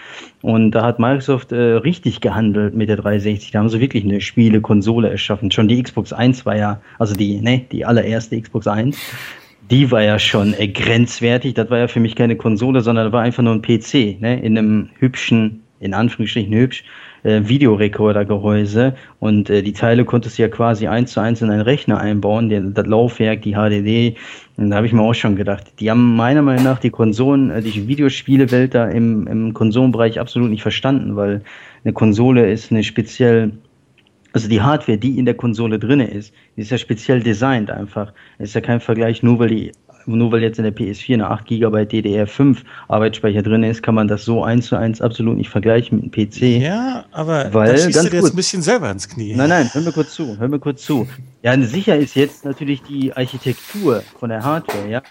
Und da hat Microsoft äh, richtig gehandelt mit der 360. Da haben sie wirklich eine Spielekonsole erschaffen. Schon die Xbox 1 war ja, also die, ne, die allererste Xbox 1, die war ja schon äh, grenzwertig. Das war ja für mich keine Konsole, sondern das war einfach nur ein PC, ne, in einem hübschen, in Anführungsstrichen hübsch, äh, Videorekordergehäuse und äh, die Teile konntest du ja quasi eins zu eins in einen Rechner einbauen, den, das Laufwerk, die HDD. Und da habe ich mir auch schon gedacht, die haben meiner Meinung nach die Konsolen, äh, die Videospielewelt da im, im Konsolenbereich absolut nicht verstanden, weil eine Konsole ist eine speziell also die Hardware, die in der Konsole drinne ist, die ist ja speziell designt einfach. Ist ja kein Vergleich, nur weil die nur weil jetzt in der PS4 eine 8 GB DDR5 Arbeitsspeicher drin ist, kann man das so eins zu eins absolut nicht vergleichen mit einem PC. Ja, aber weil, da schießt du dir jetzt ein bisschen selber ins Knie. Nein, nein, hör mir kurz zu, hör mir kurz zu. Ja, sicher ist jetzt natürlich die Architektur von der Hardware, ja,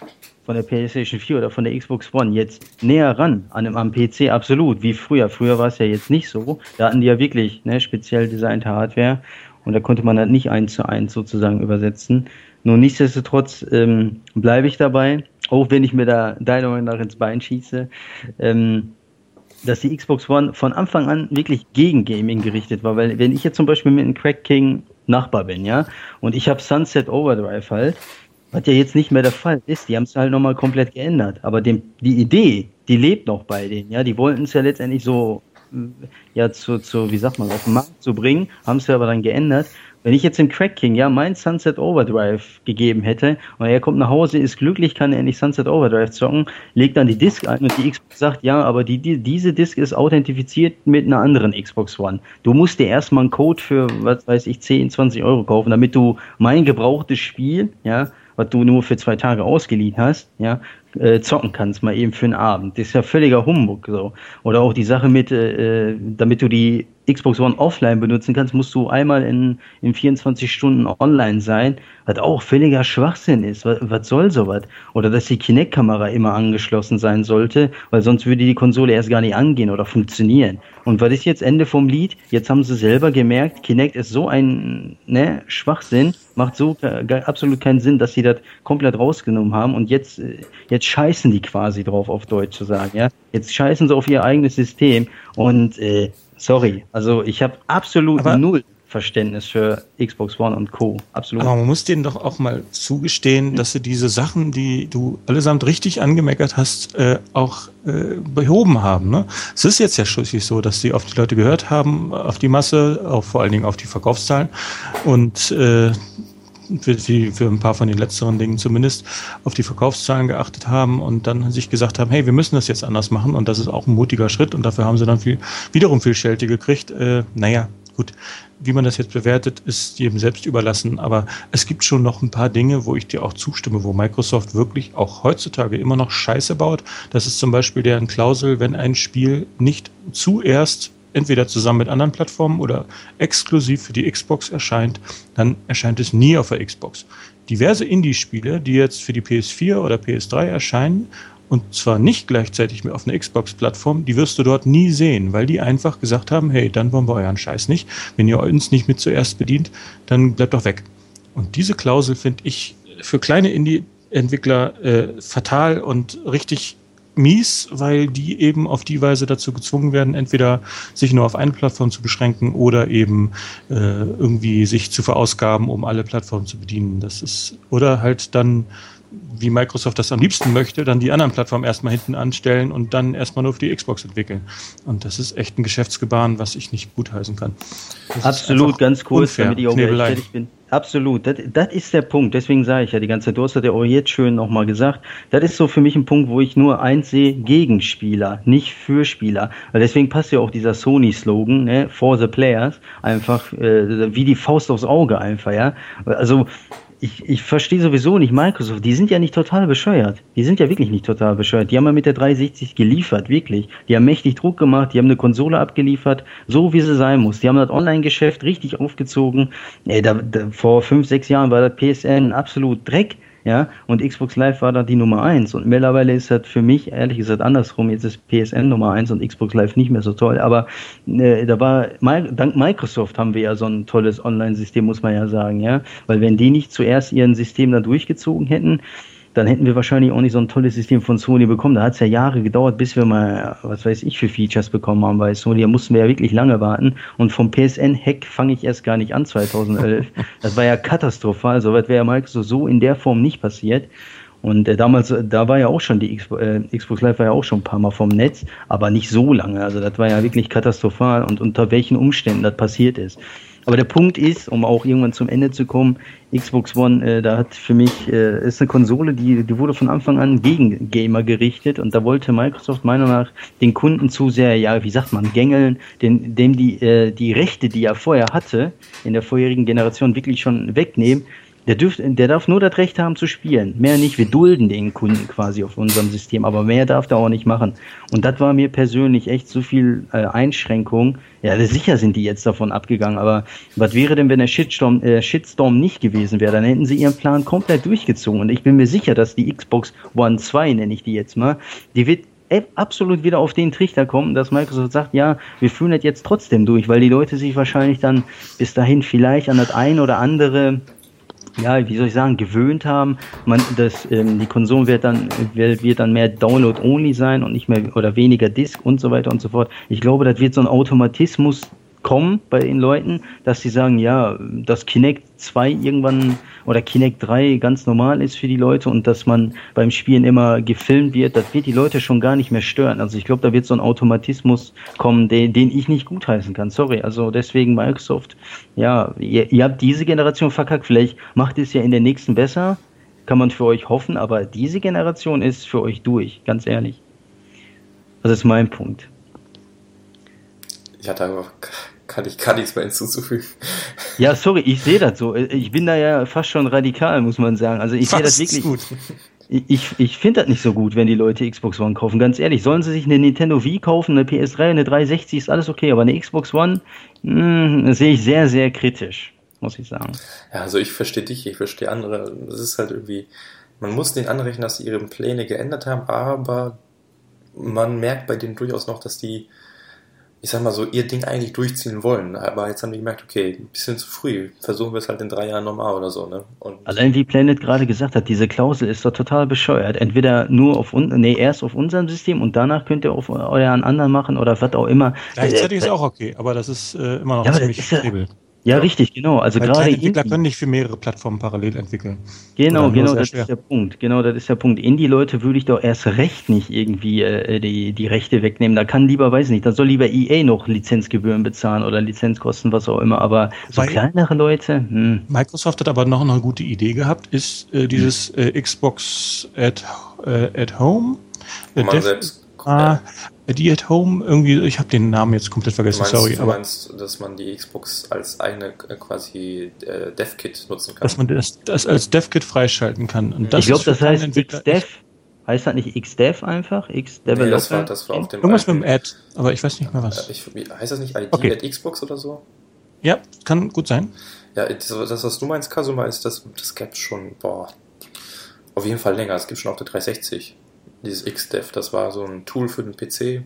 von der PlayStation 4 oder von der Xbox One jetzt näher ran an einem am PC absolut, wie früher. Früher war es ja jetzt nicht so. Da hatten die ja wirklich ne, speziell designte Hardware und da konnte man halt nicht eins zu eins sozusagen übersetzen. Nur nichtsdestotrotz ähm, bleibe ich dabei, auch wenn ich mir da deiner Meinung nach ins Bein schieße, ähm, dass die Xbox One von Anfang an wirklich gegen Gaming gerichtet war. Weil wenn ich jetzt zum Beispiel mit einem Crack King Nachbar bin, ja, und ich habe Sunset Overdrive halt, was ja jetzt nicht mehr der Fall ist, die haben es halt nochmal komplett geändert. Aber dem, die Idee, die lebt noch bei denen, ja, die wollten es ja letztendlich so ja zu, zu, wie sagt man, auf den Markt zu bringen, haben es ja aber dann geändert. Wenn ich jetzt dem Crack King ja mein Sunset Overdrive gegeben hätte und er kommt nach Hause, ist glücklich, kann er endlich Sunset Overdrive zocken, legt dann die Disk ein und die Xbox sagt, ja, aber die, die, diese Disk ist authentifiziert mit einer anderen Xbox One. Du musst dir erstmal einen Code für, was weiß ich, 10, 20 Euro kaufen, damit du mein gebrauchtes Spiel, ja, was du nur für zwei Tage ausgeliehen hast, ja, äh, zocken kannst, mal eben für einen Abend. Das ist ja völliger Humbug so. Oder auch die Sache mit, äh, äh damit du die Xbox One offline benutzen kannst, musst du einmal in, in 24 Stunden online sein, was auch völliger Schwachsinn ist. Was, was soll sowas? Oder dass die Kinect-Kamera immer angeschlossen sein sollte, weil sonst würde die Konsole erst gar nicht angehen oder funktionieren. Und was ist jetzt Ende vom Lied? Jetzt haben sie selber gemerkt, Kinect ist so ein ne, Schwachsinn, macht so absolut keinen Sinn, dass sie das komplett rausgenommen haben und jetzt, äh, jetzt scheißen die quasi drauf, auf Deutsch zu sagen. Ja? Jetzt scheißen sie auf ihr eigenes System und äh, sorry, also ich habe absolut Aber null Verständnis für Xbox One und Co. Absolut. Aber man muss denen doch auch mal zugestehen, dass sie diese Sachen, die du allesamt richtig angemeckert hast, äh, auch äh, behoben haben. Ne? Es ist jetzt ja schließlich so, dass sie auf die Leute gehört haben, auf die Masse, auch vor allen Dingen auf die Verkaufszahlen und äh, für, die, für ein paar von den letzteren Dingen zumindest, auf die Verkaufszahlen geachtet haben und dann sich gesagt haben, hey, wir müssen das jetzt anders machen und das ist auch ein mutiger Schritt und dafür haben sie dann viel, wiederum viel Schelte gekriegt. Äh, naja, gut, wie man das jetzt bewertet, ist jedem selbst überlassen. Aber es gibt schon noch ein paar Dinge, wo ich dir auch zustimme, wo Microsoft wirklich auch heutzutage immer noch Scheiße baut. Das ist zum Beispiel deren Klausel, wenn ein Spiel nicht zuerst entweder zusammen mit anderen Plattformen oder exklusiv für die Xbox erscheint, dann erscheint es nie auf der Xbox. Diverse Indie-Spiele, die jetzt für die PS4 oder PS3 erscheinen, und zwar nicht gleichzeitig mehr auf einer Xbox-Plattform, die wirst du dort nie sehen, weil die einfach gesagt haben, hey, dann wollen wir euren Scheiß nicht. Wenn ihr uns nicht mit zuerst bedient, dann bleibt doch weg. Und diese Klausel finde ich für kleine Indie-Entwickler äh, fatal und richtig mies, weil die eben auf die Weise dazu gezwungen werden, entweder sich nur auf eine Plattform zu beschränken oder eben äh, irgendwie sich zu verausgaben, um alle Plattformen zu bedienen. Das ist oder halt dann wie Microsoft das am liebsten möchte, dann die anderen Plattformen erstmal hinten anstellen und dann erstmal nur für die Xbox entwickeln. Und das ist echt ein Geschäftsgebaren, was ich nicht gutheißen kann. Das Absolut, ganz kurz, unfair, damit ich auch fertig bin. Absolut, das, das ist der Punkt. Deswegen sage ich ja die ganze Zeit, du hast ja auch jetzt schön nochmal gesagt, das ist so für mich ein Punkt, wo ich nur eins sehe, Gegenspieler, nicht für Spieler. Weil deswegen passt ja auch dieser Sony-Slogan, ne, for the players, einfach äh, wie die Faust aufs Auge einfach, ja. Also ich, ich verstehe sowieso nicht Microsoft. Die sind ja nicht total bescheuert. Die sind ja wirklich nicht total bescheuert. Die haben ja mit der 360 geliefert, wirklich. Die haben mächtig Druck gemacht, die haben eine Konsole abgeliefert, so wie sie sein muss. Die haben das Online-Geschäft richtig aufgezogen. Ey, da, da, vor fünf, sechs Jahren war das PSN absolut Dreck. Ja, und Xbox Live war da die Nummer 1 und mittlerweile ist das für mich, ehrlich gesagt, andersrum, jetzt ist PSN Nummer 1 und Xbox Live nicht mehr so toll, aber äh, da war, dank Microsoft haben wir ja so ein tolles Online-System, muss man ja sagen, ja, weil wenn die nicht zuerst ihren System da durchgezogen hätten, dann hätten wir wahrscheinlich auch nicht so ein tolles System von Sony bekommen. Da hat es ja Jahre gedauert, bis wir mal, was weiß ich, für Features bekommen haben bei Sony. Da mussten wir ja wirklich lange warten. Und vom PSN-Hack fange ich erst gar nicht an 2011. das war ja katastrophal. So weit wäre ja Microsoft so in der Form nicht passiert. Und äh, damals, da war ja auch schon die Xbox, äh, Xbox Live war ja auch schon ein paar Mal vom Netz, aber nicht so lange. Also das war ja wirklich katastrophal und unter welchen Umständen das passiert ist. Aber der Punkt ist, um auch irgendwann zum Ende zu kommen, Xbox One, äh, da hat für mich, äh, ist eine Konsole, die, die wurde von Anfang an gegen Gamer gerichtet und da wollte Microsoft meiner Meinung nach den Kunden zu sehr, ja, wie sagt man, gängeln, den, dem die, äh, die Rechte, die er vorher hatte, in der vorherigen Generation wirklich schon wegnehmen der, dürft, der darf nur das Recht haben zu spielen. Mehr nicht. Wir dulden den Kunden quasi auf unserem System, aber mehr darf er auch nicht machen. Und das war mir persönlich echt so viel äh, Einschränkung. Ja, sicher sind die jetzt davon abgegangen, aber was wäre denn, wenn der Shitstorm, äh, Shitstorm nicht gewesen wäre? Dann hätten sie ihren Plan komplett durchgezogen. Und ich bin mir sicher, dass die Xbox One 2, nenne ich die jetzt mal, die wird absolut wieder auf den Trichter kommen, dass Microsoft sagt, ja, wir führen das jetzt trotzdem durch, weil die Leute sich wahrscheinlich dann bis dahin vielleicht an das ein oder andere ja, wie soll ich sagen, gewöhnt haben. Man, das, ähm, die Konsum wird dann, wird, wird dann mehr Download-only sein und nicht mehr oder weniger Disk und so weiter und so fort. Ich glaube, das wird so ein Automatismus kommen bei den Leuten, dass sie sagen, ja, dass Kinect 2 irgendwann oder Kinect 3 ganz normal ist für die Leute und dass man beim Spielen immer gefilmt wird, das wird die Leute schon gar nicht mehr stören. Also ich glaube, da wird so ein Automatismus kommen, den, den ich nicht gutheißen kann. Sorry. Also deswegen Microsoft, ja, ihr, ihr habt diese Generation verkackt, vielleicht macht es ja in der nächsten besser, kann man für euch hoffen, aber diese Generation ist für euch durch, ganz ehrlich. Das ist mein Punkt. Ich hatte einfach kann ich gar nichts mehr hinzuzufügen. Ja, sorry, ich sehe das so. Ich bin da ja fast schon radikal, muss man sagen. Also ich sehe das wirklich. Gut. Ich, ich finde das nicht so gut, wenn die Leute Xbox One kaufen. Ganz ehrlich, sollen sie sich eine Nintendo Wii kaufen, eine PS3, eine 360, ist alles okay, aber eine Xbox One hm, sehe ich sehr, sehr kritisch, muss ich sagen. Ja, also ich verstehe dich, ich verstehe andere. Es ist halt irgendwie, man muss denen anrechnen, dass sie ihre Pläne geändert haben, aber man merkt bei denen durchaus noch, dass die ich sag mal so, ihr Ding eigentlich durchziehen wollen. Aber jetzt haben die gemerkt, okay, ein bisschen zu früh. Versuchen wir es halt in drei Jahren nochmal oder so, ne? Und Allein wie Planet gerade gesagt hat, diese Klausel ist doch total bescheuert. Entweder nur auf uns, nee, erst auf unserem System und danach könnt ihr auf euren anderen machen oder was auch immer. Gleichzeitig äh, ist auch okay, aber das ist äh, immer noch ja, ziemlich flexibel. Ja, richtig, genau. Also Weil gerade Entwickler Indie, können nicht für mehrere Plattformen parallel entwickeln. Genau, genau, das schwer. ist der Punkt. Genau, das ist der Punkt. Indie-Leute würde ich doch erst recht nicht irgendwie äh, die, die Rechte wegnehmen. Da kann lieber, weiß nicht, da soll lieber EA noch Lizenzgebühren bezahlen oder Lizenzkosten, was auch immer. Aber so Weil kleinere Leute. Hm. Microsoft hat aber noch eine gute Idee gehabt, ist äh, dieses äh, Xbox at, äh, at Home. Wo man selbst Ah, die at Home, irgendwie, ich habe den Namen jetzt komplett vergessen, meinst, sorry. Du aber meinst, dass man die Xbox als eigene äh, quasi äh, DevKit nutzen kann? Dass man das, das als DevKit freischalten kann. Und das ich glaube, das heißt XDev. Heißt das nicht XDev einfach? X-Developer? Nee, das war, das war auf dem Irgendwas mit dem Ad, aber ich weiß nicht mehr was. Äh, ich, heißt das nicht ID okay. at Xbox oder so? Ja, kann gut sein. Ja, das, das was du meinst, Kasuma, ist, das, das gab schon, boah, auf jeden Fall länger. Es gibt schon auf der 360 dieses XDev, das war so ein Tool für den PC.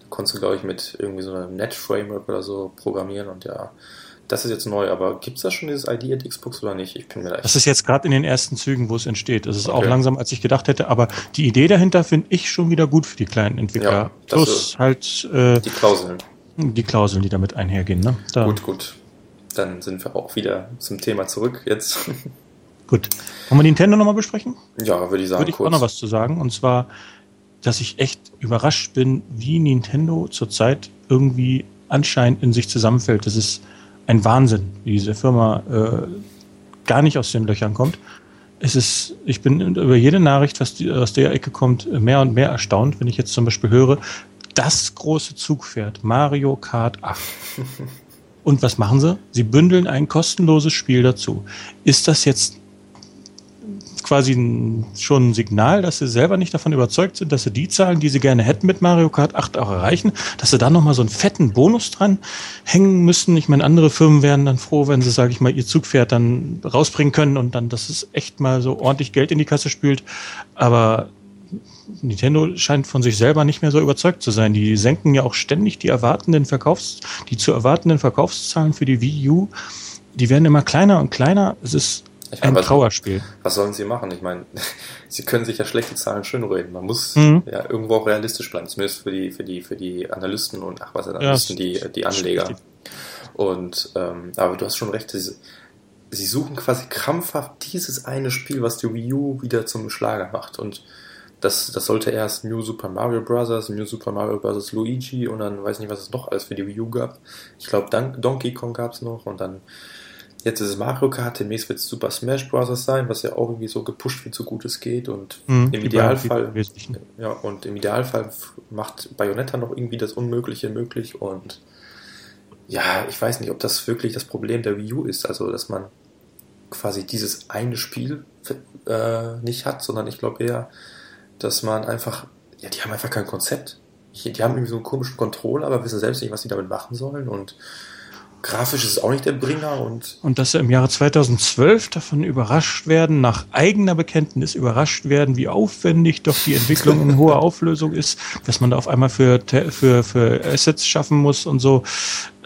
Da konntest du, glaube ich, mit irgendwie so einem Net-Framework oder so programmieren und ja, das ist jetzt neu, aber gibt es da schon dieses ID at Xbox oder nicht? Ich bin mir da Das ist jetzt gerade in den ersten Zügen, wo es entsteht. Das ist okay. auch langsam, als ich gedacht hätte, aber die Idee dahinter finde ich schon wieder gut für die kleinen Entwickler. Ja, Plus halt äh, die Klauseln. Die Klauseln, die damit einhergehen. Ne? Da. Gut, gut. Dann sind wir auch wieder zum Thema zurück jetzt. Gut. Wollen wir Nintendo nochmal besprechen? Ja, würde ich sagen. Würde ich kurz. auch noch was zu sagen. Und zwar, dass ich echt überrascht bin, wie Nintendo zurzeit irgendwie anscheinend in sich zusammenfällt. Das ist ein Wahnsinn, wie diese Firma äh, gar nicht aus den Löchern kommt. Es ist, ich bin über jede Nachricht, was die, aus der Ecke kommt, mehr und mehr erstaunt, wenn ich jetzt zum Beispiel höre, das große Zugpferd, Mario Kart 8. Und was machen sie? Sie bündeln ein kostenloses Spiel dazu. Ist das jetzt quasi ein, schon ein Signal, dass sie selber nicht davon überzeugt sind, dass sie die Zahlen, die sie gerne hätten mit Mario Kart 8 auch erreichen, dass sie da nochmal so einen fetten Bonus dran hängen müssen. Ich meine, andere Firmen wären dann froh, wenn sie, sage ich mal, ihr Zugpferd dann rausbringen können und dann, dass es echt mal so ordentlich Geld in die Kasse spült. Aber Nintendo scheint von sich selber nicht mehr so überzeugt zu sein. Die senken ja auch ständig die erwartenden Verkaufs, die zu erwartenden Verkaufszahlen für die Wii U. Die werden immer kleiner und kleiner. Es ist Ich ein was, Trauerspiel. was sollen sie machen? Ich meine, sie können sich ja schlechte Zahlen schönreden. Man muss Mhm. ja irgendwo auch realistisch bleiben, zumindest für die, für die, für die Analysten und ach was Ja, Analysten, die, die Anleger. Und ähm, aber du hast schon recht, sie, sie suchen quasi krampfhaft dieses eine Spiel, was die Wii U wieder zum Schlager macht. Und das, das sollte erst New Super Mario Bros., New Super Mario Bros. Luigi und dann weiß nicht, was es noch alles für die Wii U gab. Ich glaube, Donkey Kong gab es noch und dann jetzt ist es Mario Kart, demnächst wird es Super Smash Bros. sein, was ja auch irgendwie so gepusht wird, so gut es geht. Und Mhm, im Idealfall wesentlichen. ja, und im Idealfall macht Bayonetta noch irgendwie das Unmögliche möglich und ja, ich weiß nicht, ob das wirklich das Problem der Wii U ist, also dass man quasi dieses eine Spiel äh, nicht hat, sondern ich glaube eher, dass man einfach, ja, die haben einfach kein Konzept. Die die haben irgendwie so einen komischen Controller, aber wissen selbst nicht, was sie damit machen sollen und grafisch ist es auch nicht der Bringer und Und dass sie im Jahre 2012 davon überrascht werden, nach eigener Bekenntnis überrascht werden, wie aufwendig doch die Entwicklung in hoher Auflösung ist, dass man da auf einmal für, für, für Assets schaffen muss und so.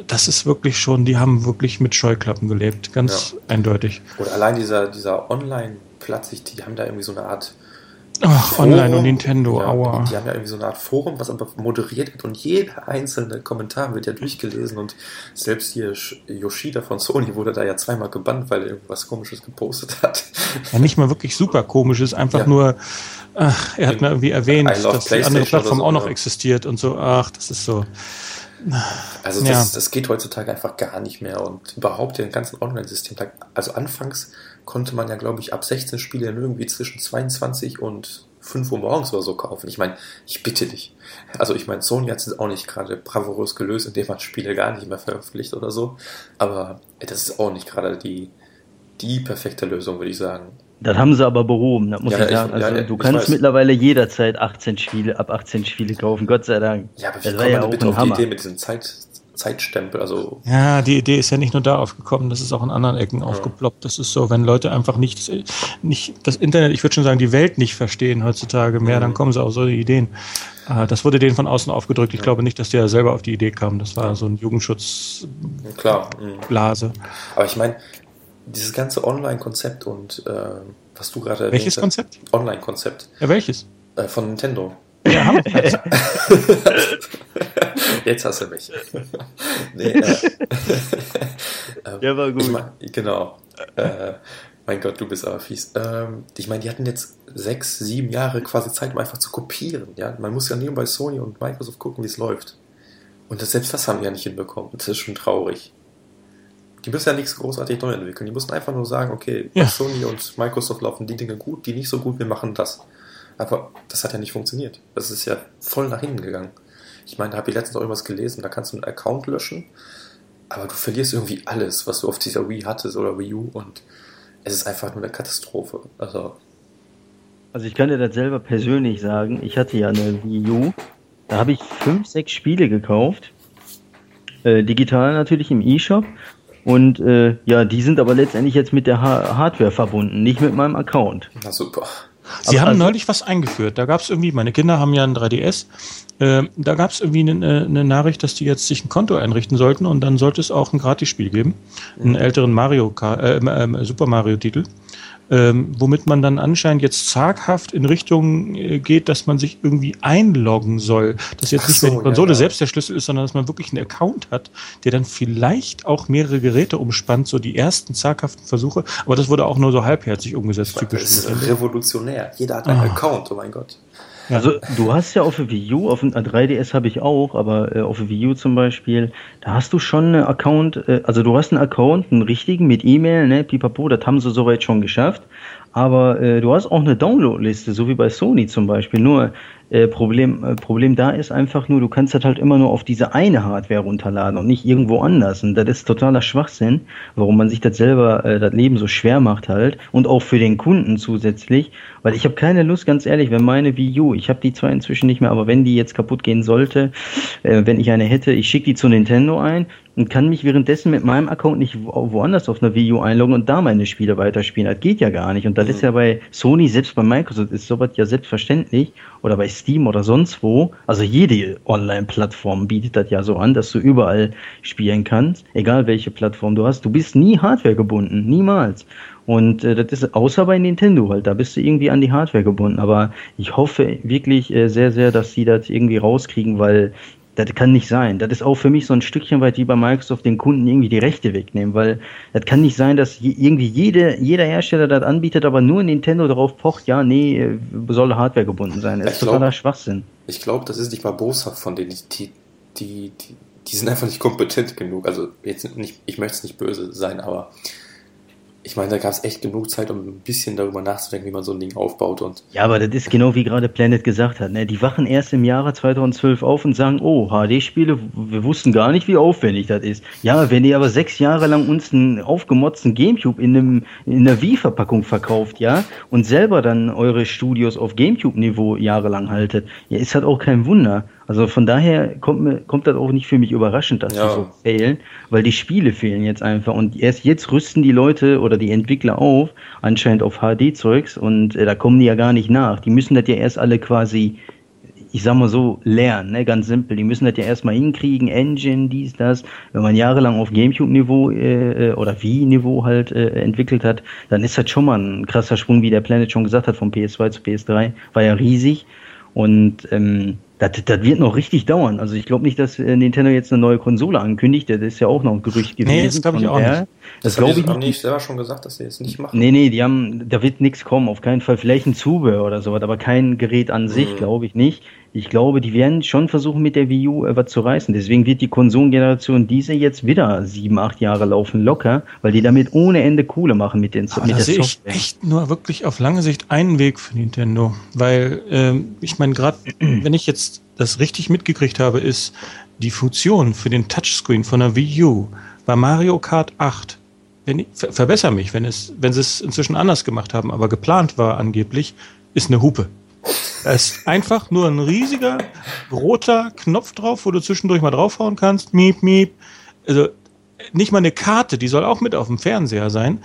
Das ist wirklich schon, die haben wirklich mit Scheuklappen gelebt, ganz eindeutig. oder allein dieser, dieser Online-Platz, ich- die haben da irgendwie so eine Art Ach, Online und Nintendo, ja, aua. Die haben ja irgendwie so eine Art Forum, was aber moderiert wird und jeder einzelne Kommentar wird ja durchgelesen und selbst hier Sh- Yoshida von Sony wurde da ja zweimal gebannt, weil er irgendwas komisches gepostet hat. Ja, nicht mal wirklich super komisch, ist einfach Ja. nur, ach, er hat mir irgendwie erwähnt, dass die andere Plattform so, auch noch existiert und so, ach, das ist so. Also Ja. das, das geht heutzutage einfach gar nicht mehr und überhaupt den ganzen Online-System. Also anfangs konnte man ja, glaube ich, ab 16 Spiele irgendwie zwischen 22 und 5 Uhr morgens oder so kaufen. Ich meine, ich bitte dich. Also ich meine, Sony hat es auch nicht gerade bravourös gelöst, indem man Spiele gar nicht mehr veröffentlicht oder so. Aber das ist auch nicht gerade die, die perfekte Lösung, würde ich sagen. Das haben sie aber behoben, das muss Ja, ich sagen. ich- Also ja, du kannst weiß. mittlerweile jederzeit 18 Spiele, ab 18 Spiele kaufen, Gott sei Dank. Ja, aber wie das kommt ja man bitte auf die Hammer. Idee mit diesem Zeit, Zeitstempel? Also Ja, die Idee ist ja nicht nur da aufgekommen, das ist auch in anderen Ecken aufgeploppt. Das ist so, wenn Leute einfach nicht, nicht das Internet, ich würde schon sagen, die Welt nicht verstehen heutzutage mehr, Mhm. dann kommen sie auf solche Ideen. Äh, Das wurde denen von außen aufgedrückt. Ich glaube nicht, dass der selber auf die Idee kam. Das war so ein Jugendschutzblase. mhm. Aber ich meine, dieses ganze Online-Konzept und äh, was du gerade Welches Konzept? Online-Konzept Ja, welches? äh, von Nintendo. Ja, haben. Jetzt hast du mich. nee, äh, Ja, war gut. Ich mein, genau. Äh, mein Gott, du bist aber fies. Ähm, ich meine, die hatten jetzt sechs, sieben Jahre quasi Zeit, um einfach zu kopieren. Ja? Man muss ja nur bei Sony und Microsoft gucken, wie es läuft. Und das, selbst das haben die ja nicht hinbekommen. Das ist schon traurig. Die müssen ja nichts großartig neu entwickeln. Die mussten einfach nur sagen, okay, bei Ja. Sony und Microsoft laufen die Dinge gut, die nicht so gut, wir machen das. Aber das hat ja nicht funktioniert. Das ist ja voll nach hinten gegangen. Ich meine, da habe ich letztens auch irgendwas gelesen, da kannst du einen Account löschen, aber du verlierst irgendwie alles, was du auf dieser Wii hattest oder Wii U und es ist einfach nur eine Katastrophe. Also, Also ich kann dir das selber persönlich sagen. Ich hatte ja eine Wii U. Da habe ich fünf, sechs Spiele gekauft. Äh, digital natürlich im E-Shop. Und äh, ja, die sind aber letztendlich jetzt mit der ha Hardware verbunden, nicht mit meinem Account. na super. Sie Aber haben also- neulich was eingeführt. Da gab es irgendwie, meine Kinder haben ja ein 3DS. Äh, da gab es irgendwie eine, eine Nachricht, dass die jetzt sich ein Konto einrichten sollten und dann sollte es auch ein Gratisspiel geben. Einen älteren Mario, äh, ähm, Super Mario Titel. Ähm, womit man dann anscheinend jetzt zaghaft in Richtung äh, geht, dass man sich irgendwie einloggen soll. Dass jetzt Ach nicht mehr die Konsole ja, ja. selbst der Schlüssel ist, sondern dass man wirklich einen Account hat, der dann vielleicht auch mehrere Geräte umspannt, so die ersten zaghaften Versuche. Aber das wurde auch nur so halbherzig umgesetzt, typisch. Das ist revolutionär. Jeder hat einen Ah. Account, oh mein Gott. Ja. Also du hast ja auf der Wii U, auf dem 3DS habe ich auch, aber äh, auf der Wii U zum Beispiel, da hast du schon einen Account, äh, also du hast einen Account, einen richtigen mit E-Mail, ne, pipapo, das haben sie soweit schon geschafft. Aber äh, du hast auch eine Downloadliste, so wie bei Sony zum Beispiel. Nur Äh, Problem, äh, Problem da ist einfach nur, du kannst das halt immer nur auf diese eine Hardware runterladen und nicht irgendwo anders. Und das ist totaler Schwachsinn, warum man sich das selber, äh, das Leben so schwer macht halt. Und auch für den Kunden zusätzlich. Weil ich habe keine Lust, ganz ehrlich, wenn meine Wii U, ich habe die zwar inzwischen nicht mehr, aber wenn die jetzt kaputt gehen sollte, äh, wenn ich eine hätte, ich schicke die zu Nintendo ein und kann mich währenddessen mit meinem Account nicht woanders auf einer Wii U einloggen und da meine Spiele weiterspielen. Das geht ja gar nicht. Und das mhm. ist ja bei Sony, selbst bei Microsoft, ist sowas ja selbstverständlich. Oder bei Steam oder sonst wo. Also jede Online-Plattform bietet das ja so an, dass du überall spielen kannst, egal welche Plattform du hast. Du bist nie Hardware gebunden, niemals. Und äh, das ist außer bei Nintendo halt, da bist du irgendwie an die Hardware gebunden. Aber ich hoffe wirklich äh, sehr, sehr, dass sie das irgendwie rauskriegen, weil das kann nicht sein. Das ist auch für mich so ein Stückchen weit wie bei Microsoft den Kunden irgendwie die Rechte wegnehmen, weil das kann nicht sein, dass irgendwie jede, jeder Hersteller das anbietet, aber nur Nintendo darauf pocht, ja, nee, äh, soll Hardware gebunden sein. Das ist glaub, totaler Schwachsinn. Ich glaube, das ist nicht mal boshaft von denen. Die, die, die, die sind einfach nicht kompetent genug. Also jetzt nicht, ich möchte es nicht böse sein, aber ich meine, da gab es echt genug Zeit, um ein bisschen darüber nachzudenken, wie man so ein Ding aufbaut. Und ja, aber das ist genau wie gerade Planet gesagt hat. Ne? Die wachen erst im Jahre 2012 auf und sagen, oh, HD-Spiele, wir wussten gar nicht, wie aufwendig das ist. Ja, wenn ihr aber sechs Jahre lang uns einen aufgemotzten Gamecube in, einem, in einer Wii-Verpackung verkauft, ja, und selber dann eure Studios auf Gamecube-Niveau jahrelang haltet, ja, ist halt auch kein Wunder. Also von daher kommt, mir, kommt das auch nicht für mich überraschend, dass ja. die so fehlen, weil die Spiele fehlen jetzt einfach. Und erst jetzt rüsten die Leute oder die Entwickler auf, anscheinend auf HD-Zeugs, und äh, da kommen die ja gar nicht nach. Die müssen das ja erst alle quasi, ich sag mal so, lernen, ne? ganz simpel. Die müssen das ja erstmal hinkriegen, Engine, dies, das. Wenn man jahrelang auf Gamecube-Niveau äh, äh oder Wii-Niveau halt äh, entwickelt hat, dann ist das schon mal ein krasser Sprung, wie der Planet schon gesagt hat, vom PS2 zu PS3. War ja riesig. Und ähm, das, das wird noch richtig dauern. Also ich glaube nicht, dass äh, Nintendo jetzt eine neue Konsole ankündigt. Das ist ja auch noch ein Gerücht gewesen. Nee, das glaube ich auch nicht. Das, das glaube ich haben die nicht selber schon gesagt, dass sie es nicht machen. Nee, nee, die haben, da wird nichts kommen, auf keinen Fall. Vielleicht ein Zubehör oder sowas, aber kein Gerät an sich, mhm. glaube ich nicht ich glaube, die werden schon versuchen, mit der Wii U äh, was zu reißen. Deswegen wird die Konsolengeneration diese jetzt wieder sieben, acht Jahre laufen, locker, weil die damit ohne Ende Kohle machen mit, den, Aber mit der sehe Software. Ich echt nur wirklich auf lange Sicht einen Weg für Nintendo. Weil, ähm, ich meine, gerade wenn ich jetzt das richtig mitgekriegt habe, ist die Funktion für den Touchscreen von der Wii U bei Mario Kart 8 wenn, ver verbessere mich, wenn, es, wenn sie es inzwischen anders gemacht haben, aber geplant war angeblich, ist eine Hupe. Da ist einfach nur ein riesiger roter Knopf drauf, wo du zwischendurch mal draufhauen kannst. Miep, miep. Also nicht mal eine Karte, die soll auch mit auf dem Fernseher sein.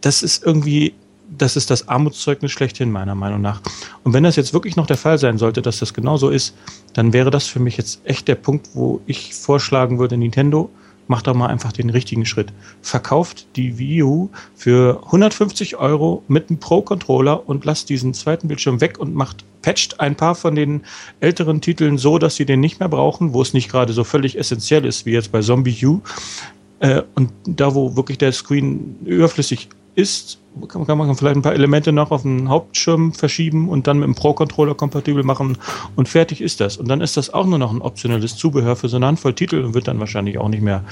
Das ist irgendwie, das ist das Armutszeugnis schlechthin, meiner Meinung nach. Und wenn das jetzt wirklich noch der Fall sein sollte, dass das genauso ist, dann wäre das für mich jetzt echt der Punkt, wo ich vorschlagen würde, Nintendo, macht doch mal einfach den richtigen Schritt. Verkauft die Wii U für 150 Euro mit einem Pro-Controller und lasst diesen zweiten Bildschirm weg und macht, patcht ein paar von den älteren Titeln so, dass sie den nicht mehr brauchen, wo es nicht gerade so völlig essentiell ist, wie jetzt bei Zombie U. Äh, und da, wo wirklich der Screen überflüssig ist, kann, kann man vielleicht ein paar Elemente noch auf den Hauptschirm verschieben und dann mit dem Pro-Controller kompatibel machen und fertig ist das. Und dann ist das auch nur noch ein optionelles Zubehör für so eine Handvoll Titel und wird dann wahrscheinlich auch nicht mehr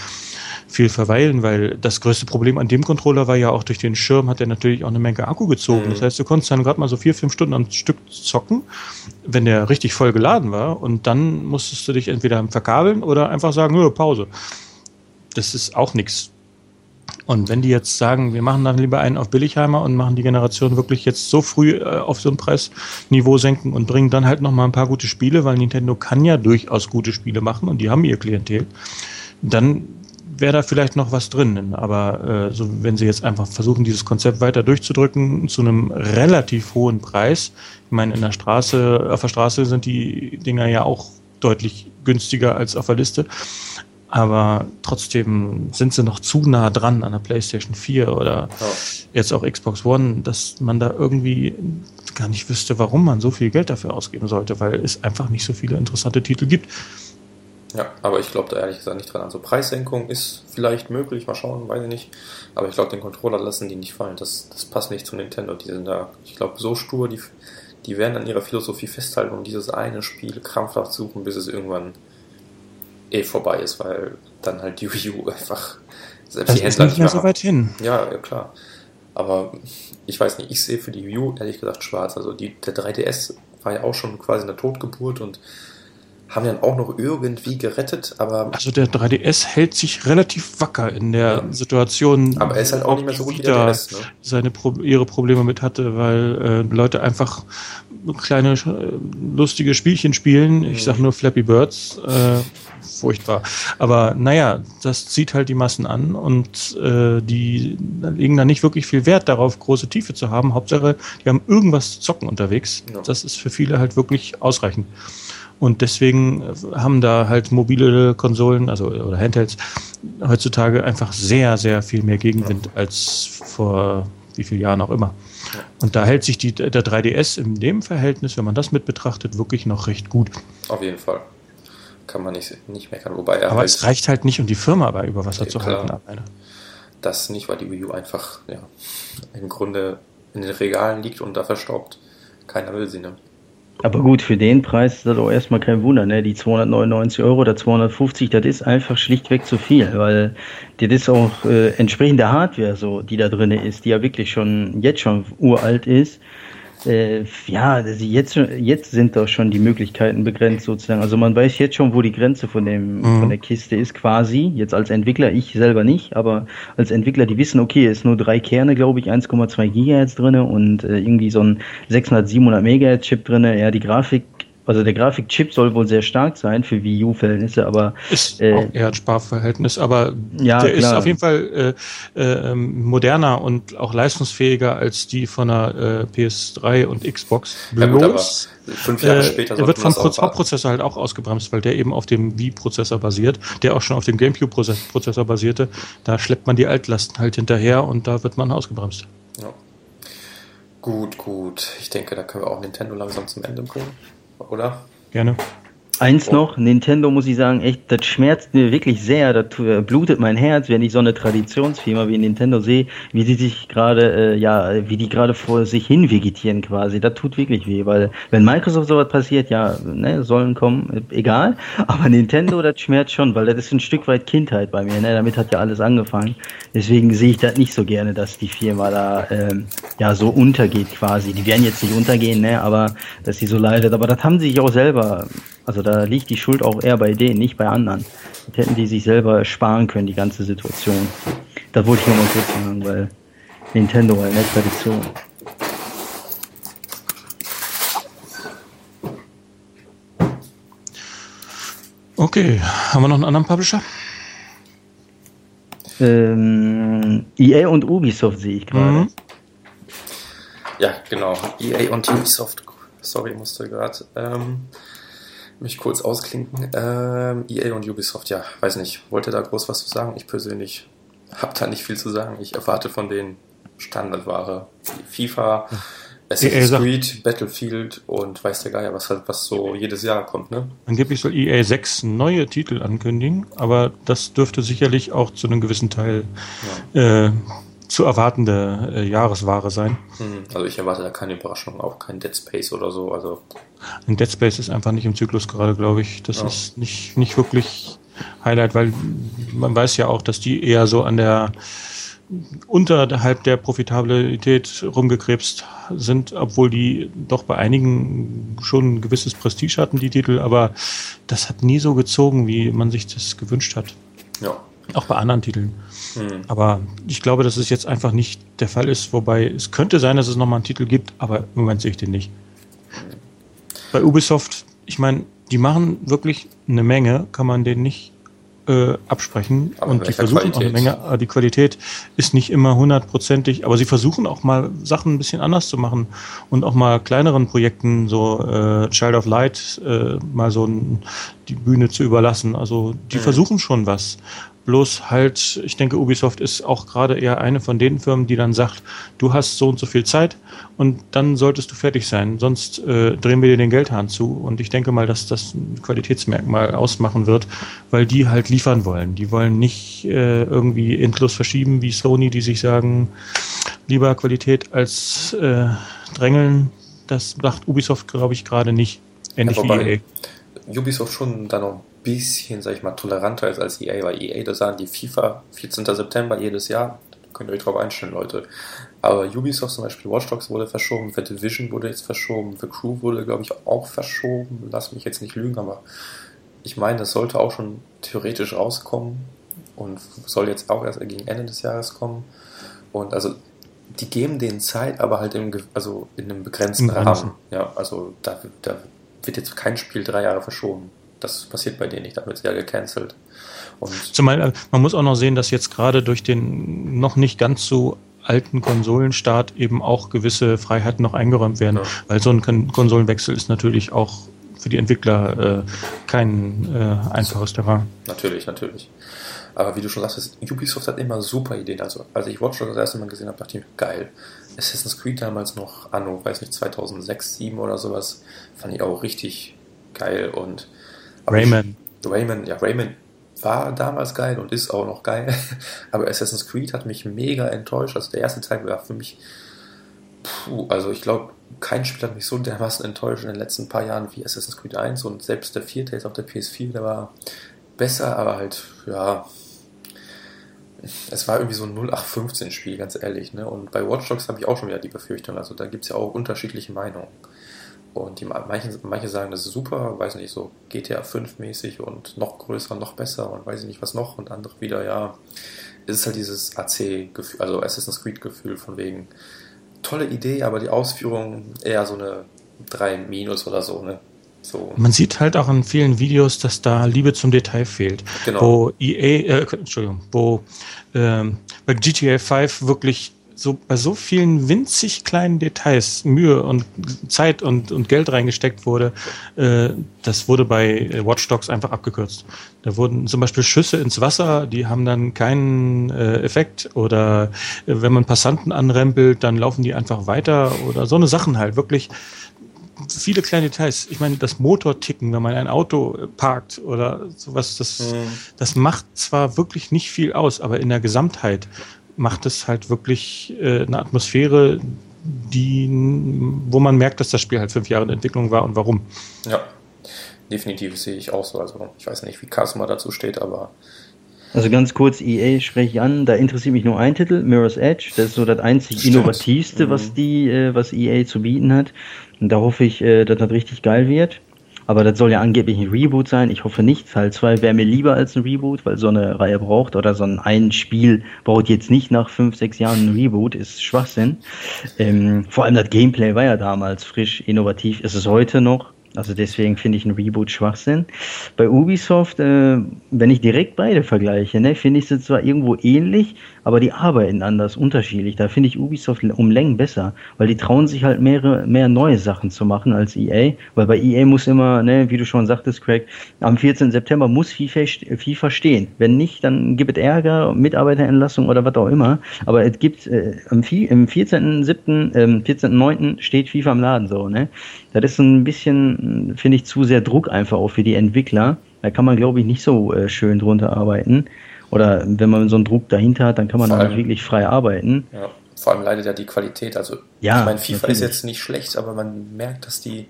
viel verweilen, weil das größte Problem an dem Controller war ja auch durch den Schirm hat er natürlich auch eine Menge Akku gezogen. Mhm. Das heißt, du konntest dann gerade mal so vier, fünf Stunden am Stück zocken, wenn der richtig voll geladen war und dann musstest du dich entweder verkabeln oder einfach sagen, Pause. Das ist auch nichts und wenn die jetzt sagen, wir machen dann lieber einen auf Billigheimer und machen die Generation wirklich jetzt so früh äh, auf so ein Preisniveau senken und bringen dann halt nochmal ein paar gute Spiele, weil Nintendo kann ja durchaus gute Spiele machen und die haben ihr Klientel, dann wäre da vielleicht noch was drin. Aber äh, so, wenn sie jetzt einfach versuchen, dieses Konzept weiter durchzudrücken zu einem relativ hohen Preis, ich meine, in der Straße, auf der Straße sind die Dinger ja auch deutlich günstiger als auf der Liste aber trotzdem sind sie noch zu nah dran an der PlayStation 4 oder oh. jetzt auch Xbox One, dass man da irgendwie gar nicht wüsste, warum man so viel Geld dafür ausgeben sollte, weil es einfach nicht so viele interessante Titel gibt. Ja, aber ich glaube da ehrlich gesagt nicht dran. Also Preissenkung ist vielleicht möglich, mal schauen, weiß ich nicht. Aber ich glaube, den Controller lassen die nicht fallen. Das, das passt nicht zu Nintendo. Die sind da, ich glaube, so stur, die, die werden an ihrer Philosophie festhalten und dieses eine Spiel krampfhaft suchen, bis es irgendwann eh vorbei ist, weil dann halt die Wii U einfach selbst das die Händler nicht mehr, so weit hin. Ja, ja, klar. Aber ich weiß nicht, ich sehe für die Wii U ehrlich gesagt schwarz. Also die, der 3DS war ja auch schon quasi eine Totgeburt und haben dann auch noch irgendwie gerettet, aber. Also der 3DS hält sich relativ wacker in der ja. Situation. Aber er ist halt auch nicht mehr so gut wie der DS, ne? seine ihre Probleme mit hatte, weil äh, Leute einfach kleine lustige Spielchen spielen. Ich mhm. sag nur Flappy Birds. Äh, furchtbar. Aber naja, das zieht halt die Massen an und äh, die legen da nicht wirklich viel Wert darauf, große Tiefe zu haben. Hauptsache, die haben irgendwas zu zocken unterwegs. Ja. Das ist für viele halt wirklich ausreichend. Und deswegen haben da halt mobile Konsolen, also oder Handhelds, heutzutage einfach sehr, sehr viel mehr Gegenwind ja. als vor wie vielen Jahren auch immer. Ja. Und da hält sich die, der 3DS in dem Verhältnis, wenn man das mit betrachtet, wirklich noch recht gut. Auf jeden Fall. Kann man nicht, nicht meckern. Wobei aber halt es reicht halt nicht, um die Firma bei über Wasser ja, zu halten. Alleine. Das nicht, weil die Wii U einfach ja, im Grunde in den Regalen liegt und da verstaubt. Keiner will sie, ne? Aber gut, für den Preis ist das auch erstmal kein Wunder, ne? Die 299 Euro oder 250, das ist einfach schlichtweg zu viel, weil das ist auch äh, entsprechende Hardware, so, die da drin ist, die ja wirklich schon jetzt schon uralt ist äh, ja, jetzt, jetzt sind doch schon die Möglichkeiten begrenzt sozusagen. Also man weiß jetzt schon, wo die Grenze von, dem, mhm. von der Kiste ist quasi. Jetzt als Entwickler, ich selber nicht, aber als Entwickler, die wissen, okay, es ist nur drei Kerne, glaube ich, 1,2 Gigahertz drinne und äh, irgendwie so ein 600, 700 Megahertz Chip drinne. Ja, die Grafik also der Grafikchip soll wohl sehr stark sein für Wii U-Verhältnisse, aber ist äh, auch eher ein Sparverhältnis, aber ja, der klar. ist auf jeden Fall äh, äh, moderner und auch leistungsfähiger als die von der äh, PS3 und Xbox. Bloß, ja, fünf Jahre äh, später er wird vom Hauptprozessor halt auch ausgebremst, weil der eben auf dem Wii-Prozessor basiert, der auch schon auf dem GameCube-Prozessor basierte. Da schleppt man die Altlasten halt hinterher und da wird man ausgebremst. Ja. Gut, gut. Ich denke, da können wir auch Nintendo langsam zum Ende bringen oder? Gerne. Eins noch, Nintendo muss ich sagen, echt, das schmerzt mir wirklich sehr, das blutet mein Herz, wenn ich so eine Traditionsfirma wie Nintendo sehe, wie die sich gerade, äh, ja, wie die gerade vor sich hin vegetieren quasi. Das tut wirklich weh, weil wenn Microsoft sowas passiert, ja, ne, sollen kommen, egal. Aber Nintendo, das schmerzt schon, weil das ist ein Stück weit Kindheit bei mir, ne? Damit hat ja alles angefangen. Deswegen sehe ich das nicht so gerne, dass die Firma da ähm, ja so untergeht quasi. Die werden jetzt nicht untergehen, ne, aber dass sie so leidet. Aber das haben sie sich auch selber also da liegt die Schuld auch eher bei denen, nicht bei anderen. Das hätten die sich selber sparen können, die ganze Situation. Das wollte ich nochmal kurz sagen, weil Nintendo halt eine Tradition. Okay, haben wir noch einen anderen Publisher? Ähm, EA und Ubisoft sehe ich gerade. Mhm. Ja, genau. EA und Ubisoft. Sorry, musste gerade. Ähm, mich kurz ausklinken. Ähm, EA und Ubisoft, ja, weiß nicht. Wollte da groß was zu sagen? Ich persönlich habe da nicht viel zu sagen. Ich erwarte von den Standardware FIFA, Assassin's Creed, Battlefield und weiß der Geier, was halt was so jedes Jahr kommt, ne? Angeblich soll EA sechs neue Titel ankündigen, aber das dürfte sicherlich auch zu einem gewissen Teil ja. äh, zu erwartende äh, Jahresware sein. Hm, also ich erwarte da keine Überraschung, auch kein Dead Space oder so. Also ein Dead Space ist einfach nicht im Zyklus gerade, glaube ich. Das ja. ist nicht, nicht wirklich Highlight, weil man weiß ja auch, dass die eher so an der unterhalb der Profitabilität rumgekrebst sind, obwohl die doch bei einigen schon ein gewisses Prestige hatten, die Titel, aber das hat nie so gezogen, wie man sich das gewünscht hat. Ja. Auch bei anderen Titeln. Hm. Aber ich glaube, dass es jetzt einfach nicht der Fall ist, wobei es könnte sein, dass es nochmal einen Titel gibt, aber im Moment sehe ich den nicht. Bei Ubisoft, ich meine, die machen wirklich eine Menge, kann man denen nicht äh, absprechen. Aber und die versuchen Qualität. auch eine Menge. Die Qualität ist nicht immer hundertprozentig, aber sie versuchen auch mal Sachen ein bisschen anders zu machen und auch mal kleineren Projekten, so äh, Child of Light, äh, mal so ein, die Bühne zu überlassen. Also die mhm. versuchen schon was. Bloß halt, ich denke, Ubisoft ist auch gerade eher eine von den Firmen, die dann sagt, du hast so und so viel Zeit und dann solltest du fertig sein, sonst äh, drehen wir dir den Geldhahn zu. Und ich denke mal, dass das ein Qualitätsmerkmal ausmachen wird, weil die halt liefern wollen. Die wollen nicht äh, irgendwie endlos verschieben wie Sony, die sich sagen, lieber Qualität als äh, Drängeln. Das macht Ubisoft, glaube ich, gerade nicht. Ähnlich ja, wie EA. Ubisoft schon da noch bisschen, sag ich mal, toleranter ist als EA, weil EA, da sagen die FIFA 14. September jedes Jahr, Könnt ihr euch drauf einstellen, Leute. Aber Ubisoft zum Beispiel, Watch Dogs wurde verschoben, The Division wurde jetzt verschoben, The Crew wurde, glaube ich, auch verschoben. Lass mich jetzt nicht lügen, aber ich meine, das sollte auch schon theoretisch rauskommen und soll jetzt auch erst gegen Ende des Jahres kommen. Und also die geben denen Zeit, aber halt im, also in einem begrenzten Rahmen. Ja, also da, da wird jetzt kein Spiel drei Jahre verschoben. Das passiert bei denen nicht, da wird es ja gecancelt. Und Zumal äh, man muss auch noch sehen, dass jetzt gerade durch den noch nicht ganz so alten Konsolenstart eben auch gewisse Freiheiten noch eingeräumt werden, ja. weil so ein Konsolenwechsel ist natürlich auch für die Entwickler äh, kein äh, einfaches Terrain. Natürlich, natürlich. Aber wie du schon sagst, Ubisoft hat immer super Ideen. Also, als ich Watch Dogs das erste Mal gesehen habe, dachte ich, geil. Assassin's Creed damals noch anno, weiß nicht, 2006, 2007 oder sowas, fand ich auch richtig geil. Und Rayman. Ich, Rayman, ja, Rayman war damals geil und ist auch noch geil. Aber Assassin's Creed hat mich mega enttäuscht. Also der erste Teil war für mich, puh, also ich glaube, kein Spiel hat mich so dermaßen enttäuscht in den letzten paar Jahren wie Assassin's Creed 1 und selbst der vierte jetzt auf der PS4, der war besser, aber halt, ja, es war irgendwie so ein 0815-Spiel, ganz ehrlich. Ne? Und bei Watch Dogs habe ich auch schon wieder die Befürchtung. Also da gibt es ja auch unterschiedliche Meinungen. Und die, manche, manche sagen, das ist super, weiß nicht, so GTA 5 mäßig und noch größer, noch besser und weiß ich nicht was noch. Und andere wieder, ja, es ist halt dieses AC-Gefühl, also Assassin's Creed-Gefühl von wegen tolle Idee, aber die Ausführung eher so eine 3 Minus oder so, ne? So. Man sieht halt auch in vielen Videos, dass da Liebe zum Detail fehlt. Genau. Wo EA, äh, Entschuldigung, wo ähm, bei GTA 5 wirklich so bei so vielen winzig kleinen Details Mühe und Zeit und, und Geld reingesteckt wurde, äh, das wurde bei äh, Watch Dogs einfach abgekürzt. Da wurden zum Beispiel Schüsse ins Wasser, die haben dann keinen äh, Effekt oder äh, wenn man Passanten anrempelt, dann laufen die einfach weiter oder so eine Sachen halt wirklich viele kleine Details. Ich meine, das Motorticken, wenn man ein Auto parkt oder sowas, das, mhm. das macht zwar wirklich nicht viel aus, aber in der Gesamtheit macht es halt wirklich äh, eine Atmosphäre, die, wo man merkt, dass das Spiel halt fünf Jahre in Entwicklung war und warum. Ja, definitiv sehe ich auch so. Also ich weiß nicht, wie Kasma dazu steht, aber also ganz kurz, EA spreche ich an, da interessiert mich nur ein Titel, Mirror's Edge. Das ist so das einzig Stimmt. innovativste, was mhm. die, äh, was EA zu bieten hat. Und da hoffe ich, äh, dass das richtig geil wird. Aber das soll ja angeblich ein Reboot sein. Ich hoffe nicht. Teil 2 wäre mir lieber als ein Reboot, weil so eine Reihe braucht oder so ein, ein Spiel braucht jetzt nicht nach fünf, sechs Jahren ein Reboot, ist Schwachsinn. Ähm, vor allem das Gameplay war ja damals frisch, innovativ, ist es heute noch. Also deswegen finde ich ein Reboot Schwachsinn. Bei Ubisoft, äh, wenn ich direkt beide vergleiche, ne, finde ich sie zwar irgendwo ähnlich, aber die arbeiten anders, unterschiedlich. Da finde ich Ubisoft um Längen besser, weil die trauen sich halt mehrere, mehr neue Sachen zu machen als EA, weil bei EA muss immer, ne, wie du schon sagtest, Craig, am 14. September muss FIFA, FIFA stehen. Wenn nicht, dann gibt es Ärger, Mitarbeiterentlassung oder was auch immer. Aber es gibt, äh, im 14.7., ähm, 14.9. steht FIFA im Laden so, ne. Das ist ein bisschen, finde ich, zu sehr Druck einfach auch für die Entwickler. Da kann man, glaube ich, nicht so äh, schön drunter arbeiten. Oder wenn man so einen Druck dahinter hat, dann kann man nicht wirklich frei arbeiten. Ja, vor allem leidet ja die Qualität. Also, ja, ich meine, FIFA natürlich. ist jetzt nicht schlecht, aber man merkt, dass die,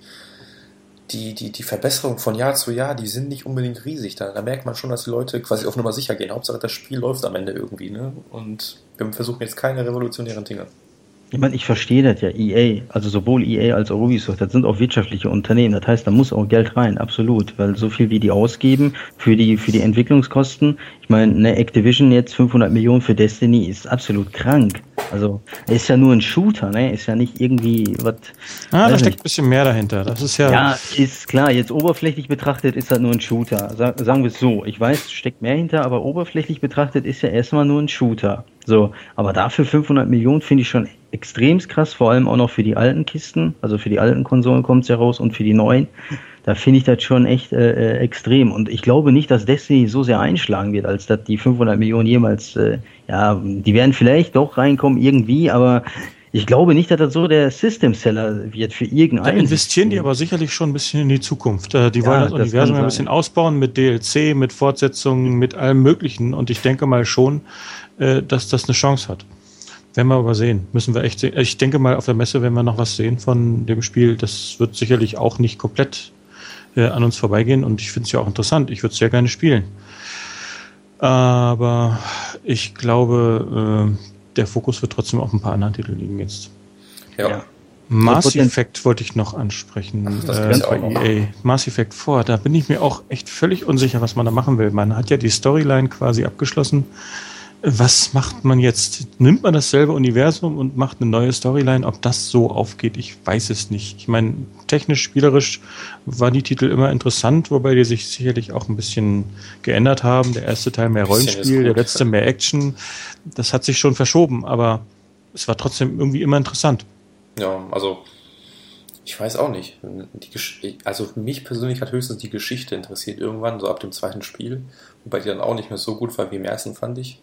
die, die, die Verbesserungen von Jahr zu Jahr, die sind nicht unbedingt riesig. Da, da merkt man schon, dass die Leute quasi auf Nummer sicher gehen. Hauptsache, das Spiel läuft am Ende irgendwie. Ne? Und wir versuchen jetzt keine revolutionären Dinge. Ich meine, ich verstehe das ja, EA, also sowohl EA als auch Ubisoft, das sind auch wirtschaftliche Unternehmen. Das heißt, da muss auch Geld rein, absolut, weil so viel wie die ausgeben für die, für die Entwicklungskosten. Ich meine, eine Activision jetzt 500 Millionen für Destiny ist absolut krank. Also, ist ja nur ein Shooter, ne? Ist ja nicht irgendwie was. Ah, da steckt ein bisschen mehr dahinter. Das ist ja. Ja, ist klar. Jetzt oberflächlich betrachtet ist das nur ein Shooter. sagen wir es so. Ich weiß, steckt mehr hinter, aber oberflächlich betrachtet ist ja erstmal nur ein Shooter. So, aber dafür 500 Millionen finde ich schon extrem krass, vor allem auch noch für die alten Kisten, also für die alten Konsolen kommt es ja raus und für die neuen. Da finde ich das schon echt äh, äh, extrem. Und ich glaube nicht, dass Destiny so sehr einschlagen wird, als dass die 500 Millionen jemals, äh, ja, die werden vielleicht doch reinkommen irgendwie, aber ich glaube nicht, dass das so der System-Seller wird für irgendeinen. Da investieren die aber sicherlich schon ein bisschen in die Zukunft. Äh, die wollen ja, das Universum ein bisschen ausbauen mit DLC, mit Fortsetzungen, mit allem Möglichen. Und ich denke mal schon, äh, dass das eine Chance hat. Werden wir aber sehen. Müssen wir echt sehen. Ich denke mal, auf der Messe werden wir noch was sehen von dem Spiel. Das wird sicherlich auch nicht komplett äh, an uns vorbeigehen und ich finde es ja auch interessant. Ich würde es sehr gerne spielen. Aber ich glaube, äh, der Fokus wird trotzdem auf ein paar anderen Titeln liegen jetzt. Ja. ja. Mass Effect wollte ich noch ansprechen. Ach, das äh, bei EA. Mass Effect 4, da bin ich mir auch echt völlig unsicher, was man da machen will. Man hat ja die Storyline quasi abgeschlossen. Was macht man jetzt? Nimmt man dasselbe Universum und macht eine neue Storyline? Ob das so aufgeht, ich weiß es nicht. Ich meine, technisch, spielerisch waren die Titel immer interessant, wobei die sich sicherlich auch ein bisschen geändert haben. Der erste Teil mehr Rollenspiel, der letzte mehr Action. Das hat sich schon verschoben, aber es war trotzdem irgendwie immer interessant. Ja, also ich weiß auch nicht. Also mich persönlich hat höchstens die Geschichte interessiert irgendwann, so ab dem zweiten Spiel, wobei die dann auch nicht mehr so gut war wie im ersten, fand ich.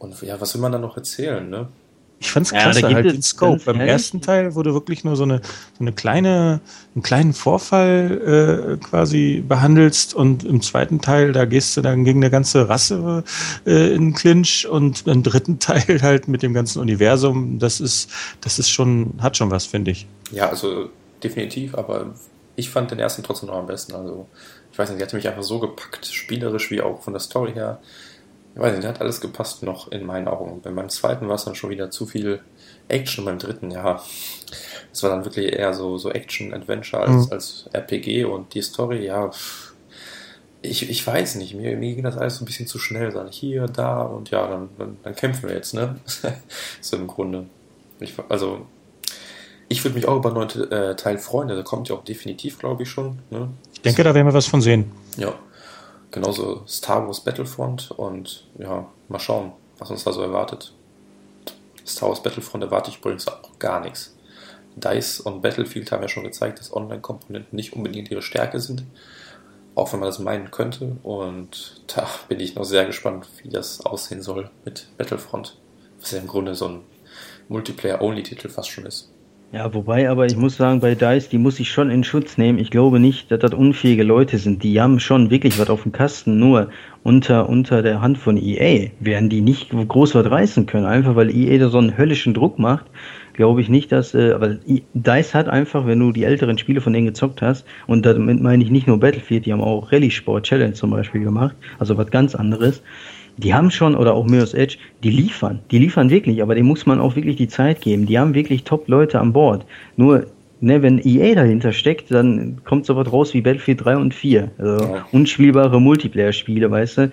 Und ja, was will man da noch erzählen, ne? Ich fand's klasse, ja, halt den Scope. Beim ehrlich? ersten Teil wurde wirklich nur so eine, so eine kleine, einen kleinen Vorfall äh, quasi behandelst und im zweiten Teil, da gehst du dann gegen eine ganze Rasse äh, in Clinch und im dritten Teil halt mit dem ganzen Universum. Das ist, das ist schon, hat schon was, finde ich. Ja, also definitiv, aber ich fand den ersten trotzdem noch am besten. Also, ich weiß nicht, der hatte mich einfach so gepackt, spielerisch wie auch von der Story her ich weiß nicht, hat alles gepasst noch in meinen Augen. Bei meinem zweiten war es dann schon wieder zu viel Action, beim dritten, ja. Es war dann wirklich eher so, so Action-Adventure als, mhm. als RPG und die Story, ja, ich, ich weiß nicht, mir, mir ging das alles so ein bisschen zu schnell. Dann hier, da und ja, dann, dann, dann kämpfen wir jetzt, ne? so im Grunde. Ich, also, ich würde mich auch über einen neuen äh, Teil freuen, der kommt ja auch definitiv, glaube ich, schon. Ne? Ich denke, da werden wir was von sehen. Ja genauso Star Wars Battlefront und ja, mal schauen, was uns da so erwartet. Star Wars Battlefront erwarte ich übrigens auch gar nichts. DICE und Battlefield haben ja schon gezeigt, dass Online-Komponenten nicht unbedingt ihre Stärke sind, auch wenn man das meinen könnte. Und da bin ich noch sehr gespannt, wie das aussehen soll mit Battlefront, was ja im Grunde so ein Multiplayer-Only-Titel fast schon ist. Ja, wobei aber ich muss sagen, bei DICE, die muss ich schon in Schutz nehmen. Ich glaube nicht, dass das unfähige Leute sind. Die haben schon wirklich was auf dem Kasten, nur unter, unter der Hand von EA werden die nicht groß was reißen können. Einfach weil EA da so einen höllischen Druck macht, glaube ich nicht, dass, äh, aber DICE hat einfach, wenn du die älteren Spiele von denen gezockt hast, und damit meine ich nicht nur Battlefield, die haben auch Rallye Sport Challenge zum Beispiel gemacht, also was ganz anderes die haben schon, oder auch Mirror's Edge, die liefern. Die liefern wirklich, aber dem muss man auch wirklich die Zeit geben. Die haben wirklich Top-Leute an Bord. Nur, ne, wenn EA dahinter steckt, dann kommt so was raus wie Battlefield 3 und 4. Also ja. unspielbare Multiplayer-Spiele, weißt du,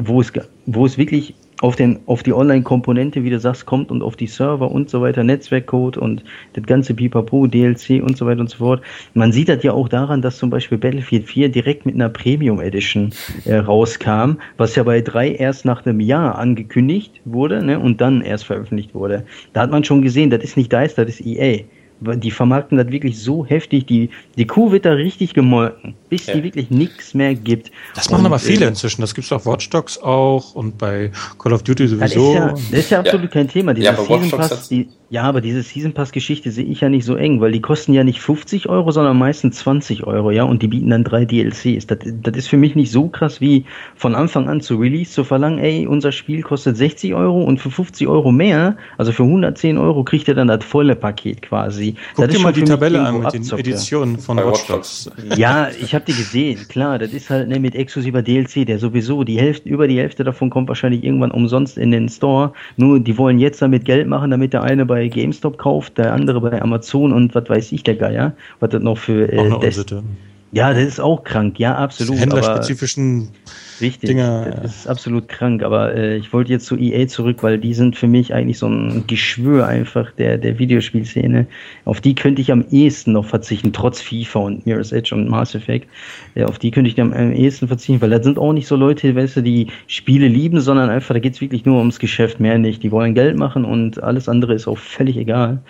wo es, wo es wirklich auf, den, auf die Online-Komponente, wie du sagst, kommt und auf die Server und so weiter, Netzwerkcode und das ganze Pipapo, DLC und so weiter und so fort. Man sieht das ja auch daran, dass zum Beispiel Battlefield 4 direkt mit einer Premium Edition äh, rauskam, was ja bei 3 erst nach einem Jahr angekündigt wurde ne, und dann erst veröffentlicht wurde. Da hat man schon gesehen, das ist nicht DICE, das ist EA die vermarkten das wirklich so heftig, die, die Kuh wird da richtig gemolken, bis ja. die wirklich nichts mehr gibt. Das machen und, aber viele äh, inzwischen, das gibt es auf Watch Dogs auch und bei Call of Duty sowieso. Das ist ja, das ist ja absolut ja. kein Thema. Dieser ja, Season Pass, die, ja, aber diese Season Pass Geschichte sehe ich ja nicht so eng, weil die kosten ja nicht 50 Euro, sondern meistens 20 Euro, ja, und die bieten dann drei DLCs. Das, das ist für mich nicht so krass wie von Anfang an zu Release zu verlangen, ey, unser Spiel kostet 60 Euro und für 50 Euro mehr, also für 110 Euro kriegt ihr dann das volle Paket quasi. Guck dir mal die Tabelle an mit den Editionen von Watch Dogs. Ja, ich habe die gesehen, klar, das ist halt ne, mit exklusiver DLC, der sowieso die Hälfte, über die Hälfte davon kommt wahrscheinlich irgendwann umsonst in den Store. Nur die wollen jetzt damit Geld machen, damit der eine bei bei GameStop kauft, der andere bei Amazon und was weiß ich, der Geier, was das noch für äh, auch Ja, das ist auch krank, ja, absolut. Händlerspezifischen Richtig, Dinger. das ist absolut krank, aber äh, ich wollte jetzt zu EA zurück, weil die sind für mich eigentlich so ein Geschwür einfach der, der Videospielszene. Auf die könnte ich am ehesten noch verzichten, trotz FIFA und Mirror's Edge und Mass Effect. Äh, auf die könnte ich am, am ehesten verzichten, weil da sind auch nicht so Leute, weißt du, die Spiele lieben, sondern einfach, da geht's wirklich nur ums Geschäft, mehr nicht. Die wollen Geld machen und alles andere ist auch völlig egal.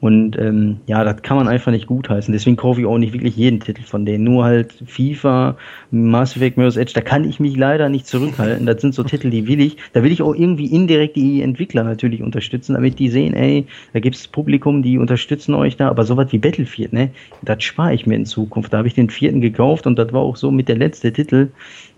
Und ähm, ja, das kann man einfach nicht gutheißen. Deswegen kaufe ich auch nicht wirklich jeden Titel von denen. Nur halt FIFA, Mass Effect, Mirror's Edge, da kann ich mich mich leider nicht zurückhalten. Das sind so Titel, die will ich. Da will ich auch irgendwie indirekt die Entwickler natürlich unterstützen, damit die sehen, ey, da gibt es Publikum, die unterstützen euch da. Aber sowas wie Battlefield, ne, das spare ich mir in Zukunft. Da habe ich den vierten gekauft und das war auch so mit der letzte Titel.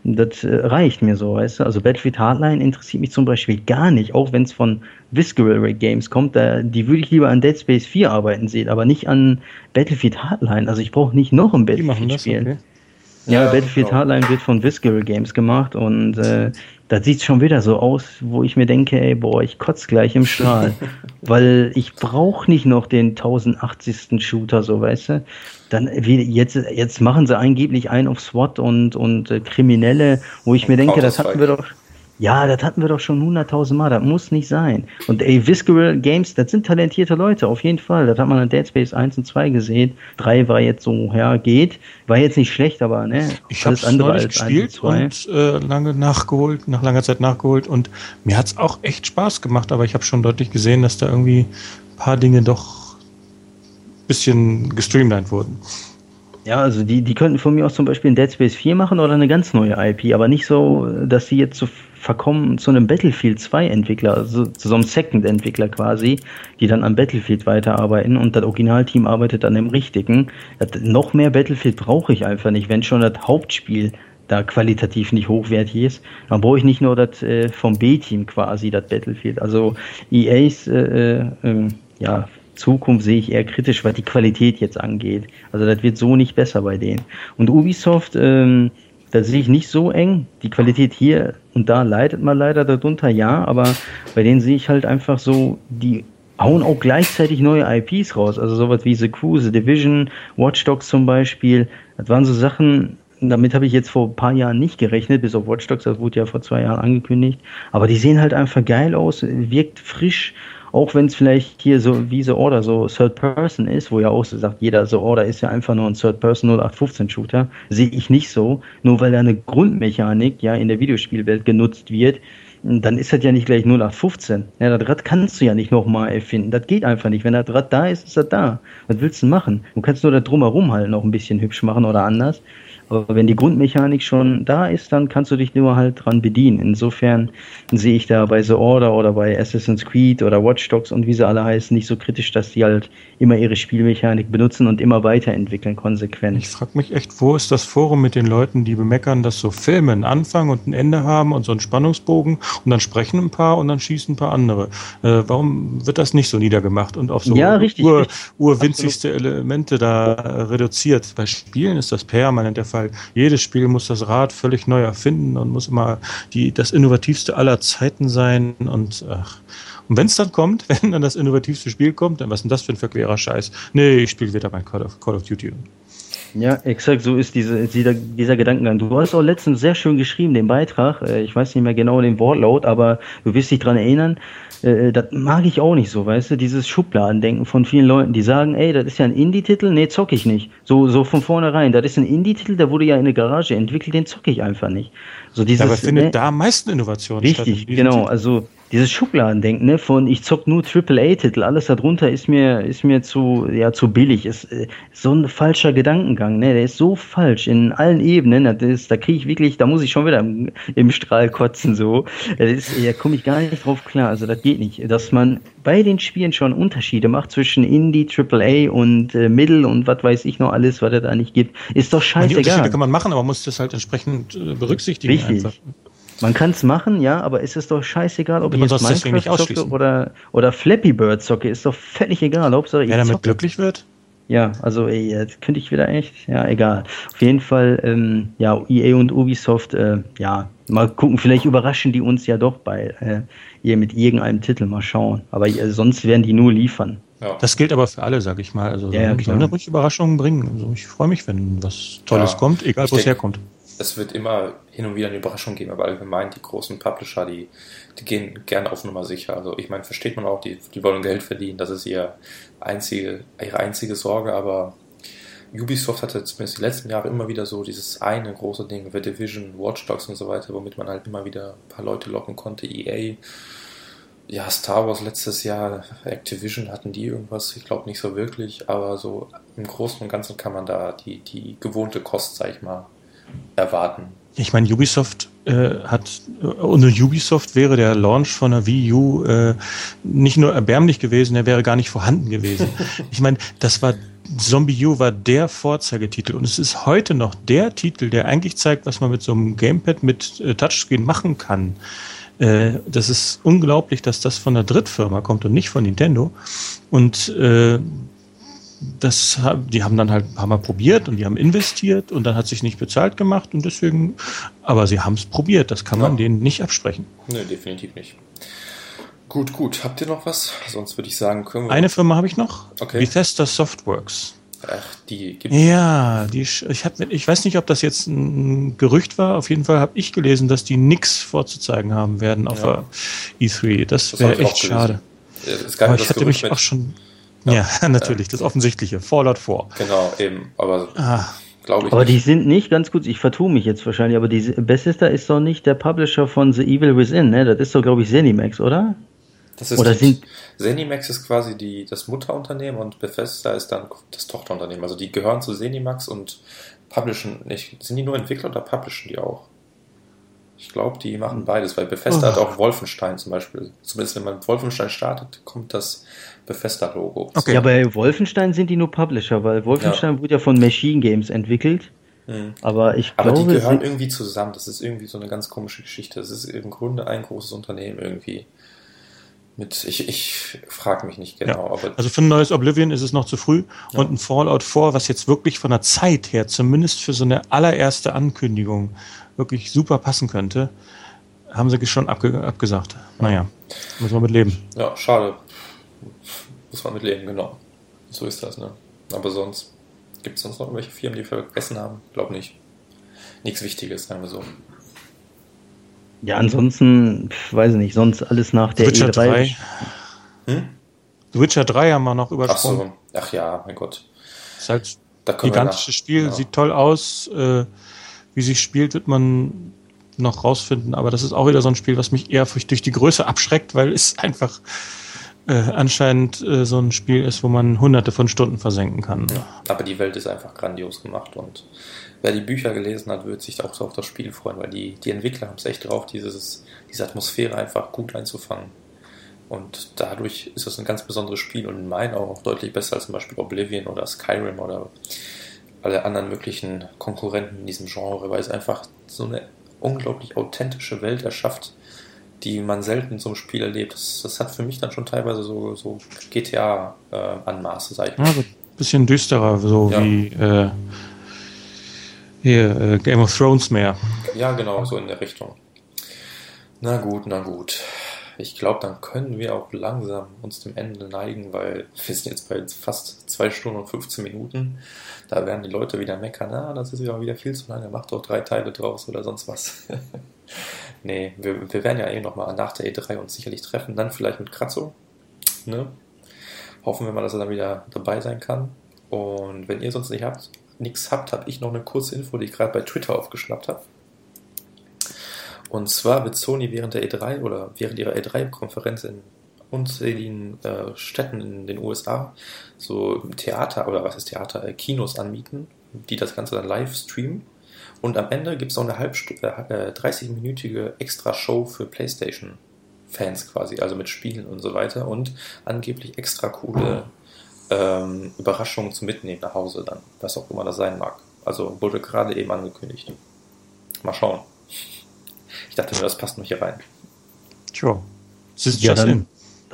Das äh, reicht mir so, weißt du. Also Battlefield Hardline interessiert mich zum Beispiel gar nicht, auch wenn es von Visceral Games kommt. Da, die würde ich lieber an Dead Space 4 arbeiten sehen, aber nicht an Battlefield Hardline. Also ich brauche nicht noch ein Battlefield-Spiel. Ja, ja Battlefield genau. Hardline wird von Visceral Games gemacht und äh, das sieht schon wieder so aus, wo ich mir denke, ey, boah, ich kotze gleich im Strahl. weil ich brauche nicht noch den 1080. Shooter, so weißt du. Dann wie, jetzt, jetzt machen sie angeblich einen auf SWAT und, und äh, Kriminelle, wo ich mir denke, das hatten wir doch ja, das hatten wir doch schon hunderttausend Mal, das muss nicht sein. Und ey, Visceral Games, das sind talentierte Leute, auf jeden Fall. Das hat man in Dead Space 1 und 2 gesehen. 3 war jetzt so, ja, geht. War jetzt nicht schlecht, aber ne, ich alles andere als gespielt und, und äh, lange nachgeholt, nach langer Zeit nachgeholt und mir hat's auch echt Spaß gemacht, aber ich habe schon deutlich gesehen, dass da irgendwie ein paar Dinge doch ein bisschen gestreamlined wurden. Ja, also die, die könnten von mir aus zum Beispiel ein Dead Space 4 machen oder eine ganz neue IP, aber nicht so, dass sie jetzt so verkommen zu einem Battlefield 2 Entwickler, also zu so einem Second Entwickler quasi, die dann am Battlefield weiterarbeiten und das Originalteam arbeitet dann im richtigen. Das, noch mehr Battlefield brauche ich einfach nicht, wenn schon das Hauptspiel da qualitativ nicht hochwertig ist, dann brauche ich nicht nur das äh, vom B-Team quasi, das Battlefield. Also EAs äh, äh, ja, Zukunft sehe ich eher kritisch, was die Qualität jetzt angeht. Also das wird so nicht besser bei denen. Und Ubisoft, ähm, da sehe ich nicht so eng. Die Qualität hier und da leidet man leider darunter, ja, aber bei denen sehe ich halt einfach so, die hauen auch gleichzeitig neue IPs raus. Also sowas wie The Crew, The Division, Watch Dogs zum Beispiel. Das waren so Sachen, damit habe ich jetzt vor ein paar Jahren nicht gerechnet, bis auf Watch Dogs, das wurde ja vor zwei Jahren angekündigt. Aber die sehen halt einfach geil aus, wirkt frisch auch wenn es vielleicht hier so wie The Order so Third Person ist, wo ja auch so sagt, jeder The Order ist ja einfach nur ein Third Person 0815 Shooter, sehe ich nicht so. Nur weil da eine Grundmechanik ja in der Videospielwelt genutzt wird, dann ist das ja nicht gleich 0815. Ja, das Rad kannst du ja nicht nochmal erfinden. Das geht einfach nicht. Wenn das Rad da ist, ist das da. Was willst du machen? Du kannst nur da drumherum halt noch ein bisschen hübsch machen oder anders. Aber wenn die Grundmechanik schon da ist, dann kannst du dich nur halt dran bedienen. Insofern sehe ich da bei The Order oder bei Assassin's Creed oder Watch Dogs und wie sie alle heißen, nicht so kritisch, dass die halt immer ihre Spielmechanik benutzen und immer weiterentwickeln, konsequent. Ich frage mich echt, wo ist das Forum mit den Leuten, die bemeckern, dass so Filme einen Anfang und ein Ende haben und so einen Spannungsbogen und dann sprechen ein paar und dann schießen ein paar andere. Äh, warum wird das nicht so niedergemacht und auf so ja, richtig, ur, urwinzigste Elemente da reduziert? Bei Spielen ist das permanent der Fall. Jedes Spiel muss das Rad völlig neu erfinden und muss immer die, das innovativste aller Zeiten sein und. Und wenn es dann kommt, wenn dann das innovativste Spiel kommt, dann was ist denn das für ein verquerer Scheiß? Nee, ich spiele wieder mein Call of, Call of Duty. Ja, exakt, so ist diese, dieser, dieser Gedankengang. Du hast auch letztens sehr schön geschrieben, den Beitrag. Äh, ich weiß nicht mehr genau den Wortlaut, aber du wirst dich dran erinnern. Äh, das mag ich auch nicht so, weißt du, dieses Schubladendenken von vielen Leuten, die sagen, ey, das ist ja ein Indie-Titel, nee, zock ich nicht. So, so von vornherein, das ist ein Indie-Titel, der wurde ja in der Garage entwickelt, den zock ich einfach nicht. So dieses, Dabei findet ne, da am meisten Innovation richtig, statt. Richtig, genau, also dieses Schubladendenken, ne, von ich zock nur AAA-Titel, alles darunter ist mir, ist mir zu, ja, zu billig, ist, äh, so ein falscher Gedankengang, ne, der ist so falsch in allen Ebenen, das ist, da kriege ich wirklich, da muss ich schon wieder im, im Strahl kotzen, so, das ist, da komme ich gar nicht drauf klar, also das geht nicht, dass man bei den Spielen schon Unterschiede macht zwischen Indie, AAA und äh, Middle und was weiß ich noch alles, was es da nicht gibt, ist doch scheißegal. Die Unterschiede kann man machen, aber man muss das halt entsprechend äh, berücksichtigen. Richtig. Einfach. Man kann es machen, ja, aber ist es doch scheißegal, ob ich jetzt Minecraft zocke oder, oder Flappy Bird zocke, ist doch völlig egal. Hauptsache ich Wer damit zocke. glücklich wird? Ja, also ey, jetzt könnte ich wieder echt, ja, egal. Auf jeden Fall, ähm, ja, EA und Ubisoft, äh, ja, mal gucken, vielleicht überraschen die uns ja doch bei äh, ihr mit irgendeinem Titel, mal schauen. Aber äh, sonst werden die nur liefern. Ja. Das gilt aber für alle, sag ich mal. Also ja, sollen ja, ruhig Überraschungen bringen. Also ich freue mich, wenn was Tolles ja, kommt, egal wo es herkommt es wird immer hin und wieder eine Überraschung geben, aber allgemein die großen Publisher, die, die gehen gerne auf Nummer sicher. Also ich meine, versteht man auch, die, die wollen Geld verdienen, das ist ihr einzige, ihre einzige Sorge, aber Ubisoft hatte zumindest die letzten Jahre immer wieder so dieses eine große Ding, The Division, Watch Dogs und so weiter, womit man halt immer wieder ein paar Leute locken konnte. EA, ja, Star Wars letztes Jahr, Activision hatten die irgendwas, ich glaube nicht so wirklich, aber so im Großen und Ganzen kann man da die, die gewohnte Kost, sag ich mal, erwarten. Ich meine, Ubisoft äh, hat, ohne Ubisoft wäre der Launch von der Wii U äh, nicht nur erbärmlich gewesen, er wäre gar nicht vorhanden gewesen. ich meine, das war Zombie U war der Vorzeigetitel und es ist heute noch der Titel, der eigentlich zeigt, was man mit so einem Gamepad mit äh, Touchscreen machen kann. Äh, das ist unglaublich, dass das von einer Drittfirma kommt und nicht von Nintendo. Und äh, das, die haben dann halt ein paar Mal probiert und die haben investiert und dann hat sich nicht bezahlt gemacht und deswegen, aber sie haben es probiert, das kann ja. man denen nicht absprechen. Nee, definitiv nicht. Gut, gut. Habt ihr noch was? Sonst würde ich sagen, können wir. Eine Firma habe ich noch. Okay. Bethesda Softworks. Ach, die gibt's. Ja, die, ich, hab, ich weiß nicht, ob das jetzt ein Gerücht war. Auf jeden Fall habe ich gelesen, dass die nichts vorzuzeigen haben werden auf ja. der E3. Das, das wäre echt schade. Aber ich hatte mich auch schon. Ja, ja natürlich, das Offensichtliche. Fallout 4. Genau, eben. Aber. Ah. Glaube ich aber nicht. die sind nicht, ganz gut, ich vertue mich jetzt wahrscheinlich, aber die Bethesda ist doch nicht der Publisher von The Evil Within, ne? Das ist doch, glaube ich, Zenimax, oder? Das ist Oder sind Zenimax ist quasi die, das Mutterunternehmen und Bethesda ist dann das Tochterunternehmen. Also die gehören zu Zenimax und publishen nicht. Sind die nur Entwickler oder publishen die auch? Ich glaube, die machen beides, weil Bethesda oh. hat auch Wolfenstein zum Beispiel. Zumindest wenn man Wolfenstein startet, kommt das Bethesda-Logo. Okay. Ja, bei Wolfenstein sind die nur Publisher, weil Wolfenstein ja. wurde ja von Machine Games entwickelt. Mhm. Aber ich Aber glaube, die gehören irgendwie zusammen. Das ist irgendwie so eine ganz komische Geschichte. Das ist im Grunde ein großes Unternehmen irgendwie. Mit, ich ich frage mich nicht genau. Ja. also für ein neues Oblivion ist es noch zu früh. Ja. Und ein Fallout 4, was jetzt wirklich von der Zeit her, zumindest für so eine allererste Ankündigung, wirklich super passen könnte, haben sie schon abge abgesagt. Naja, muss man mit leben. Ja, schade. Muss man mit leben, genau. So ist das, ne? Aber sonst, gibt es sonst noch irgendwelche Firmen, die wir vergessen haben? Glaub nicht. Nichts Wichtiges, sagen wir so. Ja, ansonsten, weiß ich nicht, sonst alles nach der Witcher E3. 3. Hm? Witcher 3 haben wir noch übersprungen. Ach so, ach ja, mein Gott. Ist halt ein gigantisches Spiel, ja. sieht toll aus. Äh, wie sich spielt, wird man noch rausfinden, aber das ist auch wieder so ein Spiel, was mich eher durch die Größe abschreckt, weil es einfach äh, anscheinend äh, so ein Spiel ist, wo man hunderte von Stunden versenken kann. Ja, aber die Welt ist einfach grandios gemacht und wer die Bücher gelesen hat, wird sich auch so auf das Spiel freuen, weil die, die Entwickler haben es echt drauf, dieses, diese Atmosphäre einfach gut einzufangen. Und dadurch ist es ein ganz besonderes Spiel und in meinen Augen auch deutlich besser als zum Beispiel Oblivion oder Skyrim oder alle anderen möglichen Konkurrenten in diesem Genre, weil es einfach so eine unglaublich authentische Welt erschafft, die man selten zum Spiel erlebt. Das, das hat für mich dann schon teilweise so, so GTA-Anmaße, äh, sag ich mal. Ja, ein bisschen düsterer, so ja. wie äh, hier, äh, Game of Thrones mehr. Ja, genau, so in der Richtung. Na gut, na gut. Ich glaube, dann können wir auch langsam uns dem Ende neigen, weil wir sind jetzt bei fast zwei Stunden und 15 Minuten. Da werden die Leute wieder meckern, ah, das ist ja wieder viel zu lange, macht doch drei Teile draus oder sonst was. nee, wir, wir werden ja eh nochmal nach der E3 uns sicherlich treffen, dann vielleicht mit Kratzo. Ne? Hoffen wir mal, dass er dann wieder dabei sein kann. Und wenn ihr sonst nicht habt, nichts habt, habe ich noch eine kurze Info, die ich gerade bei Twitter aufgeschnappt habe. Und zwar wird Sony während der E3 oder während ihrer E3-Konferenz in unzähligen äh, Städten in den USA so Theater oder was ist Theater, äh, Kinos anmieten, die das Ganze dann live streamen. Und am Ende gibt es noch eine halb äh, 30-minütige Extra-Show für PlayStation-Fans quasi, also mit Spielen und so weiter und angeblich extra coole ähm, Überraschungen zum Mitnehmen nach Hause dann, was auch immer das sein mag. Also wurde gerade eben angekündigt. Mal schauen. Ich dachte mir, das passt noch hier rein. Tja, es ist ja, dann,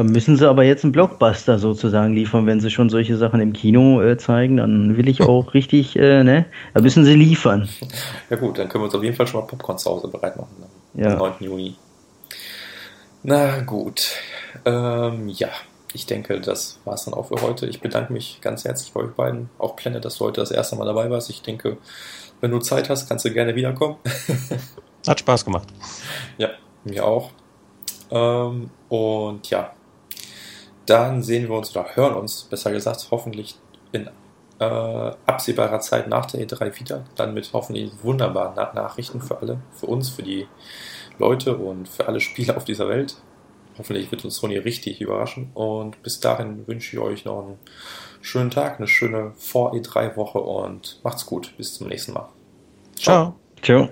dann, müssen sie aber jetzt einen Blockbuster sozusagen liefern, wenn sie schon solche Sachen im Kino äh, zeigen, dann will ich auch richtig, äh, ne? Da müssen sie liefern. Ja gut, dann können wir uns auf jeden Fall schon mal Popcorn zu Hause bereit machen. Ne? Ja. Am 9. Juni. Na gut. Ähm, ja, ich denke, das war es dann auch für heute. Ich bedanke mich ganz herzlich bei euch beiden. Auch Planet, dass du heute das erste Mal dabei warst. Ich denke, wenn du Zeit hast, kannst du gerne wiederkommen. Hat Spaß gemacht. Ja, mir auch. Ähm, und ja, dann sehen wir uns oder hören uns, besser gesagt, hoffentlich in äh, absehbarer Zeit nach der E3 wieder. Dann mit hoffentlich wunderbaren Nachrichten für alle, für uns, für die Leute und für alle Spieler auf dieser Welt. Hoffentlich wird uns Sony richtig überraschen. Und bis dahin wünsche ich euch noch einen schönen Tag, eine schöne Vor-E3-Woche und macht's gut. Bis zum nächsten Mal. Ciao. Ciao.